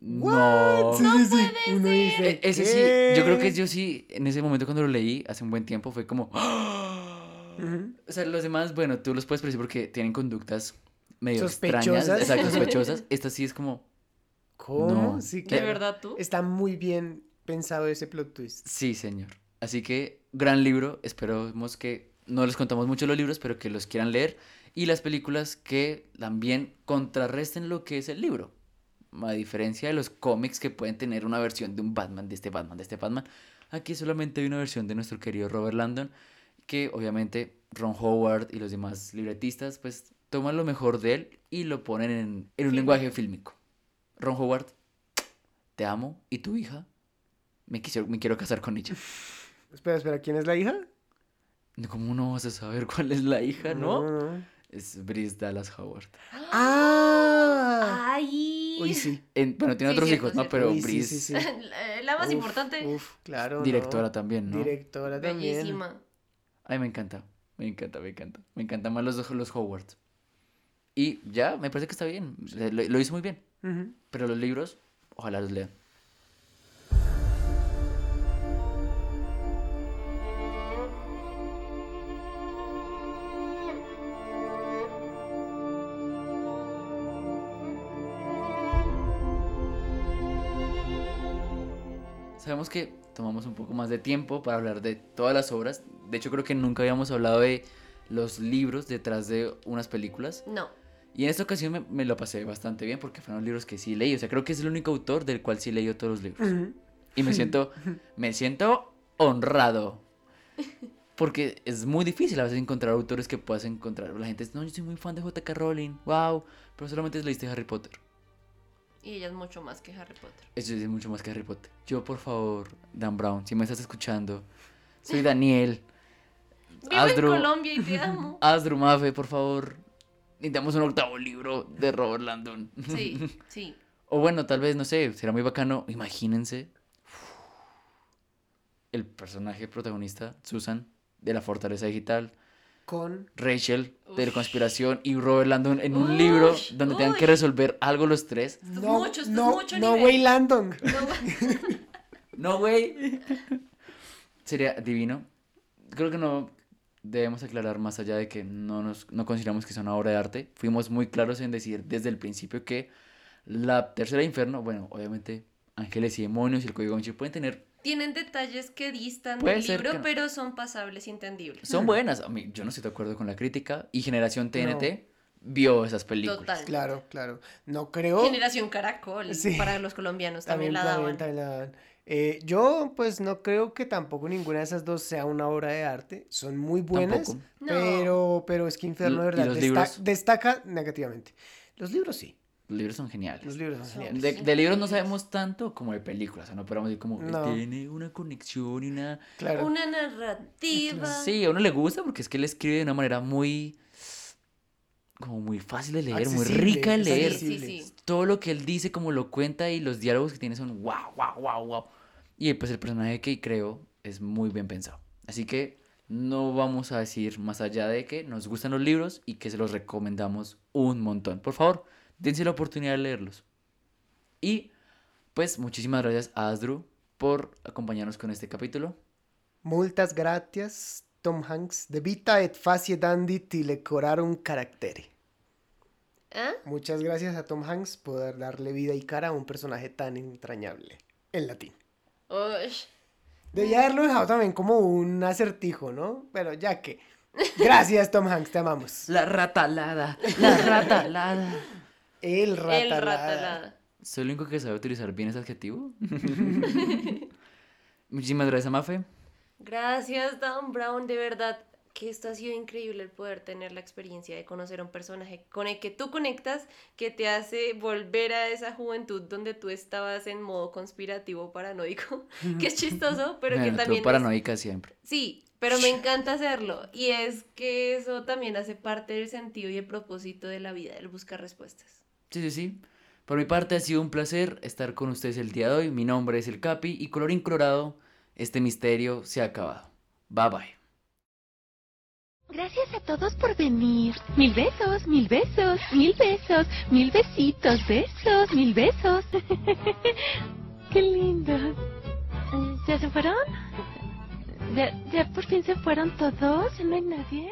Speaker 8: no.
Speaker 9: Sí, sí, sí. Uno dice,
Speaker 8: E- Ese sí, yo creo que yo sí, en ese momento cuando lo leí, hace un buen tiempo, fue como...
Speaker 9: Ujú.
Speaker 8: O sea, los demás, bueno, tú los puedes predecir porque tienen conductas medio
Speaker 9: Sospechosas.
Speaker 8: extrañas, exacto, sospechosas. Esta sí es como,
Speaker 9: ¿Cómo?
Speaker 8: No.
Speaker 9: Sí,
Speaker 10: ¿De
Speaker 9: claro.
Speaker 10: verdad tú?
Speaker 9: Está muy bien pensado ese plot twist.
Speaker 8: sí, señor. Así que, gran libro, esperemos que no les contamos mucho los libros, pero que los quieran leer. Y las películas que también contrarresten lo que es el libro. A diferencia de los cómics que pueden tener una versión de un Batman, de este Batman, de este Batman. Aquí solamente hay una versión de nuestro querido Robert Landon, que obviamente Ron Howard y los demás libretistas pues toman lo mejor de él y lo ponen en, en un lenguaje fílmico. Ron Howard, te amo y tu hija, me, quisiera- me quiero casar con ella.
Speaker 9: Espera, espera, ¿quién es la hija?
Speaker 8: ¿Cómo no vas a saber cuál es la hija, no?
Speaker 9: No, no.
Speaker 8: Es Brice Dallas Howard.
Speaker 9: ¡Ah!
Speaker 10: ¡Ay!
Speaker 9: Uy, sí.
Speaker 8: En- bueno, tiene
Speaker 10: Sí,
Speaker 8: otros hijos, ¿no? Pero
Speaker 9: Uy,
Speaker 8: Brice,
Speaker 9: sí, sí.
Speaker 10: La, la más
Speaker 9: Uf,
Speaker 10: importante.
Speaker 9: Uf, claro. no.
Speaker 8: directora también, ¿no?
Speaker 9: Directora también.
Speaker 10: Bellísima.
Speaker 8: Ay, me encanta, me encanta, me encanta. Me encantan más los, los Howard. Y ya, me parece que está bien. Lo, lo hizo muy bien. Pero los libros, ojalá los lean. Sabemos que tomamos un poco más de tiempo para hablar de todas las obras. De hecho, creo que nunca habíamos hablado de los libros detrás de unas películas.
Speaker 10: No.
Speaker 8: Y en esta ocasión me, me lo pasé bastante bien porque fueron libros que sí leí. O sea, creo que es el único autor del cual sí leí todos los libros. Y me siento, me siento honrado. Porque es muy difícil a veces encontrar autores que puedas encontrar. La gente dice, no, yo soy muy fan de J.K. Rowling, wow, pero solamente leíste Harry Potter.
Speaker 10: Y ella es mucho más que Harry Potter.
Speaker 8: Eso es mucho más que Harry Potter. Yo, por favor, Dan Brown, si me estás escuchando, soy Daniel.
Speaker 10: Vivo en Colombia y te amo.
Speaker 8: Asdru Mafe, por favor, necesitamos un octavo libro de Robert Landon.
Speaker 10: Sí, sí.
Speaker 8: O bueno, tal vez, no sé, será muy bacano. Imagínense el personaje protagonista, Susan, de la Fortaleza Digital,
Speaker 9: Con.
Speaker 8: Rachel, de la conspiración, y Robert Landon en un libro donde tengan que resolver algo los tres.
Speaker 10: Esto
Speaker 9: No,
Speaker 10: mucho, esto
Speaker 9: no,
Speaker 10: mucho
Speaker 9: no,
Speaker 10: nivel.
Speaker 9: güey, Landon.
Speaker 8: No, güey. Sería divino. Creo que no debemos aclarar más allá de que no nos no consideramos que sea una obra de arte. Fuimos muy claros en decir desde el principio que la tercera infierno, bueno, obviamente ángeles y demonios y el código Vinci pueden tener
Speaker 10: Tienen detalles que distan del libro,
Speaker 8: no.
Speaker 10: pero son pasables y entendibles.
Speaker 8: son buenas. A mí, yo no estoy de acuerdo con la crítica y Generación TNT
Speaker 9: No.
Speaker 8: vio esas películas.
Speaker 10: Total.
Speaker 9: Claro, claro. No creo.
Speaker 10: Generación Caracol,
Speaker 9: Sí.
Speaker 10: para los colombianos también, la
Speaker 9: también,
Speaker 10: daban.
Speaker 9: también la daban. Eh, yo, pues, no creo que tampoco ninguna de esas dos sea una obra de arte. Son muy buenas,
Speaker 8: Tampoco.
Speaker 10: No.
Speaker 9: pero, pero es que Inferno de
Speaker 8: ¿Y
Speaker 9: verdad
Speaker 8: los
Speaker 9: desta-
Speaker 8: libros?
Speaker 9: destaca negativamente. Los libros sí.
Speaker 8: Los libros son geniales.
Speaker 9: Los libros son geniales.
Speaker 8: De, de libros no sabemos tanto como de películas, o sea, no podemos decir como
Speaker 9: No.
Speaker 8: tiene una conexión y una...
Speaker 9: Claro.
Speaker 10: Una narrativa.
Speaker 8: Sí, a uno le gusta porque es que él escribe de una manera muy... como muy fácil de leer, muy rica de leer.
Speaker 10: Sí, sí, sí.
Speaker 8: Todo lo que él dice, como lo cuenta y los diálogos que tiene son wow, wow, wow, wow. Y pues el personaje que creo es muy bien pensado. Así que no vamos a decir más allá de que nos gustan los libros y que se los recomendamos un montón. Por favor, dense la oportunidad de leerlos. Y pues muchísimas gracias a Asdru por acompañarnos con este capítulo.
Speaker 9: Multas gratias, Tom Hanks, de vita et facie dandit le corarum caractere.
Speaker 10: ¿Ah?
Speaker 9: Muchas gracias a Tom Hanks por darle vida y cara a un personaje tan entrañable en latín.
Speaker 10: Ush.
Speaker 9: Debía haberlo dejado también como un acertijo, ¿no? Pero ya que. Gracias, Tom Hanks, te amamos.
Speaker 8: La ratalada, la ratalada.
Speaker 9: El ratalada.
Speaker 10: El ratalada.
Speaker 8: ¿Soy el único que sabe utilizar bien ese adjetivo? Muchísimas gracias, Mafe.
Speaker 10: Gracias, Dan Brown, de verdad que esto ha sido increíble el poder tener la experiencia de conocer a un personaje con el que tú conectas, que te hace volver a esa juventud donde tú estabas en modo conspirativo paranoico, que es chistoso, pero que
Speaker 8: Bueno,
Speaker 10: también es-
Speaker 8: paranoica siempre.
Speaker 10: Sí, pero me encanta hacerlo y es que eso también hace parte del sentido y el propósito de la vida, el buscar respuestas.
Speaker 8: Sí, sí, sí. Por mi parte ha sido un placer estar con ustedes el día de hoy. Mi nombre es El Capi y color incolorado, este misterio se ha acabado. Bye bye.
Speaker 15: Gracias a todos por venir. Mil besos, mil besos, mil besos, mil besitos, besos, mil besos. Qué lindos. ¿Ya se fueron? ¿Ya, ¿Ya por fin se fueron todos? ¿Ya no hay nadie?